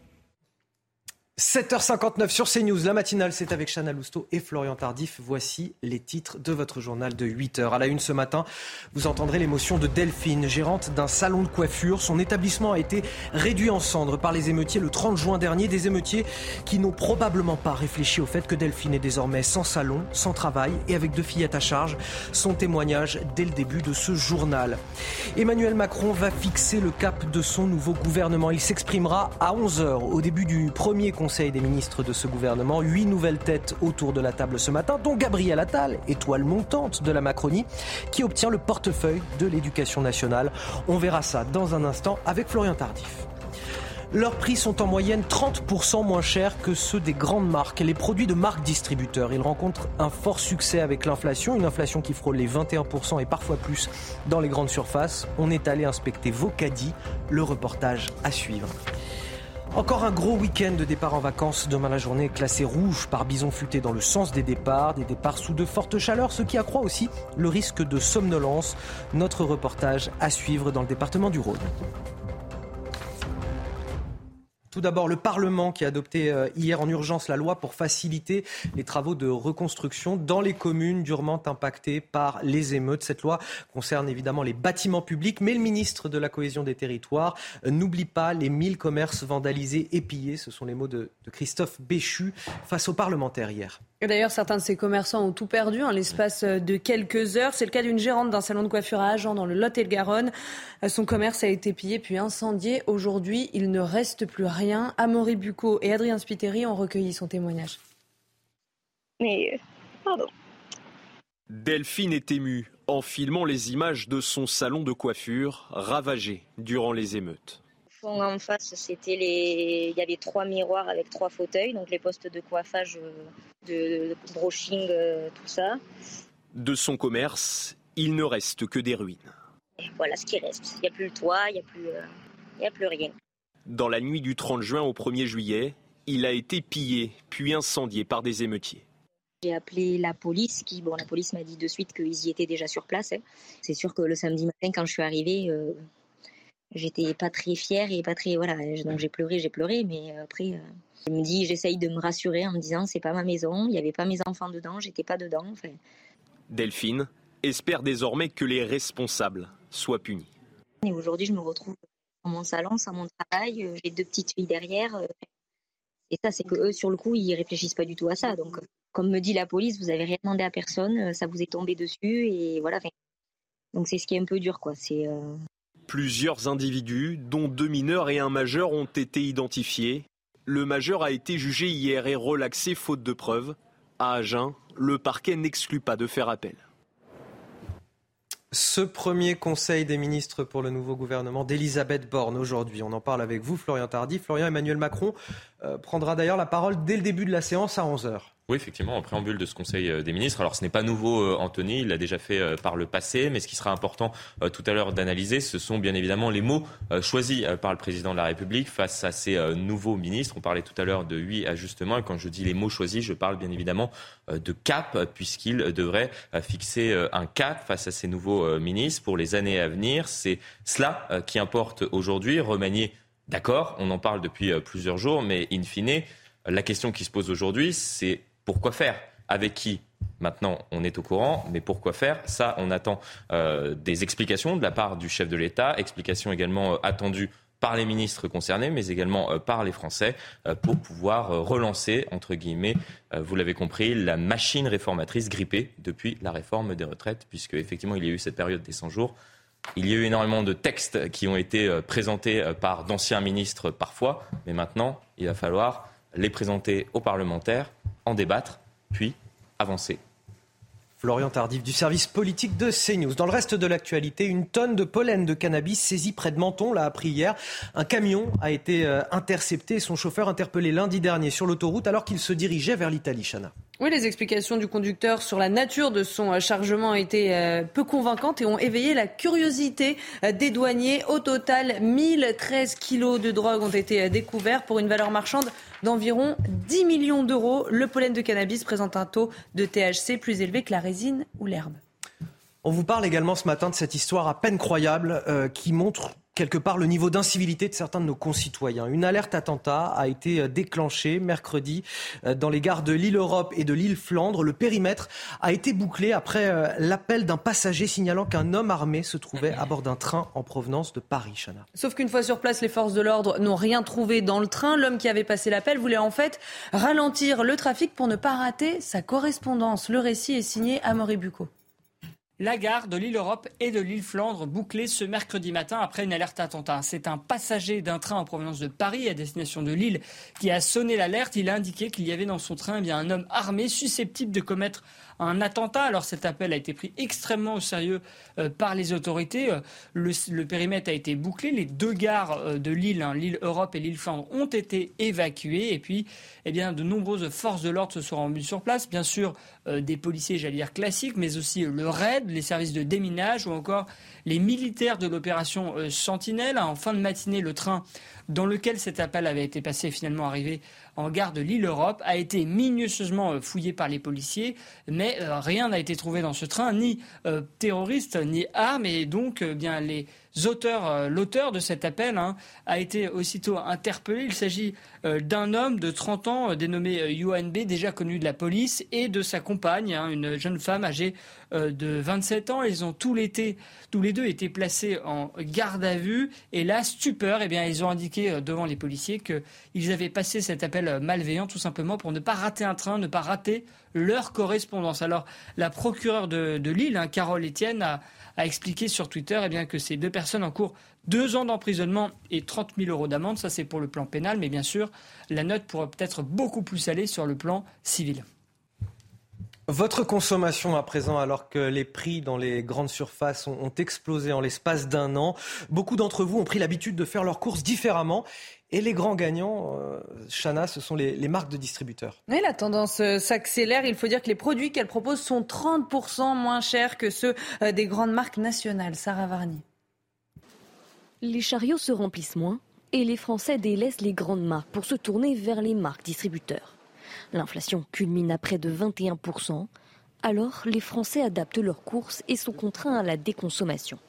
Speaker 1: 7h59 sur CNews, la matinale, c'est avec Chana Lousteau et Florian Tardif. Voici les titres de votre journal de 8h. À la une ce matin, vous entendrez l'émotion de Delphine, gérante d'un salon de coiffure. Son établissement a été réduit en cendres par les émeutiers le 30 juin dernier. Des émeutiers qui n'ont probablement pas réfléchi au fait que Delphine est désormais sans salon, sans travail et avec deux fillettes à charge. Son témoignage dès le début de ce journal. Emmanuel Macron va fixer le cap de son nouveau gouvernement. Il s'exprimera à 11h au début du premier conseil des ministres de ce gouvernement. Huit nouvelles têtes autour de la table ce matin, dont Gabriel Attal, étoile montante de la Macronie, qui obtient le portefeuille de l'éducation nationale. On verra ça dans un instant avec Florian Tardif. Leurs prix sont en moyenne 30% moins chers que ceux des grandes marques. Les produits de marques distributeurs, ils rencontrent un fort succès avec l'inflation, une inflation qui frôle les 21% et parfois plus dans les grandes surfaces. On est allé inspecter vos caddies, le reportage à suivre. Encore un gros week-end de départ en vacances. Demain, la journée classée rouge par bison futé dans le sens des départs, des départs sous de fortes chaleurs, ce qui accroît aussi le risque de somnolence. Notre reportage à suivre dans le département du Rhône. Tout d'abord, le Parlement qui a adopté euh, hier en urgence la loi pour faciliter les travaux de reconstruction dans les communes durement impactées par les émeutes. Cette loi concerne évidemment les bâtiments publics, mais le ministre de la Cohésion des Territoires euh, n'oublie pas les 1000 commerces vandalisés et pillés. Ce sont les mots de, Christophe Béchu face aux parlementaires hier.
Speaker 2: D'ailleurs, certains de ces commerçants ont tout perdu en l'espace de quelques heures. C'est le cas d'une gérante d'un salon de coiffure à Agen dans le Lot-et-le-Garonne. Son commerce a été pillé puis incendié. Aujourd'hui, il ne reste plus rien. Amaury Bucco et Adrien Spiteri ont recueilli son témoignage.
Speaker 3: Mais, pardon.
Speaker 4: Delphine est émue en filmant les images de son salon de coiffure ravagé durant les émeutes
Speaker 3: en face, c'était les, il y avait trois miroirs avec trois fauteuils, donc les postes de coiffage, euh, de brushing, euh, tout ça.
Speaker 4: De son commerce, il ne reste que des ruines.
Speaker 3: voilà ce qui reste. Il n'y a plus le toit, il n'y a plus, euh, a plus rien.
Speaker 4: Dans la nuit du 30 juin au 1er juillet, il a été pillé puis incendié par des émeutiers.
Speaker 3: J'ai appelé la police, qui, bon, la police m'a dit de suite qu'ils y étaient déjà sur place. Hein. C'est sûr que le samedi matin, quand je suis arrivée, j'étais pas très fière et pas très voilà donc j'ai pleuré j'ai pleuré mais euh, après euh, je me dis j'essaye de me rassurer en me disant c'est pas ma maison il y avait pas mes enfants dedans j'étais pas dedans enfin.
Speaker 4: Delphine espère désormais que les responsables soient punis
Speaker 3: et aujourd'hui je me retrouve mon salon sans mon travail euh, j'ai deux petites filles derrière et ça c'est que eux sur le coup ils réfléchissent pas du tout à ça donc comme me dit la police vous avez rien demandé à personne ça vous est tombé dessus et voilà donc c'est ce qui est un peu dur quoi c'est
Speaker 4: Plusieurs individus, dont deux mineurs et un majeur, ont été identifiés. Le majeur a été jugé hier et relaxé faute de preuves. À Agen, le parquet n'exclut pas de faire appel.
Speaker 1: Ce premier conseil des ministres pour le nouveau gouvernement d'Elisabeth Borne aujourd'hui. On en parle avec vous, Florian Tardy. Florian Emmanuel Macron euh, prendra d'ailleurs la parole dès le début de la séance à 11h.
Speaker 44: Oui, effectivement, en préambule de ce Conseil euh, des ministres. Alors, ce n'est pas nouveau, euh, Anthony, il l'a déjà fait euh, par le passé, mais ce qui sera important tout à l'heure d'analyser, ce sont bien évidemment les mots choisis par le président de la République face à ces nouveaux ministres. On parlait tout à l'heure de huit ajustements, et quand je dis les mots choisis, je parle bien évidemment de cap, puisqu'il devrait fixer un cap face à ces nouveaux ministres pour les années à venir. C'est cela qui importe aujourd'hui. Remanier, d'accord, on en parle depuis plusieurs jours, mais in fine, la question qui se pose aujourd'hui, c'est pourquoi faire? Avec qui? Maintenant, on est au courant, mais pourquoi faire? Ça, on attend euh, des explications de la part du chef de l'État, explications également euh, attendues par les ministres concernés, mais également euh, par les Français, pour pouvoir relancer, entre guillemets, vous l'avez compris, la machine réformatrice grippée depuis la réforme des retraites, puisque effectivement, il y a eu cette période des 100 jours. Il y a eu énormément de textes qui ont été présentés par d'anciens ministres parfois, mais maintenant, il va falloir les présenter aux parlementaires, en débattre, puis avancer.
Speaker 1: Florian Tardif du service politique de CNews. Dans le reste de l'actualité, une tonne de pollen de cannabis saisie près de Menton, l'a appris hier. Un camion a été euh, intercepté et son chauffeur interpellé lundi dernier sur l'autoroute alors qu'il se dirigeait vers l'Italie. Chana.
Speaker 2: Oui, les explications du conducteur sur la nature de son euh, chargement étaient euh, peu convaincantes et ont éveillé la curiosité des douaniers. Au total, 1013 kilos de drogue ont été découverts pour une valeur marchande d'environ 10 millions d'euros. Le pollen de cannabis présente un taux de THC plus élevé que la résine ou l'herbe.
Speaker 1: On vous parle également ce matin de cette histoire à peine croyable qui montre quelque part le niveau d'incivilité de certains de nos concitoyens. Une alerte attentat a été euh, déclenchée mercredi euh, dans les gares de l'île Europe et de l'île Flandre. Le périmètre a été bouclé après euh, l'appel d'un passager signalant qu'un homme armé se trouvait à bord d'un train en provenance de Paris. Chana.
Speaker 2: Sauf qu'une fois sur place, les forces de l'ordre n'ont rien trouvé dans le train. L'homme qui avait passé l'appel voulait en fait ralentir le trafic pour ne pas rater sa correspondance. Le récit est signé à Bucco.
Speaker 7: La gare de l'île Europe et de l'île Flandre bouclée ce mercredi matin après une alerte attentat. C'est un passager d'un train en provenance de Paris à destination de Lille qui a sonné l'alerte. Il a indiqué qu'il y avait dans son train eh un homme armé susceptible de commettre un attentat. Alors cet appel a été pris extrêmement au sérieux euh, par les autorités. Euh, le, périmètre a été bouclé. Les deux gares euh, de l'île, hein, l'île Europe et l'île Flandre, ont été évacuées. Et puis, eh bien, de nombreuses forces de l'ordre se sont rendues sur place. Bien sûr, des policiers, j'allais dire classiques, mais aussi le RAID, les services de déminage ou encore les militaires de l'opération Sentinelle. En fin de matinée, le train dans lequel cet appel avait été passé finalement arrivé en gare de l'île Europe, a été minutieusement fouillé par les policiers, mais euh, rien n'a été trouvé dans ce train, ni euh, terroriste, ni armes, et donc bien les auteurs, l'auteur de cet appel hein, a été aussitôt interpellé. Il s'agit d'un homme de 30 ans dénommé Yuan B, déjà connu de la police, et de sa compagne, hein, une jeune femme âgée de 27 ans. Ils ont tous, tous les deux été placés en garde à vue, et là, stupeur, eh bien, ils ont indiqué devant les policiers qu'ils avaient passé cet appel malveillant tout simplement pour ne pas rater un train, ne pas rater leur correspondance. Alors la procureure de, Lille, hein, Carole Etienne, a, expliqué sur Twitter eh bien, que ces deux personnes en cours deux ans d'emprisonnement et 30 000 euros d'amende. Ça, c'est pour le plan pénal, mais bien sûr, la note pourrait peut-être beaucoup plus aller sur le plan civil.
Speaker 1: Votre consommation à présent, alors que les prix dans les grandes surfaces ont explosé en l'espace d'un an, beaucoup d'entre vous ont pris l'habitude de faire leurs courses différemment. Et les grands gagnants, euh, Chana, ce sont les, marques de distributeurs.
Speaker 2: Oui, la tendance euh, s'accélère. Il faut dire que les produits qu'elles proposent sont 30% moins chers que ceux euh, des grandes marques nationales. Sarah Varni.
Speaker 8: Les chariots se remplissent moins et les Français délaissent les grandes marques pour se tourner vers les marques distributeurs. L'inflation culmine à près de 21%. Alors, les Français adaptent leurs courses et sont contraints à la déconsommation.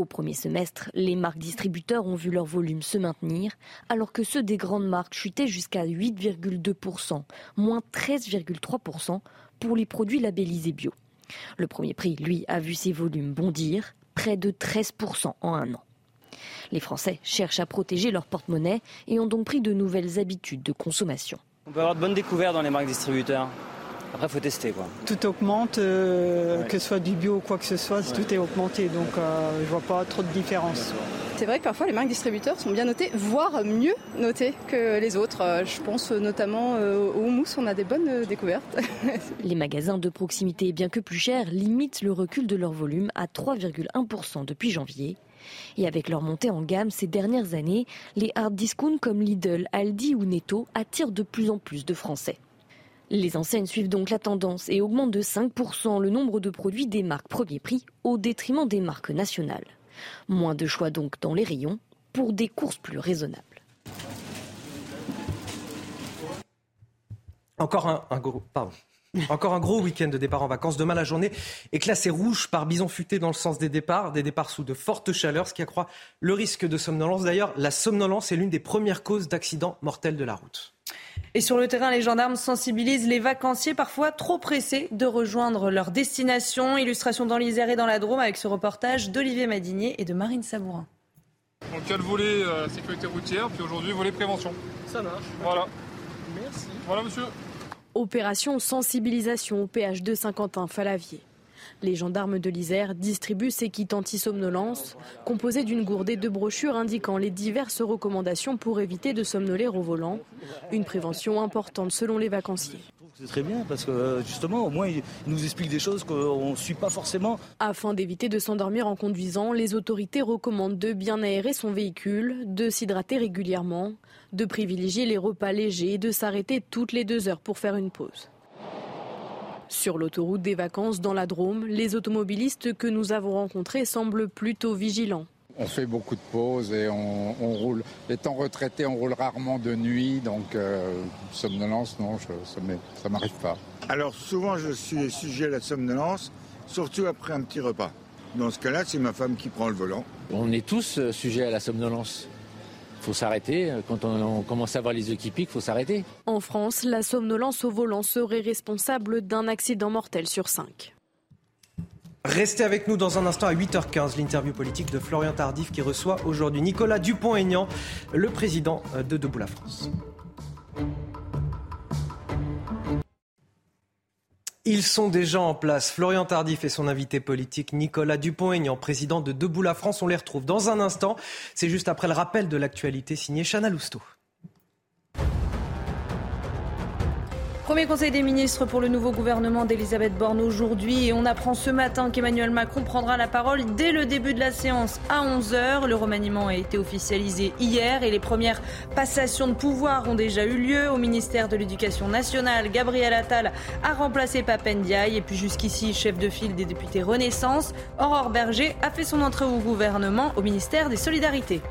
Speaker 8: Au premier semestre, les marques distributeurs ont vu leur volume se maintenir, alors que ceux des grandes marques chutaient jusqu'à 8,2%, moins 13,3% pour les produits labellisés bio. Le premier prix, lui, a vu ses volumes bondir, près de 13% en un an. Les Français cherchent à protéger leur porte-monnaie et ont donc pris de nouvelles habitudes de consommation.
Speaker 50: On peut avoir de bonnes découvertes dans les marques distributeurs. Après, il faut tester. Quoi.
Speaker 51: Tout augmente, euh, que ce soit du bio ou quoi que ce soit, tout est augmenté. Donc, euh, je vois pas trop de différence.
Speaker 11: C'est vrai que parfois les marques distributeurs sont bien notées, voire mieux notées que les autres. Euh, je pense notamment au houmous, on a des bonnes découvertes. [laughs]
Speaker 8: les magasins de proximité, bien que plus chers, limitent le recul de leur volume à 3,1% depuis janvier. Et avec leur montée en gamme ces dernières années, les hard discounts comme Lidl, Aldi ou Netto attirent de plus en plus de Français.
Speaker 14: Les enseignes suivent donc la tendance et augmentent de 5% le nombre de produits des marques premier prix au détriment des marques nationales. Moins de choix donc dans les rayons pour des courses plus raisonnables.
Speaker 1: Encore un, gros, Encore un gros week-end de départ en vacances. Demain, la journée est classée rouge par bison futé dans le sens des départs, des départs sous de fortes chaleurs, ce qui accroît le risque de somnolence. D'ailleurs, la somnolence est l'une des premières causes d'accidents mortels de la route.
Speaker 2: Et sur le terrain, les gendarmes sensibilisent les vacanciers parfois trop pressés de rejoindre leur destination. Illustration dans l'Isère et dans la Drôme avec ce reportage d'Olivier Madinier et de Marine Sabourin.
Speaker 52: Donc il y a le volet euh, sécurité routière, puis aujourd'hui volet prévention.
Speaker 53: Ça marche.
Speaker 52: Voilà.
Speaker 53: Merci.
Speaker 52: Voilà monsieur.
Speaker 14: Opération sensibilisation au PH de Saint-Quentin-Falavier. Les gendarmes de l'Isère distribuent ces kits anti-somnolence, composés d'une gourde et de brochures indiquant les diverses recommandations pour éviter de somnoler au volant. Une prévention importante selon les vacanciers.
Speaker 53: C'est très bien parce que euh, justement, au moins, il nous explique des choses qu'on ne suit pas forcément.
Speaker 14: Afin d'éviter de s'endormir en conduisant, les autorités recommandent de bien aérer son véhicule, de s'hydrater régulièrement, de privilégier les repas légers et de s'arrêter toutes les deux heures pour faire une pause. Sur l'autoroute des vacances dans la Drôme, les automobilistes que nous avons rencontrés semblent plutôt vigilants.
Speaker 54: On fait beaucoup de pauses et on, roule. Étant retraité, on roule rarement de nuit, donc euh, somnolence, non, ça ne m'arrive pas.
Speaker 55: Alors souvent, je suis sujet à la somnolence, surtout après un petit repas. Dans ce cas-là, c'est ma femme qui prend le volant.
Speaker 56: On est tous euh, sujets à la somnolence. Il faut s'arrêter. Quand on, commence à voir les équipiques, il faut s'arrêter.
Speaker 14: En France, la somnolence au volant serait responsable d'un accident mortel sur cinq.
Speaker 1: Restez avec nous dans un instant à 8h15, l'interview politique de Florian Tardif qui reçoit aujourd'hui Nicolas Dupont-Aignan, le président de Debout la France. Ils sont déjà en place. Florian Tardif et son invité politique Nicolas Dupont-Aignan, président de Debout la France. On les retrouve dans un instant. C'est juste après le rappel de l'actualité signé Chana Lousteau.
Speaker 2: Premier conseil des ministres pour le nouveau gouvernement d'Elisabeth Borne aujourd'hui et on apprend ce matin qu'Emmanuel Macron prendra la parole dès le début de la séance à 11h. Le remaniement a été officialisé hier et les premières passations de pouvoir ont déjà eu lieu. Au ministère de l'Éducation nationale, Gabriel Attal a remplacé Papendiaï et puis jusqu'ici chef de file des députés Renaissance. Aurore Berger a fait son entrée au gouvernement au ministère des Solidarités.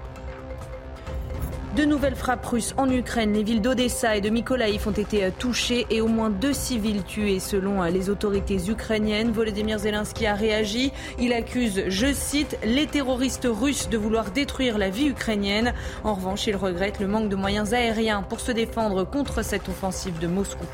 Speaker 2: De nouvelles frappes russes en Ukraine. Les villes d'Odessa et de Mykolaiv ont été euh, touchées et au moins deux civils tués selon euh, les autorités ukrainiennes. Volodymyr Zelensky a réagi. Il accuse, je cite, les terroristes russes de vouloir détruire la vie ukrainienne. En revanche, il regrette le manque de moyens aériens pour se défendre contre cette offensive de Moscou.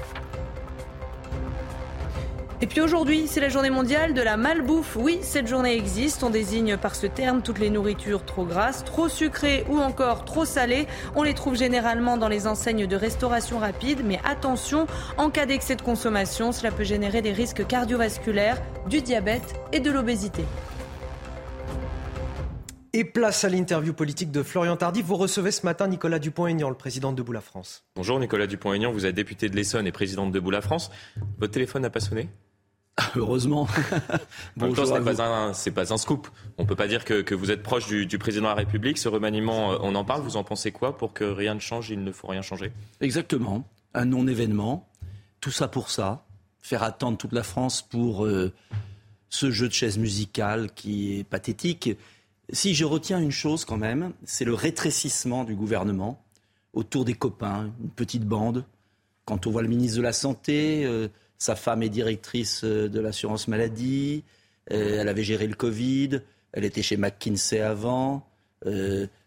Speaker 2: Et puis aujourd'hui, c'est la journée mondiale de la malbouffe. Oui, cette journée existe. On désigne par ce terme toutes les nourritures trop grasses, trop sucrées ou encore trop salées. On les trouve généralement dans les enseignes de restauration rapide. Mais attention, en cas d'excès de consommation, cela peut générer des risques cardiovasculaires, du diabète et de l'obésité.
Speaker 1: Et place à l'interview politique de Florian Tardif. Vous recevez ce matin Nicolas Dupont-Aignan, le président de Debout la France.
Speaker 44: Bonjour Nicolas Dupont-Aignan, vous êtes député de l'Essonne et président de Debout la France. Votre téléphone n'a pas sonné? [laughs]
Speaker 53: Heureusement. [laughs]
Speaker 44: Bonjour. ce n'est pas, un, pas un scoop. On ne peut pas dire que, vous êtes proche du, président de la République. Ce remaniement, euh, on en parle. Vous en pensez quoi Pour que rien ne change, il ne faut rien changer
Speaker 53: Exactement. Un non-événement. Tout ça pour ça. Faire attendre toute la France pour euh, ce jeu de chaise musicale qui est pathétique si je retiens une chose quand même, c'est le rétrécissement du gouvernement autour des copains, une petite bande. Quand on voit le ministre de la Santé, euh, sa femme est directrice euh, de l'assurance maladie, euh, elle avait géré le Covid, elle était chez McKinsey avant,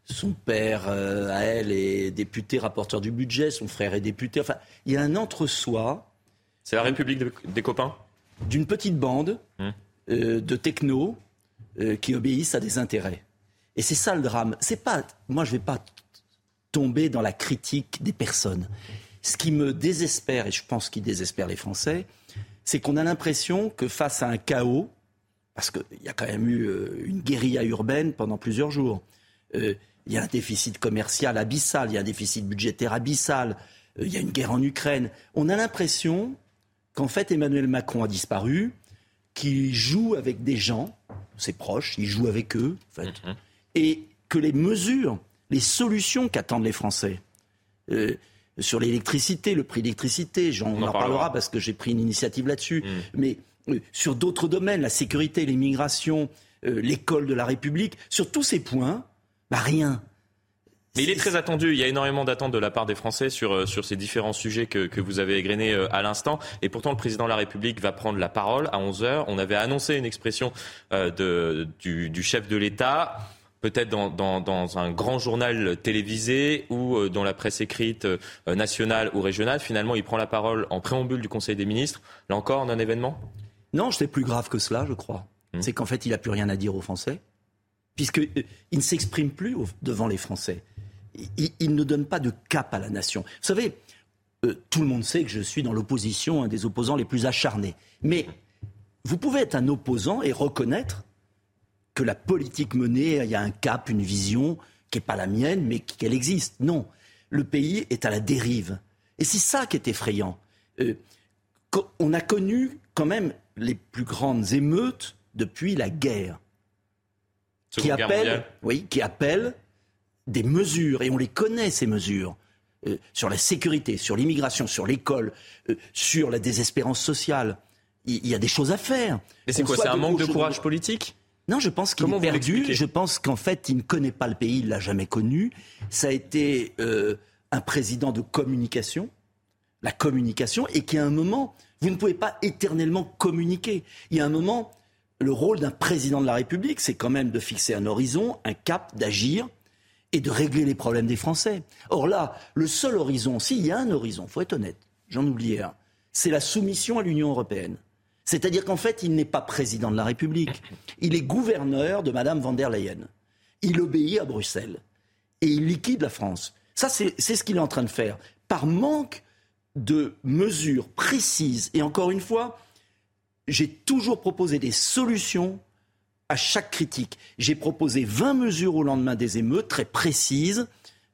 Speaker 53: son père à elle est député, rapporteur du budget, son frère est député. Enfin, il y a un entre-soi.
Speaker 44: C'est la République des copains?
Speaker 53: D'une petite bande hum. de techno euh, qui obéissent à des intérêts. Et c'est ça le drame. C'est pas, moi, je vais pas tomber dans la critique des personnes. Ce qui me désespère, et je pense qu'il désespère les Français, c'est qu'on a l'impression que face à un chaos, parce qu'il y a quand même eu euh, une guérilla urbaine pendant plusieurs jours, euh, il y a un déficit commercial abyssal, il y a un déficit budgétaire abyssal, il y a une guerre en Ukraine. On a l'impression qu'en fait Emmanuel Macron a disparu, qu'il joue avec des gens ses proches, il joue avec eux, en fait, mhm. et que les mesures, les solutions qu'attendent les Français, euh, sur l'électricité, le prix de l'électricité, j'en
Speaker 44: On en
Speaker 53: parlera parce que j'ai pris une initiative là-dessus, mais euh, sur d'autres domaines, la sécurité, l'immigration, euh, l'école de la République, sur tous ces points, bah rien.
Speaker 44: Mais il est très attendu. Il y a énormément d'attentes de la part des Français sur, euh, sur ces différents sujets que, que vous avez égrenés euh, à l'instant. Et pourtant, le président de la République va prendre la parole à 11h. On avait annoncé une expression euh, de, du, du chef de l'État peut-être dans, dans, dans, un grand journal télévisé ou euh, dans la presse écrite euh, nationale ou régionale. Finalement, il prend la parole en préambule du Conseil des ministres. Là encore, en un événement?
Speaker 53: Non, c'est plus grave que cela, je crois. C'est qu'en fait, il n'a plus rien à dire aux Français, puisqu'il ne s'exprime plus devant les Français. Il, il ne donne pas de cap à la nation. Vous savez, euh, tout le monde sait que je suis dans l'opposition, un des opposants les plus acharnés. Mais vous pouvez être un opposant et reconnaître que la politique menée, il y a un cap, une vision qui n'est pas la mienne, mais qu'elle existe. Non, le pays est à la dérive. Et c'est ça qui est effrayant. Euh, on a connu quand même les plus grandes émeutes depuis la guerre. Qui
Speaker 44: Seconde
Speaker 53: appellent, oui, qui appellent des mesures, et on les connaît ces mesures, euh, sur la sécurité, sur l'immigration, sur l'école, euh, sur la désespérance sociale. Il il y, a des choses à faire.
Speaker 44: Mais c'est quoi C'est un manque de courage politique?
Speaker 53: Non, je pense qu'il est perdu. Je pense qu'en fait, il ne connaît pas le pays, il l'a jamais connu. Ça a été euh, un président de communication, la communication, et qu'à un moment, vous ne pouvez pas éternellement communiquer. Il y a un moment, le rôle d'un président de la République, c'est quand même de fixer un horizon, un cap, d'agir et de régler les problèmes des Français. Or là, le seul horizon, s'il y a un horizon, faut être honnête, j'en oubliais un, c'est la soumission à l'Union européenne. C'est-à-dire qu'en fait, il n'est pas président de la République. Il est gouverneur de Madame van der Leyen. Il obéit à Bruxelles. Et il liquide la France. Ça, c'est ce qu'il est en train de faire. Par manque de mesures précises. Et encore une fois, j'ai toujours proposé des solutions à chaque critique. J'ai proposé 20 mesures au lendemain des émeutes, très précises,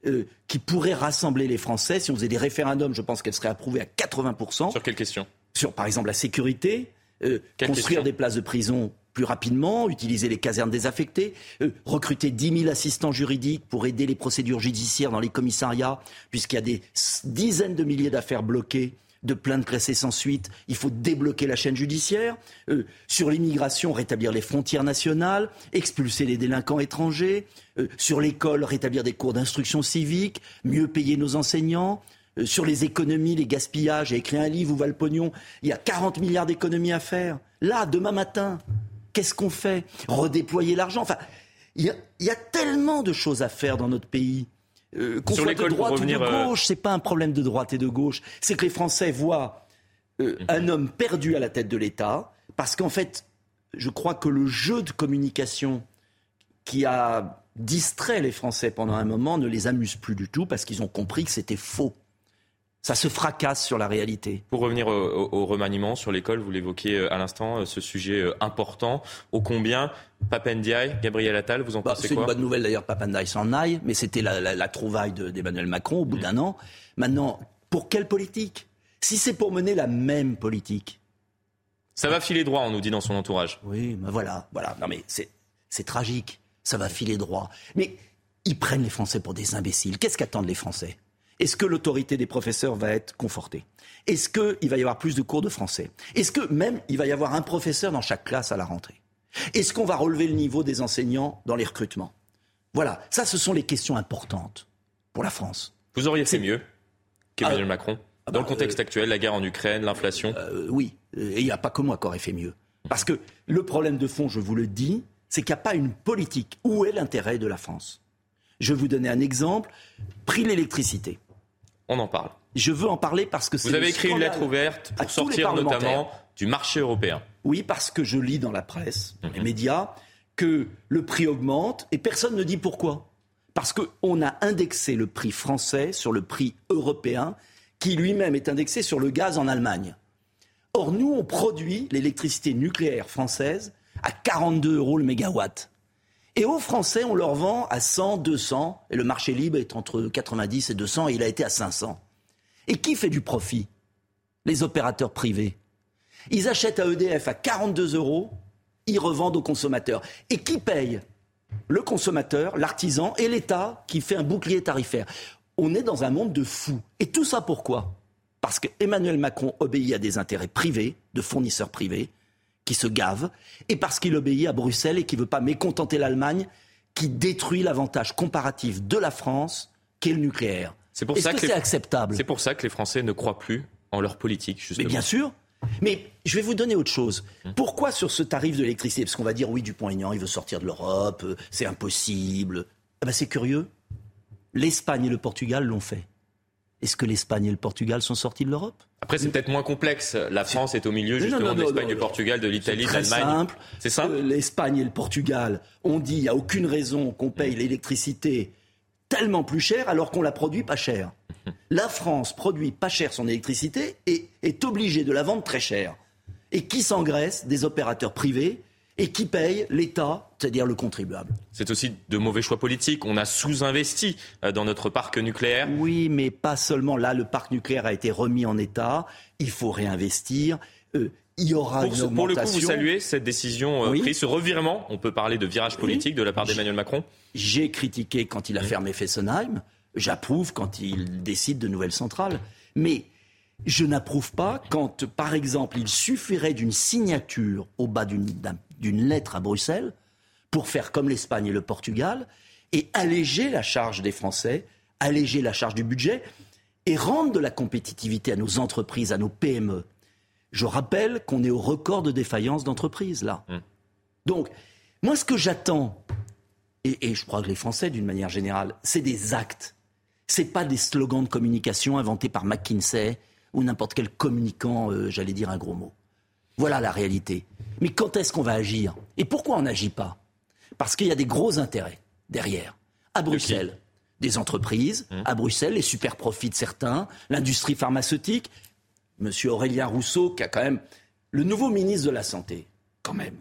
Speaker 53: euh, qui pourraient rassembler les Français. Si on faisait des référendums, je pense qu'elles seraient approuvées à 80%.
Speaker 44: Sur quelle question
Speaker 53: Sur, par exemple, la sécurité, euh, construire des places de prison plus rapidement, utiliser les casernes désaffectées, euh, recruter 10 000 assistants juridiques pour aider les procédures judiciaires dans les commissariats, puisqu'il y a des dizaines de milliers d'affaires bloquées de plaintes classées sans suite. Il faut débloquer la chaîne judiciaire. Euh, sur l'immigration, rétablir les frontières nationales, expulser les délinquants étrangers. Euh, sur l'école, rétablir des cours d'instruction civique, mieux payer nos enseignants. Euh, sur les économies, les gaspillages, j'ai écrit un livre où va le pognon? Il y a 40 milliards d'économies à faire. Là, demain matin, qu'est-ce qu'on fait? Redéployer l'argent. Enfin, il y, a, il y a tellement de choses à faire dans notre pays. Euh, qu'on soit de droite ou de
Speaker 44: euh,
Speaker 53: gauche, c'est pas un problème de droite et de gauche. C'est que les Français voient euh, un homme perdu à la tête de l'État, parce qu'en fait, je crois que le jeu de communication qui a distrait les Français pendant un moment ne les amuse plus du tout, parce qu'ils ont compris que c'était faux. Ça se fracasse sur la réalité.
Speaker 44: Pour revenir au, au- au remaniement sur l'école, vous l'évoquiez euh, à l'instant, euh, ce sujet euh, important. Ô combien Papendiaï, Gabriel Attal, vous en
Speaker 53: Bah,
Speaker 44: pensez
Speaker 53: c'est une
Speaker 44: quoi
Speaker 53: bonne nouvelle d'ailleurs, Papandai s'en aille, mais c'était la, la- la trouvaille de- d'Emmanuel Macron au bout d'un an. Maintenant, pour quelle politique Si c'est pour mener la même politique.
Speaker 44: Ça va filer droit, on nous dit dans son entourage.
Speaker 53: Oui, ben voilà, voilà. Non mais c'est tragique. Ça va filer droit. Mais ils prennent les Français pour des imbéciles. Qu'est-ce qu'attendent les Français? Est-ce que l'autorité des professeurs va être confortée? Est-ce qu'il va y avoir plus de cours de français? Est-ce que même il va y avoir un professeur dans chaque classe à la rentrée? Est-ce qu'on va relever le niveau des enseignants dans les recrutements? Voilà, ça ce sont les questions importantes pour la France.
Speaker 44: Vous auriez fait mieux qu'Emmanuel
Speaker 53: Ah,
Speaker 44: Macron?
Speaker 53: Ah
Speaker 44: Dans
Speaker 53: bah,
Speaker 44: le contexte actuel, la guerre en Ukraine, l'inflation?
Speaker 53: Euh, oui, et il n'y a pas que moi qui aurait fait mieux. Parce que le problème de fond, je vous le dis, c'est qu'il n'y a pas une politique. Où est l'intérêt de la France? Je vais vous donner un exemple. Prix de l'électricité.
Speaker 44: On en parle.
Speaker 53: Je veux en parler parce que c'est
Speaker 44: Vous avez écrit une lettre ouverte pour sortir notamment du marché européen.
Speaker 53: Oui, parce que je lis dans la presse, dans les médias, que le prix augmente et personne ne dit pourquoi. Parce qu'on a indexé le prix français sur le prix européen, qui lui-même est indexé sur le gaz en Allemagne. Or, nous, on produit l'électricité nucléaire française à 42 euros le mégawatt. Et aux Français, on leur vend à 100, 200, et le marché libre est entre 90 et 200, et il a été à 500. Et qui fait du profit? Les opérateurs privés. Ils achètent à EDF à 42 euros, ils revendent aux consommateurs. Et qui paye? Le consommateur, l'artisan et l'État qui fait un bouclier tarifaire. on est dans un monde de fous. Et tout ça pourquoi? Parce qu'Emmanuel Macron obéit à des intérêts privés, de fournisseurs privés, qui se gavent, et parce qu'il obéit à Bruxelles et qui ne veut pas mécontenter l'Allemagne, qui détruit l'avantage comparatif de la France, qui est le nucléaire.
Speaker 44: C'est pour
Speaker 53: Est-ce
Speaker 44: ça
Speaker 53: que
Speaker 44: que les-
Speaker 53: c'est acceptable
Speaker 44: C'est pour ça que les Français ne croient plus en leur politique, justement.
Speaker 53: Mais bien sûr. Mais je vais vous donner autre chose. Pourquoi sur ce tarif de l'électricité Parce qu'on va dire oui, Dupont-Aignan, il veut sortir de l'Europe, euh, c'est impossible. Eh ben, c'est curieux. L'Espagne et le Portugal l'ont fait. Est-ce que l'Espagne et le Portugal sont sortis de l'Europe?
Speaker 44: Après, c'est peut-être moins complexe. La France est au milieu,
Speaker 53: Non, non,
Speaker 44: justement,
Speaker 53: non,
Speaker 44: de l'Espagne, du Portugal, de l'Italie, de l'Allemagne.
Speaker 53: simple.
Speaker 44: C'est
Speaker 53: Euh, L'Espagne et le Portugal ont dit il n'y a aucune raison qu'on paye l'électricité tellement plus cher alors qu'on la produit pas cher. [laughs] La France produit pas cher son électricité et est obligée de la vendre très cher. Et qui s'engraisse? Des opérateurs privés et qui paye l'État, c'est-à-dire le contribuable.
Speaker 44: C'est aussi de mauvais choix politiques. On a sous-investi euh, dans notre parc nucléaire.
Speaker 53: Oui, mais pas seulement. Là, le parc nucléaire a été remis en état. Il faut réinvestir. Euh, il y aura
Speaker 44: Pour,
Speaker 53: une
Speaker 44: ce- pour le coup, vous
Speaker 53: augmentation.
Speaker 44: saluez cette décision euh,
Speaker 53: Oui.
Speaker 44: prise, ce revirement. On peut parler de virage politique de la part d'Emmanuel Macron.
Speaker 53: J'ai critiqué quand il a fermé Fessenheim. J'approuve quand il décide de nouvelles centrales. Mais je n'approuve pas quand, par exemple, il suffirait d'une signature au bas d'une d'un- d'une lettre à Bruxelles pour faire comme l'Espagne et le Portugal et alléger la charge des Français, alléger la charge du budget et rendre de la compétitivité à nos entreprises, à nos PME. Je rappelle qu'on est au record de défaillance d'entreprises, là. Donc, moi, ce que j'attends, et, et je crois que les Français, d'une manière générale, c'est des actes. C'est pas des slogans de communication inventés par McKinsey ou n'importe quel communicant, euh, j'allais dire un gros mot. Voilà la réalité. Mais quand est-ce qu'on va agir? Et pourquoi on n'agit pas? Parce qu'il y a des gros intérêts derrière. À Bruxelles, des entreprises. À Bruxelles, les super profits de certains. L'industrie pharmaceutique. Monsieur Aurélien Rousseau, qui a quand même le nouveau ministre de la Santé, quand même.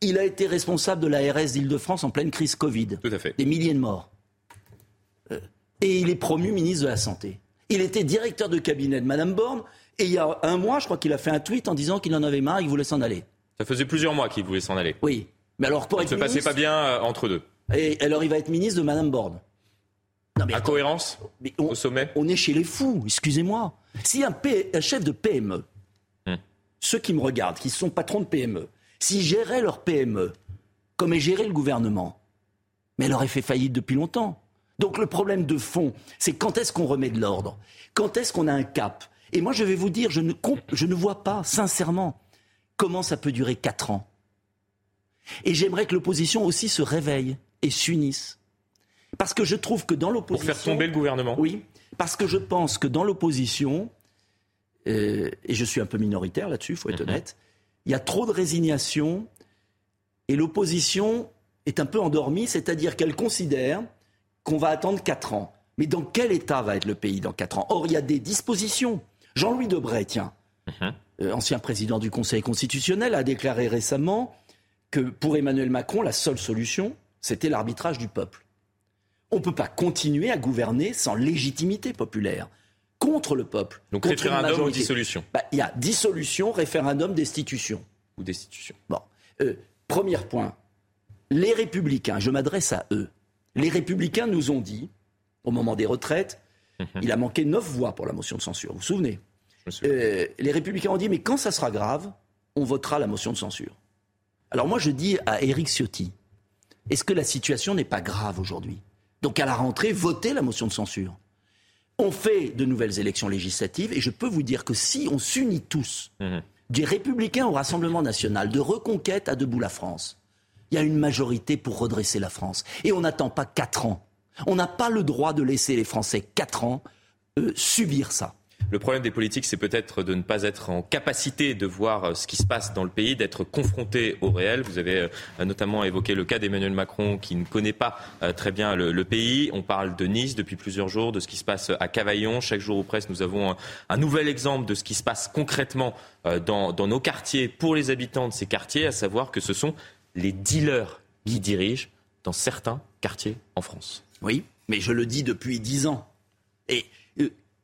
Speaker 53: Il a été responsable de la RS d'Île-de-France en pleine crise Covid.
Speaker 44: Tout à fait.
Speaker 53: Des milliers de morts. Euh, et il est promu ministre de la Santé. Il était directeur de cabinet de Madame Borne. Et il y a un mois, je crois qu'il a fait un tweet en disant qu'il en avait marre, il voulait s'en aller.
Speaker 44: Ça faisait plusieurs mois qu'il voulait s'en aller.
Speaker 53: Oui. Mais alors, pour
Speaker 44: Ça
Speaker 53: être
Speaker 44: ne se passait pas bien euh, entre deux.
Speaker 53: Et alors, il va être ministre de Madame Borne.
Speaker 44: Incohérence
Speaker 53: on,
Speaker 44: au sommet
Speaker 53: On est chez les fous, excusez-moi. Si un, P- un chef de PME,
Speaker 44: Hmm.
Speaker 53: ceux qui me regardent, qui sont patrons de PME, s'ils géraient leur PME comme est géré le gouvernement, mais elle aurait fait faillite depuis longtemps. Donc le problème de fond, c'est quand est-ce qu'on remet de l'ordre? Quand est-ce qu'on a un cap? Et moi, je vais vous dire, je ne, comp- je ne vois pas, sincèrement, comment ça peut durer quatre ans. Et j'aimerais que l'opposition aussi se réveille et s'unisse. Parce que je trouve que dans
Speaker 44: Pour
Speaker 53: l'opposition...
Speaker 44: faire tomber le gouvernement.
Speaker 53: Oui, parce que je pense que dans l'opposition, euh, et je suis un peu minoritaire là-dessus, il faut être honnête, il y a trop de résignation et l'opposition est un peu endormie, c'est-à-dire qu'elle considère qu'on va attendre 4 ans. Mais dans quel état va être le pays dans 4 ans? Or, il y a des dispositions. Jean-Louis Debray, tiens, euh, ancien président du Conseil constitutionnel, a déclaré récemment que pour Emmanuel Macron, la seule solution, c'était l'arbitrage du peuple. On ne peut pas continuer à gouverner sans légitimité populaire, contre le peuple.
Speaker 44: Donc
Speaker 53: contre
Speaker 44: référendum ou dissolution
Speaker 53: Bah, Il y a dissolution, référendum, destitution.
Speaker 44: Ou destitution.
Speaker 53: Bon, euh, premier point. Les républicains, je m'adresse à eux. Les républicains nous ont dit, au moment des retraites, il a manqué neuf voix pour la motion de censure, vous vous souvenez? Euh, Les républicains ont dit, mais quand ça sera grave, on votera la motion de censure. Alors moi, je dis à Éric Ciotti, est-ce que la situation n'est pas grave aujourd'hui? Donc à la rentrée, votez la motion de censure. On fait de nouvelles élections législatives et je peux vous dire que si on s'unit tous, des républicains au Rassemblement national, de reconquête à debout la France, il y a une majorité pour redresser la France. Et on n'attend pas quatre ans. On n'a pas le droit de laisser les Français quatre ans euh, subir ça.
Speaker 44: Le problème des politiques, c'est peut-être de ne pas être en capacité de voir euh, ce qui se passe dans le pays, d'être confronté au réel. Vous avez euh, notamment évoqué le cas d'Emmanuel Macron qui ne connaît pas euh, très bien le, pays. On parle de Nice depuis plusieurs jours, de ce qui se passe à Cavaillon. Chaque jour ou presque, nous avons un, nouvel exemple de ce qui se passe concrètement dans, dans nos quartiers pour les habitants de ces quartiers, à savoir que ce sont les dealers qui dirigent dans certains quartiers en France.
Speaker 53: Oui, mais je le dis depuis dix ans. Et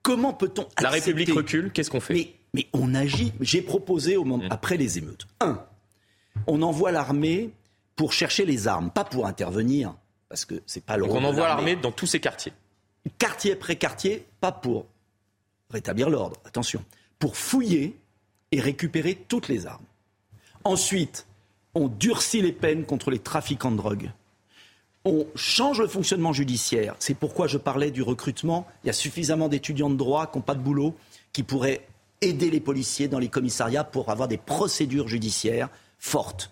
Speaker 53: comment peut-on
Speaker 44: La
Speaker 53: accepter-
Speaker 44: République recule, qu'est-ce qu'on fait
Speaker 53: mais, mais on agit. J'ai proposé au moment, après les émeutes. Un, on envoie l'armée pour chercher les armes, pas pour intervenir, parce que c'est pas le
Speaker 44: Donc
Speaker 53: rôle
Speaker 44: on envoie l'armée dans tous ces quartiers.
Speaker 53: quartier après quartier, pas pour rétablir l'ordre, attention, pour fouiller et récupérer toutes les armes. Ensuite, on durcit les peines contre les trafiquants de drogue. On change le fonctionnement judiciaire. C'est pourquoi je parlais du recrutement. Il y a suffisamment d'étudiants de droit qui n'ont pas de boulot, qui pourraient aider les policiers dans les commissariats pour avoir des procédures judiciaires fortes.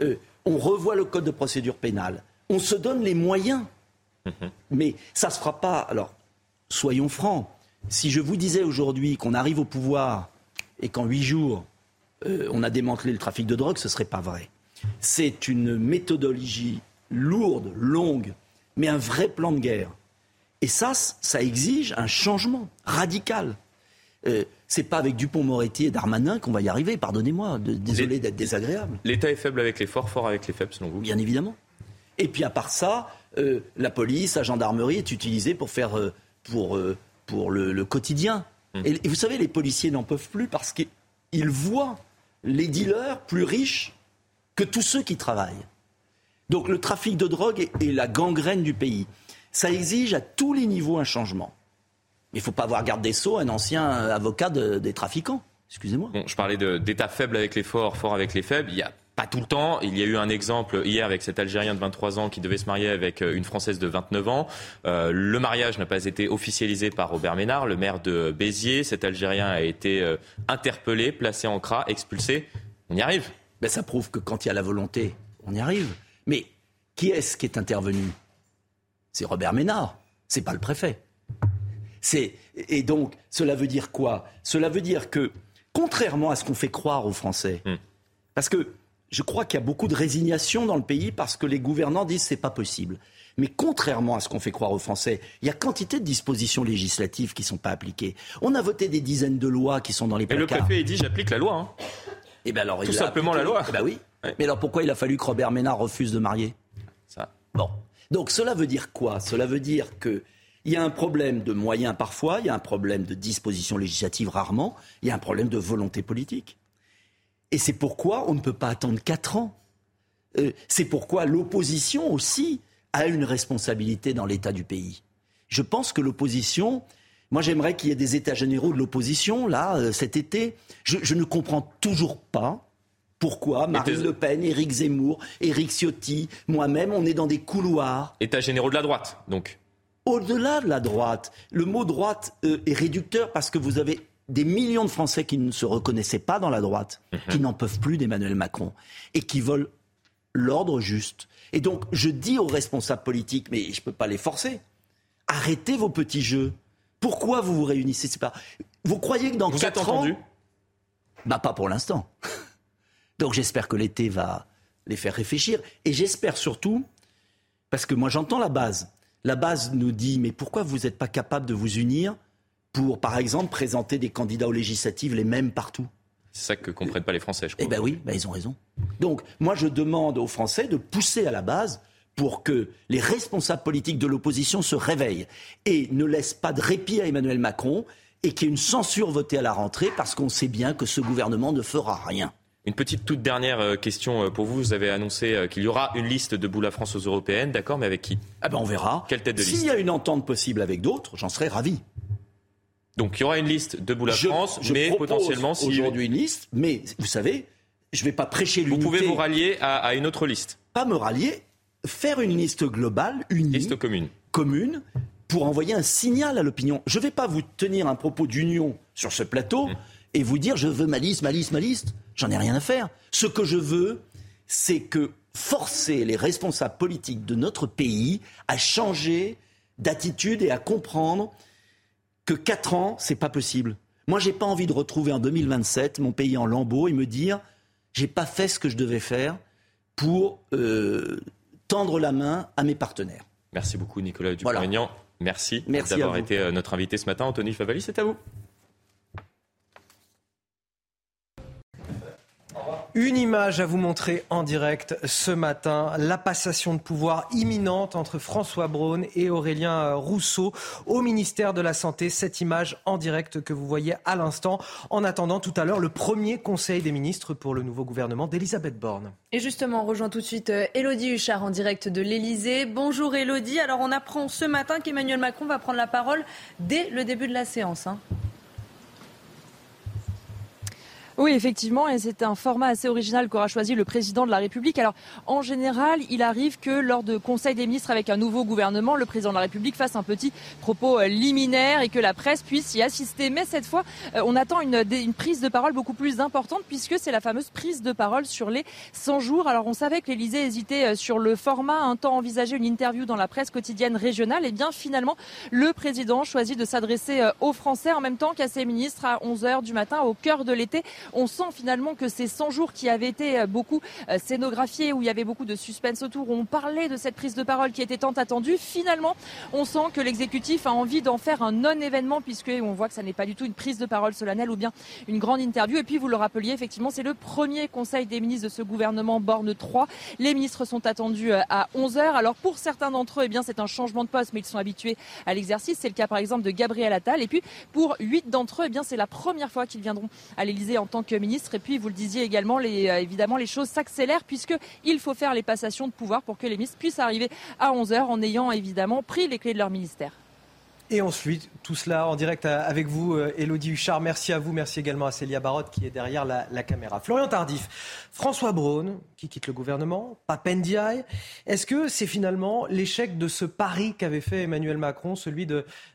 Speaker 53: Euh, on revoit le code de procédure pénale. On se donne les moyens. Mhm. Mais ça ne se fera pas. Alors, soyons francs. Si je vous disais aujourd'hui qu'on arrive au pouvoir et qu'en huit jours, euh, on a démantelé le trafic de drogue, ce ne serait pas vrai. C'est une méthodologie lourde, longue, mais un vrai plan de guerre. Et ça, ça exige un changement radical. Euh, c'est pas avec Dupont-Moretti et Darmanin qu'on va y arriver, pardonnez-moi, désolé d'être désagréable.
Speaker 44: L'État est faible avec les forts, fort avec les faibles, selon vous?
Speaker 53: Bien évidemment. Et puis à part ça, euh, la police, la gendarmerie est utilisée pour faire euh, pour, euh, pour le, quotidien. Et, et, vous savez, les policiers n'en peuvent plus parce qu'ils voient les dealers plus riches que tous ceux qui travaillent. Donc le trafic de drogue est, est la gangrène du pays. Ça exige à tous les niveaux un changement. Il ne faut pas avoir garde des Sceaux, un ancien avocat des trafiquants. Excusez-moi.
Speaker 44: Bon, je parlais d'état faible avec les forts, fort avec les faibles. Il y a pas tout le temps. Il y a eu un exemple hier avec cet Algérien de 23 ans qui devait se marier avec euh, une Française de 29 ans. Euh, le mariage n'a pas été officialisé par Robert Ménard, le maire de Béziers. Cet Algérien a été euh, interpellé, placé en CRA, expulsé. On y arrive.
Speaker 53: Ben, ça prouve que quand il y a la volonté, on y arrive. Mais qui est-ce qui est intervenu? C'est Robert Ménard. C'est pas le préfet et donc cela veut dire quoi? Cela veut dire que contrairement à ce qu'on fait croire aux Français, hmm. parce que je crois qu'il y a beaucoup de résignation dans le pays parce que les gouvernants disent c'est pas possible. Mais contrairement à ce qu'on fait croire aux Français, il y a quantité de dispositions législatives qui ne sont pas appliquées. On a voté des dizaines de lois qui sont dans les placards.
Speaker 44: Et le préfet dit j'applique la loi. Hein.
Speaker 53: Et eh ben alors,
Speaker 44: Tout simplement la loi.
Speaker 53: Eh ben oui. Mais alors pourquoi il a fallu que Robert Ménard refuse de marier?
Speaker 44: Ça.
Speaker 53: Bon. Donc cela veut dire quoi? Cela veut dire que il y a un problème de moyens parfois, il y a un problème de disposition législative rarement, il y a un problème de volonté politique. Et c'est pourquoi on ne peut pas attendre quatre ans. Euh, c'est pourquoi l'opposition aussi a une responsabilité dans l'état du pays. Je pense que l'opposition, moi j'aimerais qu'il y ait des états généraux de l'opposition, là, euh, cet été. Je, je, ne comprends toujours pas pourquoi Marine Le Pen, Éric Zemmour, Éric Ciotti, moi-même, on est dans des couloirs.
Speaker 44: États généraux de la droite, donc
Speaker 53: au-delà de la droite. Le mot droite euh, est réducteur parce que vous avez des millions de Français qui ne se reconnaissaient pas dans la droite, mhm. qui n'en peuvent plus d'Emmanuel Macron et qui veulent l'ordre juste. Et donc, je dis aux responsables politiques, mais je ne peux pas les forcer, arrêtez vos petits jeux. Pourquoi vous vous réunissez pas... Vous croyez que dans
Speaker 44: vous
Speaker 53: quatre
Speaker 44: ans...
Speaker 53: Bah pas pour l'instant. Donc j'espère que l'été va les faire réfléchir. Et j'espère surtout, parce que moi j'entends la base, la base nous dit mais pourquoi vous n'êtes pas capable de vous unir pour, par exemple, présenter des candidats aux législatives les mêmes partout?
Speaker 44: C'est ça que comprennent pas les Français, je crois.
Speaker 53: Eh bien oui, ben ils ont raison. Donc, moi, je demande aux Français de pousser à la base pour que les responsables politiques de l'opposition se réveillent et ne laissent pas de répit à Emmanuel Macron et qu'il y ait une censure votée à la rentrée parce qu'on sait bien que ce gouvernement ne fera rien.
Speaker 44: Une petite toute dernière euh, question euh, pour vous. Vous avez annoncé euh, qu'il y aura une liste de boules à France aux européennes, d'accord, mais avec qui?
Speaker 53: Ah ben on verra.
Speaker 44: Quelle tête de liste?
Speaker 53: S'il y a une entente possible avec d'autres, j'en serais ravi.
Speaker 44: Donc il y aura une liste de boules à France, mais potentiellement
Speaker 53: si aujourd'hui une liste, mais vous savez, je ne vais pas prêcher l'unité.
Speaker 44: Vous pouvez vous rallier à, une autre liste.
Speaker 53: Pas me rallier, faire une liste globale, une
Speaker 44: liste commune,
Speaker 53: commune, pour envoyer un signal à l'opinion. Je ne vais pas vous tenir un propos d'union sur ce plateau. Mmh et vous dire je veux ma liste, ma liste, ma liste. J'en ai rien à faire. Ce que je veux, c'est que forcer les responsables politiques de notre pays à changer d'attitude et à comprendre que 4 ans, c'est pas possible. Moi, j'ai pas envie de retrouver en 2027 mon pays en lambeaux et me dire j'ai pas fait ce que je devais faire pour euh, tendre la main à mes partenaires.
Speaker 44: Merci beaucoup, Nicolas Dupont-Aignan. Merci, Merci d'avoir été euh, notre invité ce matin. Anthony Favali, c'est à vous.
Speaker 1: Une image à vous montrer en direct ce matin, la passation de pouvoir imminente entre François Braun et Aurélien Rousseau au ministère de la Santé. Cette image en direct que vous voyez à l'instant. En attendant tout à l'heure le premier conseil des ministres pour le nouveau gouvernement d'Elisabeth Borne.
Speaker 2: Et justement, on rejoint tout de suite Elodie euh, Huchard en direct de l'Elysée. Bonjour Elodie. Alors on apprend ce matin qu'Emmanuel Macron va prendre la parole dès le début de la séance. Hein.
Speaker 57: Oui, effectivement, et c'est un format assez original qu'aura choisi le président de la République. Alors, en général, il arrive que lors de conseils des ministres avec un nouveau gouvernement, le président de la République fasse un petit propos euh, liminaire et que la presse puisse y assister. Mais cette fois, euh, on attend une, prise de parole beaucoup plus importante puisque c'est la fameuse prise de parole sur les 100 jours. Alors, on savait que l'Élysée hésitait euh, sur le format, un temps envisagé une interview dans la presse quotidienne régionale. Et bien, finalement, le président choisit de s'adresser aux Français en même temps qu'à ses ministres à 11 h du matin au cœur de l'été. On sent finalement que ces 100 jours qui avaient été euh, beaucoup euh, scénographiés, où il y avait beaucoup de suspense autour, où on parlait de cette prise de parole qui était tant attendue, finalement, on sent que l'exécutif a envie d'en faire un non-événement, puisque on voit que ça n'est pas du tout une prise de parole solennelle ou bien une grande interview. Et puis, vous le rappeliez, effectivement, c'est le premier conseil des ministres de ce gouvernement Borne 3. Les ministres sont attendus euh, à 11 heures. Alors, pour certains d'entre eux, eh bien, c'est un changement de poste, mais ils sont habitués à l'exercice. C'est le cas, par exemple, de Gabriel Attal. Et puis, pour huit d'entre eux, eh bien, c'est la première fois qu'ils viendront à l'Élysée en tant que ministre. Et puis, vous le disiez également, euh, évidemment, les choses s'accélèrent puisqu'il faut faire les passations de pouvoir pour que les ministres puissent arriver à 11h en ayant évidemment pris les clés de leur ministère.
Speaker 1: Et ensuite, tout cela en direct avec vous, Elodie euh, Huchard. Merci à vous. Merci également à Célia Barotte qui est derrière la caméra. Florian Tardif, François Braun qui quitte le gouvernement, Papendiaï. Est-ce que c'est finalement l'échec de ce pari qu'avait fait Emmanuel Macron, celui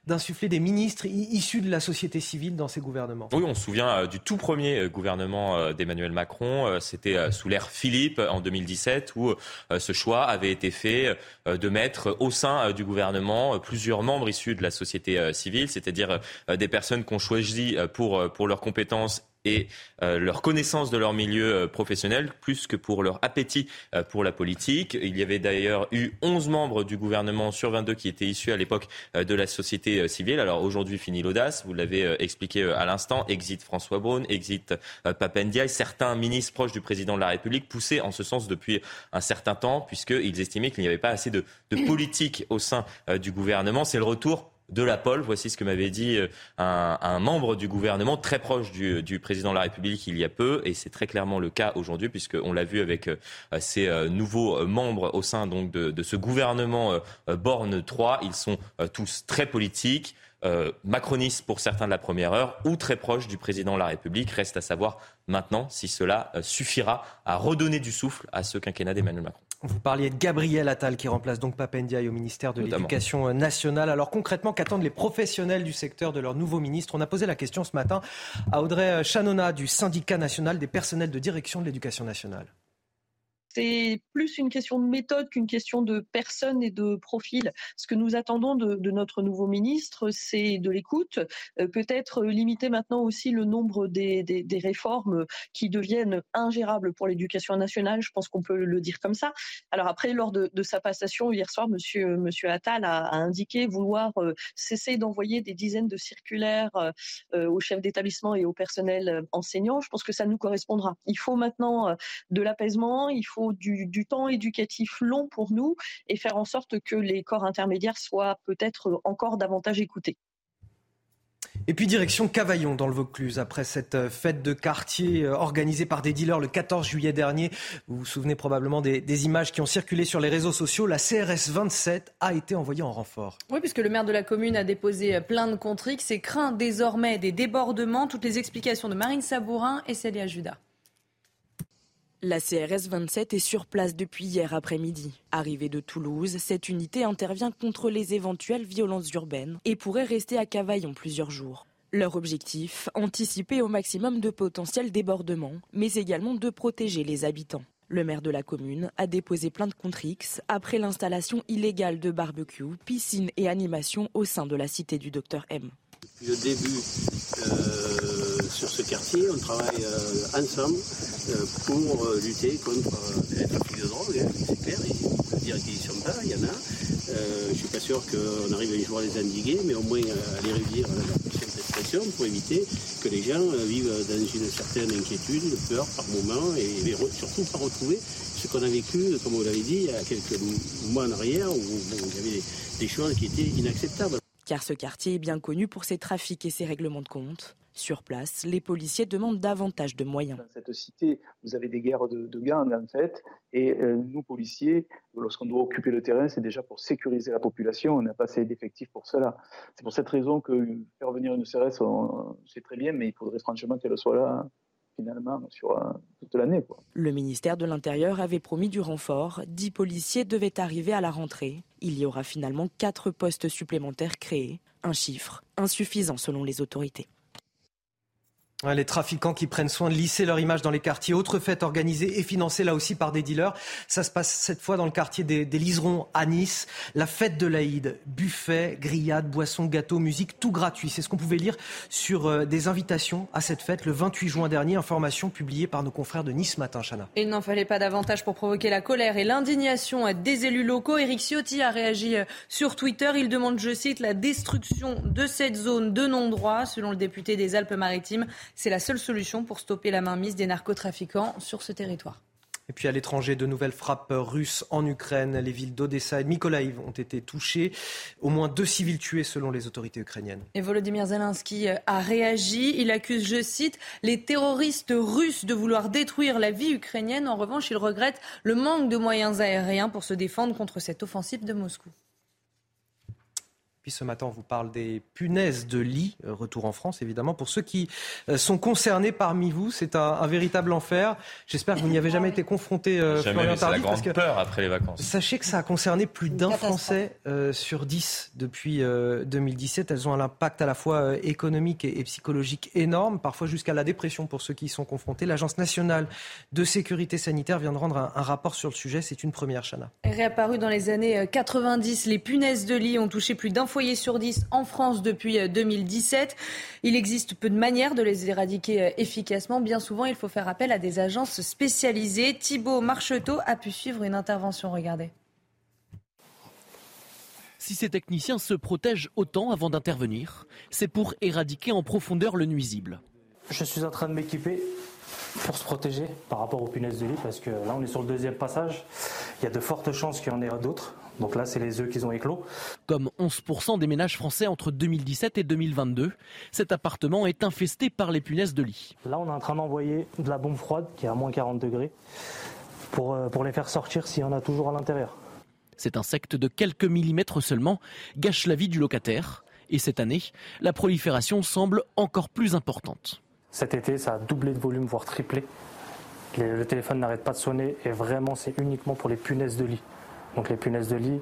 Speaker 1: d'insuffler des ministres issus de la société civile dans ses gouvernements?
Speaker 44: Oui, on se souvient euh, du tout premier euh, gouvernement d'Emmanuel Macron. C'était sous l'ère Philippe en 2017 où ce choix avait été fait de mettre au sein du gouvernement plusieurs membres issus de la société euh, civile, c'est-à-dire euh, des personnes qu'on choisit euh, pour, pour leurs compétences et leur connaissance de leur milieu professionnel, plus que pour leur appétit pour la politique. Il y avait d'ailleurs eu 11 membres du gouvernement sur 22 qui étaient issus à l'époque de la société civile. Alors aujourd'hui, fini l'audace, vous l'avez expliqué à l'instant, exit François Braun, exit Papendiaï. Certains ministres proches du président de la République poussaient en ce sens depuis un certain temps, puisqu'ils estimaient qu'il n'y avait pas assez de, de [clears throat] politique au sein du gouvernement. C'est le retour de la pole. Voici ce que m'avait dit euh, un, membre du gouvernement très proche du, président de la République il y a peu, et c'est très clairement le cas aujourd'hui, puisqu'on l'a vu avec euh, ces euh, nouveaux membres au sein donc de, ce gouvernement Borne 3. Ils sont tous très politiques. macronistes pour certains de la première heure ou très proches du président de la République. Reste à savoir maintenant si cela suffira à redonner du souffle à ce quinquennat d'Emmanuel Macron.
Speaker 1: Vous parliez de Gabriel Attal qui remplace donc Papendiaï au ministère de l'Éducation nationale. Alors concrètement, qu'attendent les professionnels du secteur de leur nouveau ministre? On a posé la question ce matin à Audrey Chanona du syndicat national des personnels de direction de l'éducation nationale
Speaker 58: c'est plus une question de méthode qu'une question de personne et de profil. Ce que nous attendons de, notre nouveau ministre, c'est de l'écoute, euh, peut-être limiter maintenant aussi le nombre des, réformes qui deviennent ingérables pour l'éducation nationale. Je pense qu'on peut le dire comme ça. Alors après, lors de, sa passation hier soir, Monsieur, Attal a, indiqué vouloir euh, cesser d'envoyer des dizaines de circulaires euh, aux chefs d'établissement et au personnel enseignant. Je pense que ça nous correspondra. Il faut maintenant de l'apaisement, il faut du, temps éducatif long pour nous et faire en sorte que les corps intermédiaires soient peut-être encore davantage écoutés.
Speaker 1: Et puis direction Cavaillon dans le Vaucluse, après cette euh, fête de quartier euh, organisée par des dealers le 14 juillet dernier. Vous vous souvenez probablement des, des, images qui ont circulé sur les réseaux sociaux. La CRS 27 a été envoyée en renfort.
Speaker 2: Oui, puisque le maire de la commune a déposé euh, plein de X et craint désormais des débordements. Toutes les explications de Marine Sabourin et Célia Judas.
Speaker 21: La CRS 27 est sur place depuis hier après-midi. Arrivée de Toulouse, cette unité intervient contre les éventuelles violences urbaines et pourrait rester à Cavaillon plusieurs jours. Leur objectif, anticiper au maximum de potentiels débordements, mais également de protéger les habitants. Le maire de la commune a déposé plainte contre X après l'installation illégale de barbecue, piscine et animation au sein de la cité du docteur M.
Speaker 59: Euh,
Speaker 26: sur ce quartier, on travaille ensemble pour lutter contre les trafics de drogue, hein, c'est clair. Il dire qu'ils sont pas, il y en a. je ne suis pas sûr qu'on arrive un jour à les endiguer, mais au moins à les réduire à la d'expression pour éviter que les gens vivent dans une certaine inquiétude, une peur par moment, et, surtout pas retrouver ce qu'on a vécu, comme vous l'avez dit, il y a quelques mois en arrière, où il y avait des choses qui étaient inacceptables.
Speaker 21: Car ce quartier est bien connu pour ses trafics et ses règlements de compte. Sur place, les policiers demandent davantage de moyens.
Speaker 27: Dans cette cité, vous avez des guerres de, de gangs en fait, et euh, nous policiers, lorsqu'on doit occuper le terrain, c'est déjà pour sécuriser la population. On n'a pas assez d'effectifs pour cela. C'est pour cette raison que faire venir une CRS, c'est très bien, mais il faudrait franchement qu'elle soit là finalement sur euh, toute l'année.
Speaker 21: Le ministère de l'Intérieur avait promis du renfort. Dix policiers devaient arriver à la rentrée. Il y aura finalement quatre postes supplémentaires créés. Un chiffre insuffisant selon les autorités.
Speaker 1: Les trafiquants qui prennent soin de lisser leur image dans les quartiers. Autre fête organisée et financée là aussi par des dealers. Ça se passe cette fois dans le quartier des, Liserons à Nice. La fête de l'Aïd. Buffet, grillades, boissons, gâteaux, musique, tout gratuit. C'est ce qu'on pouvait lire sur euh, des invitations à cette fête le 28 juin dernier. Information publiée par nos confrères de Nice Matin, Chana.
Speaker 2: Il n'en fallait pas davantage pour provoquer la colère et l'indignation des élus locaux. Éric Ciotti a réagi euh, sur Twitter. Il demande, je cite, la destruction de cette zone de non-droit. Selon le député des Alpes-Maritimes, c'est la seule solution pour stopper la mainmise des narcotrafiquants sur ce territoire.
Speaker 1: Et puis à l'étranger, de nouvelles frappes russes en Ukraine. Les villes d'Odessa et de Mykolaiv ont été touchées. Au moins deux civils tués selon les autorités ukrainiennes.
Speaker 2: Et Volodymyr Zelensky a réagi. Il accuse, je cite, les terroristes russes de vouloir détruire la vie ukrainienne. En revanche, il regrette le manque de moyens aériens pour se défendre contre cette offensive de Moscou.
Speaker 1: Puis ce matin, on vous parle des punaises de lit. Euh, retour en France, évidemment. Pour ceux qui euh, sont concernés parmi vous, c'est un, véritable enfer. J'espère que vous n'y avez jamais été confronté,
Speaker 44: euh, jamais, C'est la grande peur après les vacances.
Speaker 1: Sachez que ça a concerné plus d'un Français sur dix depuis 2017. Elles ont un impact à la fois économique et, psychologique énorme, parfois jusqu'à la dépression pour ceux qui y sont confrontés. L'Agence nationale de sécurité sanitaire vient de rendre un, un rapport sur le sujet. C'est une première, Chana.
Speaker 2: Réapparu dans les années 90, les punaises de lit ont touché plus d'un foyers sur 10 en France depuis 2017. Euh, il existe peu de manières de les éradiquer euh, efficacement. Bien souvent, il faut faire appel à des agences spécialisées. Thibault Marcheteau a pu suivre une intervention. Regardez.
Speaker 30: Si ces techniciens se protègent autant avant d'intervenir, c'est pour éradiquer en profondeur le nuisible.
Speaker 59: Je suis en train de m'équiper pour se protéger par rapport aux punaises de lit parce que là on est sur le deuxième passage. Il y a de fortes chances qu'il y en ait d'autres. Donc là, c'est les œufs qu'ils ont éclos.
Speaker 30: Comme 11% des ménages français entre 2017 et 2022, cet appartement est infesté par les punaises de lit.
Speaker 59: Là, on est en train d'envoyer de la bombe froide qui est à moins 40 degrés pour, euh, pour les faire sortir s'il y en a toujours à l'intérieur.
Speaker 30: Cet insecte de quelques millimètres seulement gâche la vie du locataire. Et cette année, la prolifération semble encore plus importante.
Speaker 59: Cet été, ça a doublé de volume, voire triplé. Le téléphone n'arrête pas de sonner et vraiment, c'est uniquement pour les punaises de lit. Donc les punaises de lit,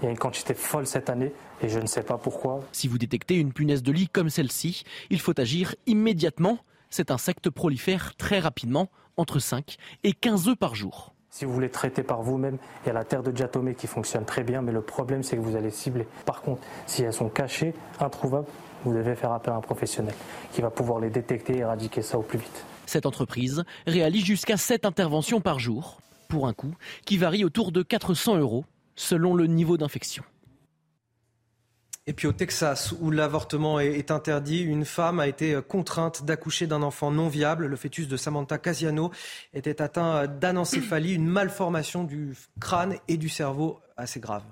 Speaker 59: il y a une quantité folle cette année et je ne sais pas pourquoi.
Speaker 30: Si vous détectez une punaise de lit comme celle-ci, il faut agir immédiatement. Cet insecte prolifère très rapidement, entre 5 et 15 œufs par jour.
Speaker 59: Si vous voulez traiter par vous-même, il y a la terre de diatomée qui fonctionne très bien, mais le problème c'est que vous allez cibler. Par contre, si elles sont cachées, introuvables, vous devez faire appel à un professionnel qui va pouvoir les détecter et éradiquer ça au plus vite.
Speaker 30: Cette entreprise réalise jusqu'à 7 interventions par jour pour un coût qui varie autour de 400 euros selon le niveau d'infection.
Speaker 1: Et puis au Texas, où l'avortement est interdit, une femme a été contrainte d'accoucher d'un enfant non viable. Le fœtus de Samantha Casiano était atteint d'anencéphalie, une malformation du crâne et du cerveau assez grave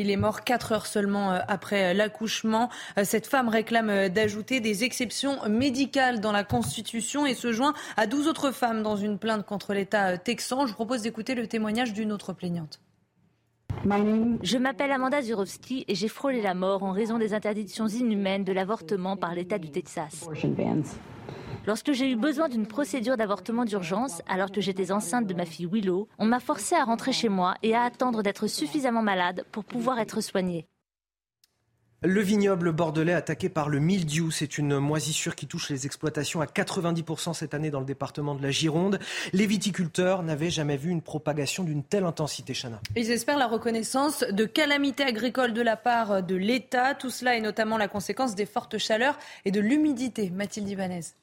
Speaker 2: il est mort quatre heures seulement euh, après euh, l'accouchement. Euh, cette femme réclame d'ajouter des exceptions médicales dans la Constitution et se joint à 12 autres femmes dans une plainte contre l'État texan. Je vous propose d'écouter le témoignage d'une autre plaignante.
Speaker 60: Je m'appelle Amanda Zurovsky et j'ai frôlé la mort en raison des interdictions inhumaines de l'avortement par l'État du Texas. Lorsque j'ai eu besoin d'une procédure d'avortement d'urgence, alors que j'étais enceinte de ma fille Willow, on m'a forcé à rentrer chez moi et à attendre d'être suffisamment malade pour pouvoir être soignée.
Speaker 1: Le vignoble bordelais attaqué par le mildiou, c'est une moisissure qui touche les exploitations à 90% cette année dans le département de la Gironde. Les viticulteurs n'avaient jamais vu une propagation d'une telle intensité, Chana.
Speaker 2: Ils espèrent la reconnaissance de calamité agricole de la part de l'État. Tout cela est notamment la conséquence des fortes chaleurs et de l'humidité. Mathilde Ibanez.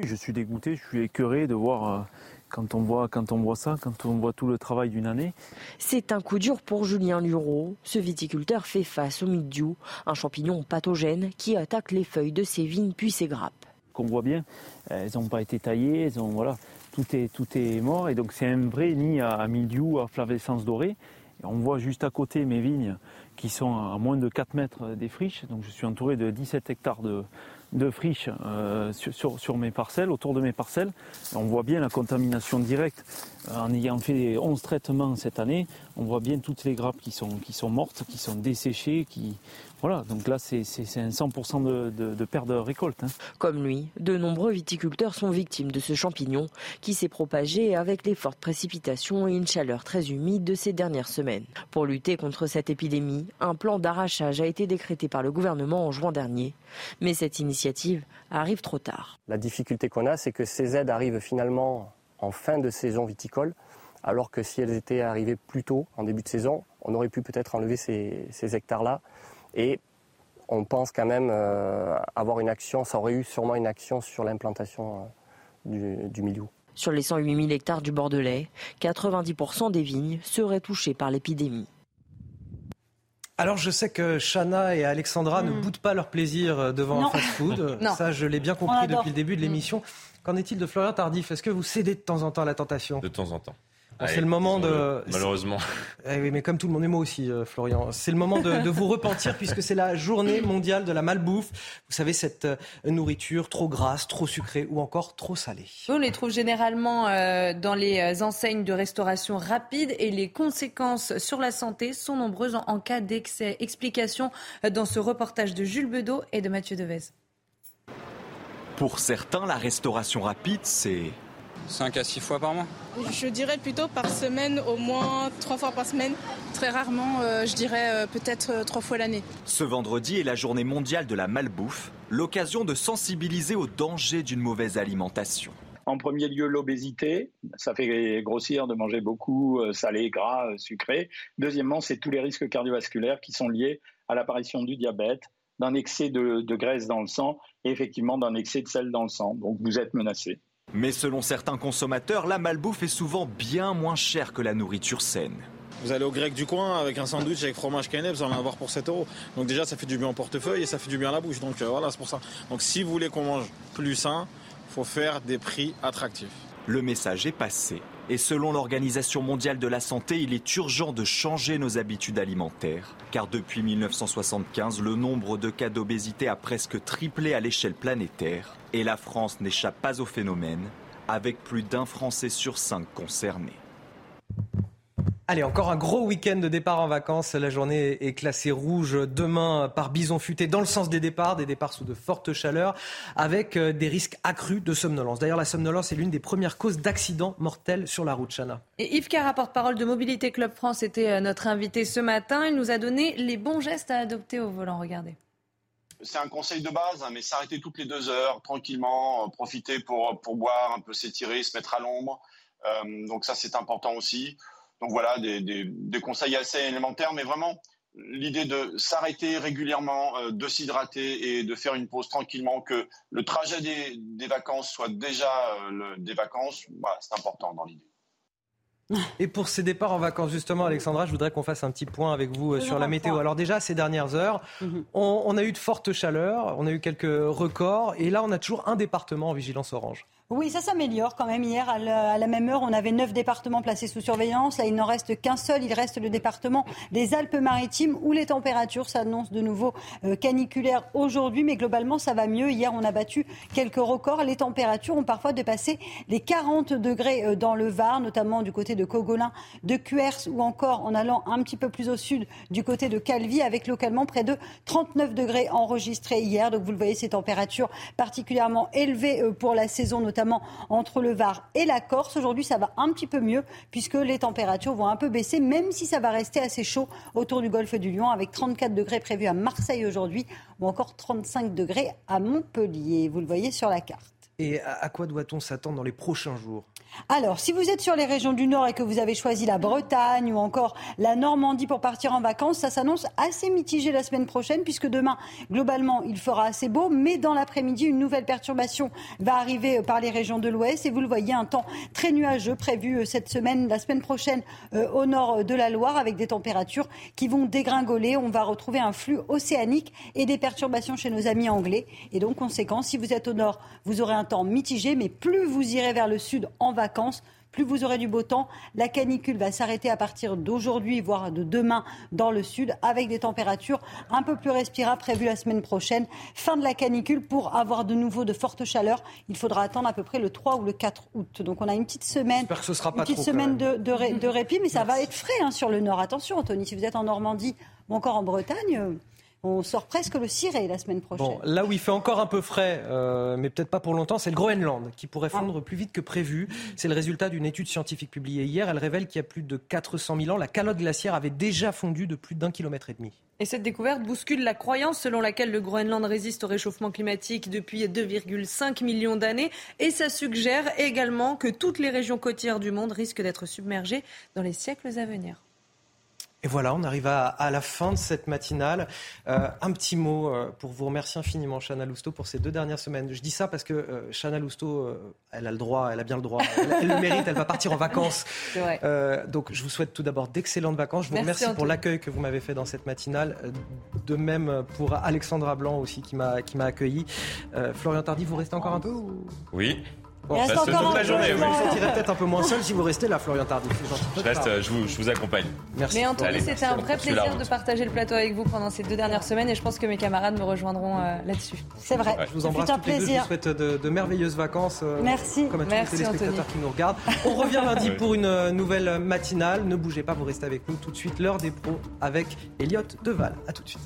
Speaker 20: Je suis dégoûté, je suis écœuré de voir euh, quand on voit, quand on voit ça, quand on voit tout le travail d'une année.
Speaker 21: C'est un coup dur pour Julien Lureau. Ce viticulteur fait face au mildiou, un champignon pathogène qui attaque les feuilles de ses vignes puis ses grappes.
Speaker 20: Qu'on voit bien, elles n'ont pas été taillées, elles ont, voilà, tout est, tout est mort et donc c'est un vrai nid à, mildiou, à flavescence dorée. on voit juste à côté mes vignes qui sont à moins de 4 mètres des friches, donc je suis entouré de 17 hectares de, de friches euh, sur, sur, mes parcelles, autour de mes parcelles. On voit bien la contamination directe. En ayant fait 11 traitements cette année, on voit bien toutes les grappes qui sont, qui sont mortes, qui sont desséchées, qui, voilà, donc là, c'est un 100% de, de, perte de récolte. Hein.
Speaker 21: Comme lui, de nombreux viticulteurs sont victimes de ce champignon qui s'est propagé avec les fortes précipitations et une chaleur très humide de ces dernières semaines. Pour lutter contre cette épidémie, un plan d'arrachage a été décrété par le gouvernement en juin dernier. Mais cette initiative arrive trop tard.
Speaker 22: La difficulté qu'on a, c'est que ces aides arrivent finalement en fin de saison viticole alors que si elles étaient arrivées plus tôt, en début de saison, on aurait pu peut-être enlever ces, ces hectares-là et on pense quand même euh, avoir une action, ça aurait eu sûrement une action sur l'implantation euh, du, milieu.
Speaker 21: Sur les 108 000 hectares du Bordelais, 90% des vignes seraient touchées par l'épidémie.
Speaker 1: Alors je sais que Shana et Alexandra ne hmm. boutent pas leur plaisir euh, devant un fast-food. [laughs] Ça, je l'ai bien compris depuis le début de l'émission. Qu'en est-il de Florian Tardif? Est-ce que vous cédez de temps en temps à la tentation?
Speaker 44: De temps en temps
Speaker 1: c'est le moment de.
Speaker 44: Malheureusement. [laughs]
Speaker 1: Eh oui, mais comme tout le monde, et moi aussi, euh, Florian. C'est le moment de, vous repentir [laughs] puisque c'est la journée mondiale de la malbouffe. Vous savez, cette euh, nourriture trop grasse, trop sucrée ou encore trop salée.
Speaker 2: On les trouve généralement euh, dans les enseignes de restauration rapide et les conséquences sur la santé sont nombreuses en, cas d'excès. Explication dans ce reportage de Jules Bedeau et de Mathieu Devez.
Speaker 31: Pour certains, la restauration rapide, c'est
Speaker 19: 5 à 6 fois par mois
Speaker 11: Je dirais plutôt par semaine, au moins 3 fois par semaine. Très rarement, euh, je dirais euh, peut-être 3 euh, fois l'année.
Speaker 31: Ce vendredi est la journée mondiale de la malbouffe, l'occasion de sensibiliser au danger d'une mauvaise alimentation.
Speaker 61: En premier lieu, l'obésité. Ça fait grossir de manger beaucoup salé, gras, sucré. Deuxièmement, c'est tous les risques cardiovasculaires qui sont liés à l'apparition du diabète, d'un excès de, de graisse dans le sang et effectivement d'un excès de sel dans le sang. Donc vous êtes menacé.
Speaker 31: Mais selon certains consommateurs, la malbouffe est souvent bien moins chère que la nourriture saine.
Speaker 19: Vous allez au grec du coin avec un sandwich avec fromage cannelle, vous allez en avoir pour 7 euros. Donc déjà, ça fait du bien au portefeuille et ça fait du bien à la bouche. Donc euh, voilà, c'est pour ça. Donc si vous voulez qu'on mange plus sain, faut faire des prix attractifs.
Speaker 31: Le message est passé. Et selon l'Organisation mondiale de la santé, il est urgent de changer nos habitudes alimentaires. Car depuis 1975, le nombre de cas d'obésité a presque triplé à l'échelle planétaire. Et la France n'échappe pas au phénomène, avec plus d'un Français sur cinq concernés.
Speaker 1: Allez, encore un gros week-end de départ en vacances. La journée est classée rouge demain par bison futé dans le sens des départs, des départs sous de fortes chaleurs, avec euh, des risques accrus de somnolence. D'ailleurs, la somnolence est l'une des premières causes d'accidents mortels sur la route, Chana.
Speaker 2: Et Yves Carra, porte-parole de Mobilité Club France, était euh, notre invité ce matin. Il nous a donné les bons gestes à adopter au volant. Regardez
Speaker 43: c'est un conseil de base, hein, mais s'arrêter toutes les deux heures, tranquillement, euh, profiter pour, pour boire, un peu s'étirer, se mettre à l'ombre. Euh, donc ça, c'est important aussi. Donc voilà, des, des, des, conseils assez élémentaires, mais vraiment l'idée de s'arrêter régulièrement, euh, de s'hydrater et de faire une pause tranquillement, que le trajet des, des vacances soit déjà le, des vacances, voilà, c'est important dans l'idée. [laughs]
Speaker 1: Et pour ces départs en vacances, justement, Alexandra, je voudrais qu'on fasse un petit point avec vous euh, sur la météo. Alors déjà, ces dernières heures, mhm. on, a eu de fortes chaleurs, on a eu quelques records, et là, on a toujours un département en vigilance orange.
Speaker 12: Oui, ça s'améliore quand même. Hier, à la, même heure, on avait neuf départements placés sous surveillance. Là, il n'en reste qu'un seul. Il reste le département des Alpes-Maritimes où les températures s'annoncent de nouveau euh, caniculaires aujourd'hui. Mais globalement, ça va mieux. Hier, on a battu quelques records. Les températures ont parfois dépassé les 40 degrés euh, dans le Var, notamment du côté de Cogolin, de Cuers ou encore en allant un petit peu plus au sud du côté de Calvi, avec localement près de 39 degrés enregistrés hier. Donc, vous le voyez, ces températures particulièrement élevées euh, pour la saison, notamment entre le Var et la Corse. Aujourd'hui, ça va un petit peu mieux puisque les températures vont un peu baisser, même si ça va rester assez chaud autour du golfe du Lion, avec 34 degrés prévus à Marseille aujourd'hui ou encore 35 degrés à Montpellier. Vous le voyez sur la carte.
Speaker 1: Et à quoi doit-on s'attendre dans les prochains jours?
Speaker 12: Alors, si vous êtes sur les régions du Nord et que vous avez choisi la Bretagne ou encore la Normandie pour partir en vacances, ça s'annonce assez mitigé la semaine prochaine puisque demain, globalement, il fera assez beau, mais dans l'après-midi, une nouvelle perturbation va arriver par les régions de l'Ouest et vous le voyez, un temps très nuageux prévu euh, cette semaine, la semaine prochaine euh, au nord de la Loire avec des températures qui vont dégringoler. On va retrouver un flux océanique et des perturbations chez nos amis anglais. Et donc, conséquent, si vous êtes au nord, vous aurez un temps mitigé, mais plus vous irez vers le sud en vacances, plus vous aurez du beau temps. La canicule va s'arrêter à partir d'aujourd'hui, voire de demain dans le sud, avec des températures un peu plus respirables prévues la semaine prochaine. Fin de la canicule pour avoir de nouveau de fortes chaleurs. Il faudra attendre à peu près le 3 ou le 4 août. Donc on a une petite semaine,
Speaker 1: une
Speaker 12: petite semaine de, de, répit, mais ça va être frais hein, sur le nord. Attention, Anthony, si vous êtes en Normandie ou encore en Bretagne. On sort presque le ciré la semaine prochaine. Bon,
Speaker 1: là où il fait encore un peu frais, euh, mais peut-être pas pour longtemps, c'est le Groenland qui pourrait ah. fondre plus vite que prévu. C'est le résultat d'une étude scientifique publiée hier. Elle révèle qu'il y a plus de 400 000 ans, la calotte glaciaire avait déjà fondu de plus d'un kilomètre et demi.
Speaker 2: Et cette découverte bouscule la croyance selon laquelle le Groenland résiste au réchauffement climatique depuis 2,5 millions d'années. Et ça suggère également que toutes les régions côtières du monde risquent d'être submergées dans les siècles à venir.
Speaker 1: Et voilà, on arrive à, la fin de cette matinale. Euh, un petit mot euh, pour vous remercier infiniment, Chana Lousteau, pour ces deux dernières semaines. Je dis ça parce que euh, Chana Lousteau, elle a le droit, elle a bien le droit, elle, le mérite, elle va partir en vacances. [laughs] donc je vous souhaite tout d'abord d'excellentes vacances. Je vous remercie pour l'accueil que vous m'avez fait dans cette matinale. De même pour Alexandra Blanc aussi qui m'a accueilli. Florian Tardy, vous restez encore un peu
Speaker 44: Oui.
Speaker 1: Bon, reste encore toute la journée. Vous vous sentirez peut-être un peu moins seul si vous restez là, Florian Tardif.
Speaker 44: Je reste, je vous, je vous accompagne.
Speaker 2: Merci. Mais Anthony, c'était un vrai plaisir de partager le plateau avec vous pendant ces deux dernières semaines et je pense que mes camarades me rejoindront euh, là-dessus.
Speaker 12: C'est vrai.
Speaker 1: Je vous embrasse toutes les deux. Je vous souhaite de, merveilleuses vacances.
Speaker 12: Euh, Merci.
Speaker 1: Comme à tous les téléspectateurs qui nous regardent. On revient [laughs] lundi pour une euh, nouvelle matinale. Ne bougez pas, vous restez avec nous tout de suite. L'heure des pros avec Elliot Deval. À tout de suite.